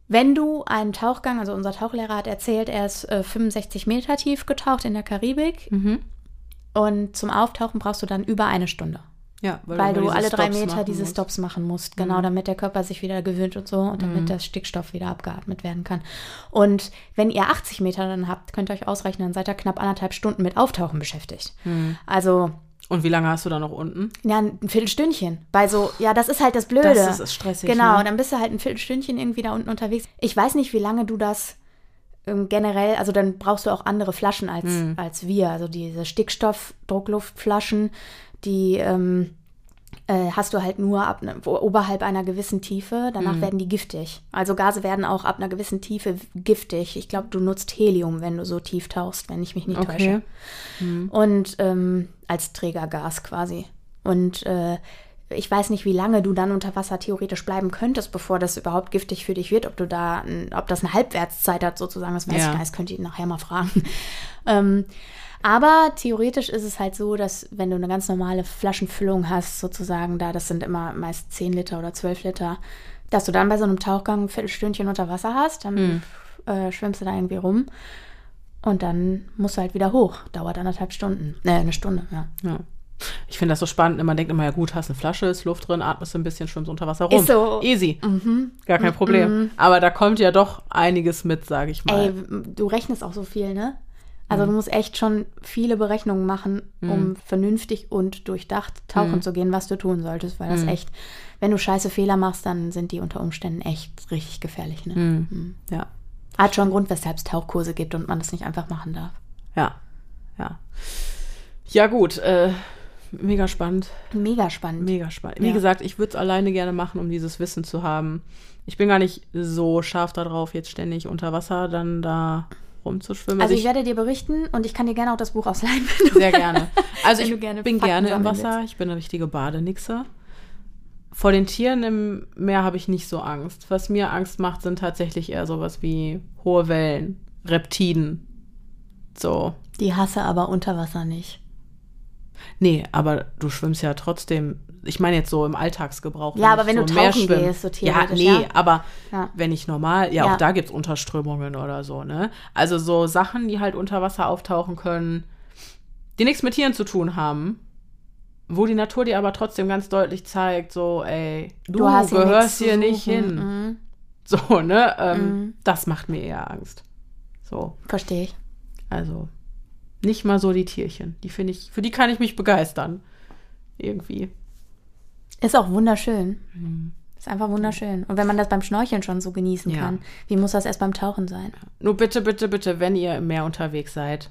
Wenn du einen Tauchgang, also unser Tauchlehrer hat erzählt, er ist äh, 65 Meter tief getaucht in der Karibik. Und zum Auftauchen brauchst du dann über eine Stunde. Ja, Weil, du immer diese alle drei Stops Meter diese musst. Stops machen musst. Genau, damit der Körper sich wieder gewöhnt und so und damit das Stickstoff wieder abgeatmet werden kann. Und wenn ihr 80 Meter dann habt, könnt ihr euch ausrechnen, dann seid ihr knapp anderthalb Stunden mit Auftauchen beschäftigt. Also, Und wie lange hast du da noch unten? ja, ein Viertelstündchen. Bei so, ja, das ist halt das Blöde. Das ist stressig, Genau, ne? dann bist du halt ein Viertelstündchen irgendwie da unten unterwegs. Ich weiß nicht, wie lange du das ähm, generell, also dann brauchst du auch andere Flaschen als, Hm. als wir. Also diese Stickstoff-Druckluftflaschen, die ähm, äh, hast du halt nur ab ne, oberhalb einer gewissen Tiefe. Danach Hm. werden die giftig. Also Gase werden auch ab einer gewissen Tiefe giftig. Ich glaube, du nutzt Helium, wenn du so tief tauchst, wenn ich mich nicht Okay. täusche und ähm, als Trägergas quasi. Und äh, ich weiß nicht, wie lange du dann unter Wasser theoretisch bleiben könntest, bevor das überhaupt giftig für dich wird, ob du da, ob das eine Halbwertszeit hat sozusagen, das weiß Ja. ich gar nicht, das könnt ihr ihn nachher mal fragen. ähm, aber theoretisch ist es halt so, dass wenn du eine ganz normale Flaschenfüllung hast, sozusagen da, das sind immer meist 10 Liter oder 12 Liter, dass du dann bei so einem Tauchgang ein Viertelstündchen unter Wasser hast, dann äh, schwimmst du da irgendwie rum und dann musst du halt wieder hoch. Dauert anderthalb Stunden. Äh, eine Stunde, ja. Ja. Ich finde das so spannend. Man denkt immer, ja gut, hast eine Flasche, ist Luft drin, atmest ein bisschen, schwimmst unter Wasser rum. Ist so. Easy. Gar kein Problem. Aber da kommt ja doch einiges mit, sage ich mal. Ey, du rechnest auch so viel, ne? Also du musst echt schon viele Berechnungen machen, um vernünftig und durchdacht tauchen zu gehen, was du tun solltest, weil das echt, wenn du scheiße Fehler machst, dann sind die unter Umständen echt richtig gefährlich, ne? Ja. Hat schon einen Grund, weshalb es Tauchkurse gibt und man das nicht einfach machen darf. Ja. Ja. Ja, gut. Äh, mega spannend. Mega spannend. Mega spannend. Wie Ja. gesagt, ich würde es alleine gerne machen, um dieses Wissen zu haben. Ich bin gar nicht so scharf darauf, jetzt ständig unter Wasser dann da rumzuschwimmen. also ich, werde dir berichten und ich kann dir gerne auch das Buch ausleihen. Sehr gerne. Also ich gerne bin Fakten gerne im Wasser. Ich bin eine richtige Badenixe. Vor den Tieren im Meer habe ich nicht so Angst. Was mir Angst macht, sind tatsächlich eher sowas wie hohe Wellen, Reptiden. So. Die hasse aber unter Wasser nicht. Nee, aber du schwimmst ja trotzdem. Ich meine jetzt so im Alltagsgebrauch. Ja, aber wenn du so Meer tauchen gehst, so Ja, theoretisch, nee, ja. aber Ja. wenn ich normal, ja, Ja. auch da gibt es Unterströmungen oder so, ne? Also so Sachen, die halt unter Wasser auftauchen können, die nichts mit Tieren zu tun haben, wo die Natur dir aber trotzdem ganz deutlich zeigt, so, ey, du, hier nichts gehörst hier nicht hin. Mhm. So, ne? Ähm, Mhm. Das macht mir eher Angst. So, Verstehe ich. also nicht mal so die Tierchen. Die finde ich, für die kann ich mich begeistern. Irgendwie. Ist auch wunderschön. Ist einfach wunderschön. Und wenn man das beim Schnorcheln schon so genießen Ja. kann, wie muss das erst beim Tauchen sein? Nur bitte, bitte, bitte, wenn ihr im Meer unterwegs seid,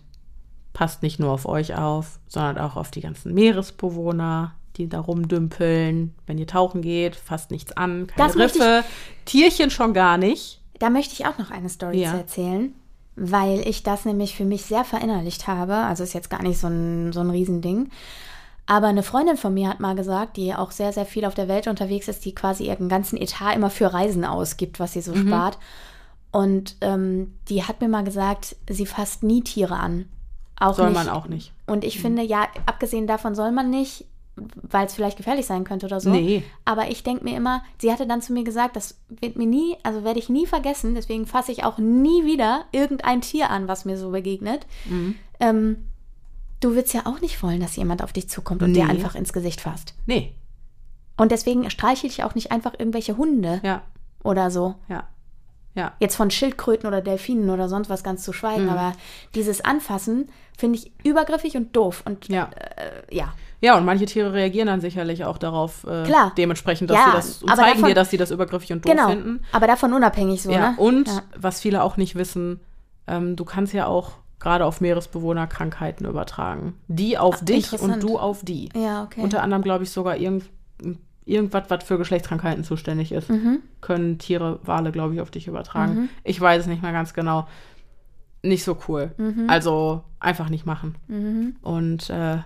passt nicht nur auf euch auf, sondern auch auf die ganzen Meeresbewohner, die da rumdümpeln. Wenn ihr tauchen geht, fasst nichts an, keine Das Riffe. Tierchen schon gar nicht. Da möchte ich auch noch eine Story Ja. zu erzählen, weil ich das nämlich für mich sehr verinnerlicht habe. Also ist jetzt gar nicht so ein, so ein Riesending. Aber eine Freundin von mir hat mal gesagt, die auch sehr, sehr viel auf der Welt unterwegs ist, die quasi ihren ganzen Etat immer für Reisen ausgibt, was sie so spart. Und ähm, die hat mir mal gesagt, sie fasst nie Tiere an. Auch Soll nicht, man auch nicht. Und ich finde, ja, abgesehen davon soll man nicht, weil es vielleicht gefährlich sein könnte oder so. Nee. Aber ich denke mir immer, sie hatte dann zu mir gesagt, das wird mir nie, also werde ich nie vergessen, deswegen fasse ich auch nie wieder irgendein Tier an, was mir so begegnet. Mhm. Ähm, du willst ja auch nicht wollen, dass jemand auf dich zukommt und dir Nee. einfach ins Gesicht fasst. Nee. Und deswegen streichel ich auch nicht einfach irgendwelche Hunde Ja, oder so. ja. Ja. Jetzt von Schildkröten oder Delfinen oder sonst was ganz zu schweigen, Mhm. aber dieses Anfassen finde ich übergriffig und doof. Und Ja. äh, ja. Ja, und manche Tiere reagieren dann sicherlich auch darauf äh, Klar. dementsprechend, dass Ja, sie das und zeigen davon- dir, dass sie das übergriffig und doof Genau. finden. Aber davon unabhängig so, ja. ne? Und Ja. was viele auch nicht wissen, ähm, du kannst ja auch gerade auf Meeresbewohner Krankheiten übertragen. Die auf dich und du auf die. Ja, okay. Unter anderem, glaube ich, sogar irgend, irgendwas, was für Geschlechtskrankheiten zuständig ist. Mhm. Können Tiere, Wale, glaube ich, auf dich übertragen. Ich weiß es nicht mehr ganz genau. Nicht so cool. Mhm. Also einfach nicht machen. Und äh,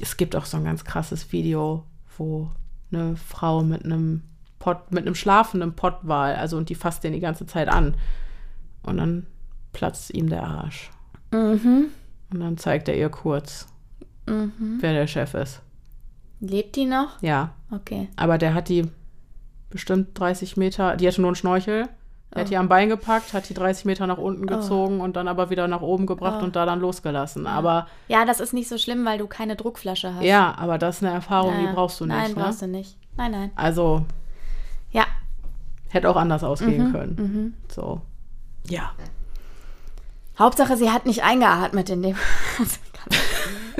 es gibt auch so ein ganz krasses Video, wo eine Frau mit einem Pott, mit einem schlafenden Pottwal, also und die fasst den die ganze Zeit an. Und dann platzt ihm der Arsch. Mhm. Und dann zeigt er ihr kurz, wer der Chef ist. Lebt die noch? Ja, Okay. aber der hat die bestimmt 30 Meter, die hatte nur einen Schnorchel. Der hat die am Bein gepackt, hat die 30 Meter nach unten gezogen und dann aber wieder nach oben gebracht und da dann losgelassen. Aber Ja, das ist nicht so schlimm, weil du keine Druckflasche hast. ja, aber das ist eine Erfahrung, Ja. die brauchst du nicht. Nein, ne? brauchst du nicht. Nein, nein. Also Ja. hätte auch anders Mhm, ausgehen können. So. Ja. Hauptsache, sie hat nicht eingeatmet in dem.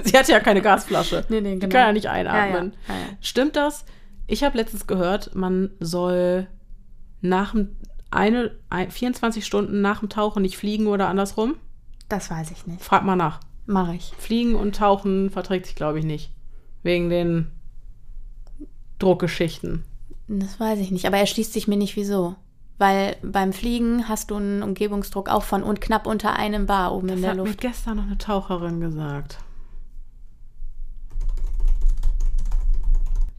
Sie hatte ja keine Gasflasche. Nee, nee, Die genau. kann ja nicht einatmen. Ja, ja, ja, ja. Stimmt das? Ich habe letztens gehört, man soll nach dem eine, ein, 24 Stunden nach dem Tauchen nicht fliegen oder andersrum. das weiß ich nicht. Frag mal nach. Mache ich. Fliegen und Tauchen verträgt sich, glaube ich, nicht. Wegen den Druckgeschichten. Das weiß ich nicht. Aber er schließt sich mir nicht, wieso. Weil beim Fliegen hast du einen Umgebungsdruck auch von und knapp unter einem Bar oben in Das der hat mir Luft. gestern noch eine Taucherin gesagt.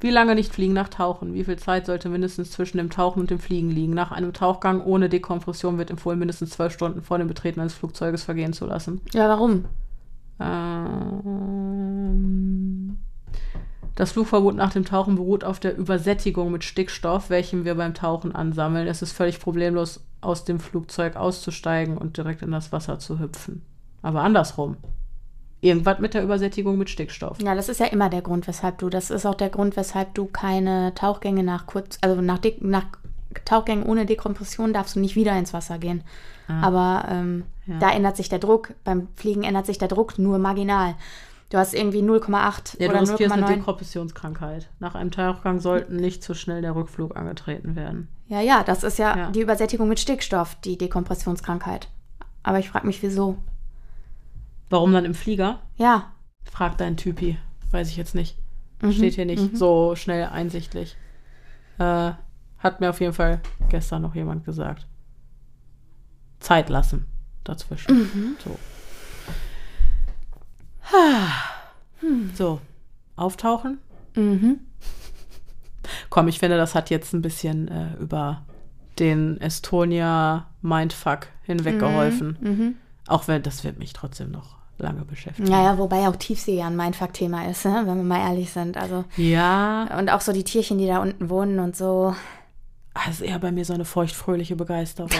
Wie lange nicht fliegen nach Tauchen? Wie viel Zeit sollte mindestens zwischen dem Tauchen und dem Fliegen liegen? Nach einem Tauchgang ohne Dekompression wird empfohlen, mindestens zwölf Stunden vor dem Betreten eines Flugzeuges vergehen zu lassen. Ja, warum? Ähm, das Flugverbot nach dem Tauchen beruht auf der Übersättigung mit Stickstoff, welchen wir beim Tauchen ansammeln. Es ist völlig problemlos, aus dem Flugzeug auszusteigen und direkt in das Wasser zu hüpfen. Aber andersrum. Irgendwas mit der Übersättigung mit Stickstoff. Ja, das ist ja immer der Grund, weshalb du, das ist auch der Grund, weshalb du keine Tauchgänge nach kurz, also nach, De nach Tauchgängen ohne Dekompression darfst du nicht wieder ins Wasser gehen. Aber ähm, Ja. da ändert sich der Druck. Beim Fliegen ändert sich der Druck nur marginal. Du hast irgendwie 0,8 Ja, du oder riskierst eine 0,9. Dekompressionskrankheit. Nach einem Tauchgang sollten nicht zu schnell der Rückflug angetreten werden. Ja, ja, das ist ja, Ja. die Übersättigung mit Stickstoff, die Dekompressionskrankheit. Aber ich frage mich, wieso. Warum dann im Flieger? Ja, Frag deinen Typi. Weiß ich jetzt nicht. Steht hier nicht so schnell einsichtlich. Äh, hat mir auf jeden Fall gestern noch jemand gesagt. Zeit lassen dazwischen. So. So. Auftauchen? Mhm. Komm, ich finde, das hat jetzt ein bisschen äh, über den Estonia Mindfuck hinweg geholfen. Mhm. Auch wenn, das wird mich trotzdem noch lange beschäftigen. Naja, wobei auch Tiefsee ja ein Mindfuck-Thema ist, ne? wenn wir mal ehrlich sind. Also, Ja, und auch so die Tierchen, die da unten wohnen und so. Das ist eher bei mir so eine feuchtfröhliche Begeisterung.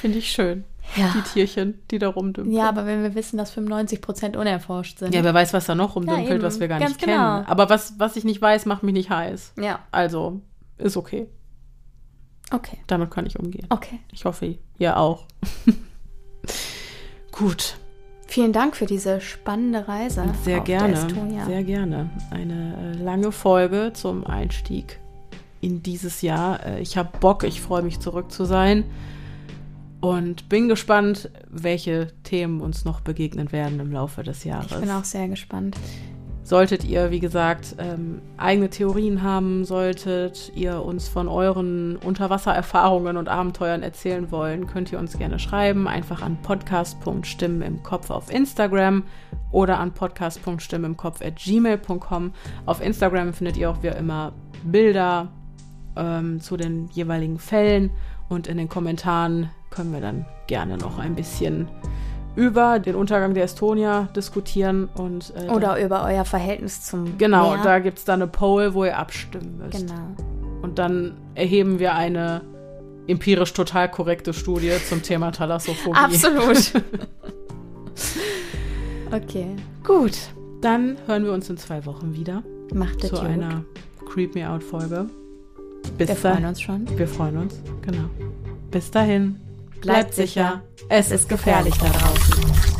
Finde ich schön. Ja. Die Tierchen, die da rumdümpeln. Ja, aber wenn wir wissen, dass 95 Prozent unerforscht sind. Ja, wer weiß, was da noch rumdümpelt, eben. was wir gar nicht genau. kennen. Aber was, was ich nicht weiß, macht mich nicht heiß. Ja, Also, ist okay. okay. Damit kann ich umgehen. Okay. Ich hoffe, ihr auch. Gut. Vielen Dank für diese spannende Reise. Sehr gerne. Sehr gerne. Eine äh, lange Folge zum Einstieg in dieses Jahr. Äh, ich habe Bock, ich freue mich zurück zu sein und bin gespannt, welche Themen uns noch begegnen werden im Laufe des Jahres. Ich bin auch sehr gespannt. Solltet ihr, wie gesagt, ähm, eigene Theorien haben, solltet ihr uns von euren Unterwassererfahrungen und Abenteuern erzählen wollen, könnt ihr uns gerne schreiben. Einfach an podcast.stimmen im Kopf auf Instagram oder an podcast.stimmen im Kopf at gmail.com. Auf Instagram findet ihr auch wie immer Bilder ähm, zu den jeweiligen Fällen und in den Kommentaren können wir dann gerne noch ein bisschen über den Untergang der Estonia diskutieren und äh, Oder über euer Verhältnis zum Genau, Meer. da gibt es dann eine Poll, wo ihr abstimmen müsst. Genau. Und dann erheben wir eine empirisch total korrekte Studie zum Thema Thalassophobie. Absolut. okay. Gut, dann hören wir uns in zwei Wochen wieder Macht es zu gut. einer Creep Me Out Folge. Bis Wir freuen uns schon. Wir freuen uns, genau. Bis dahin. Bleibt sicher. Es ist gefährlich da draußen.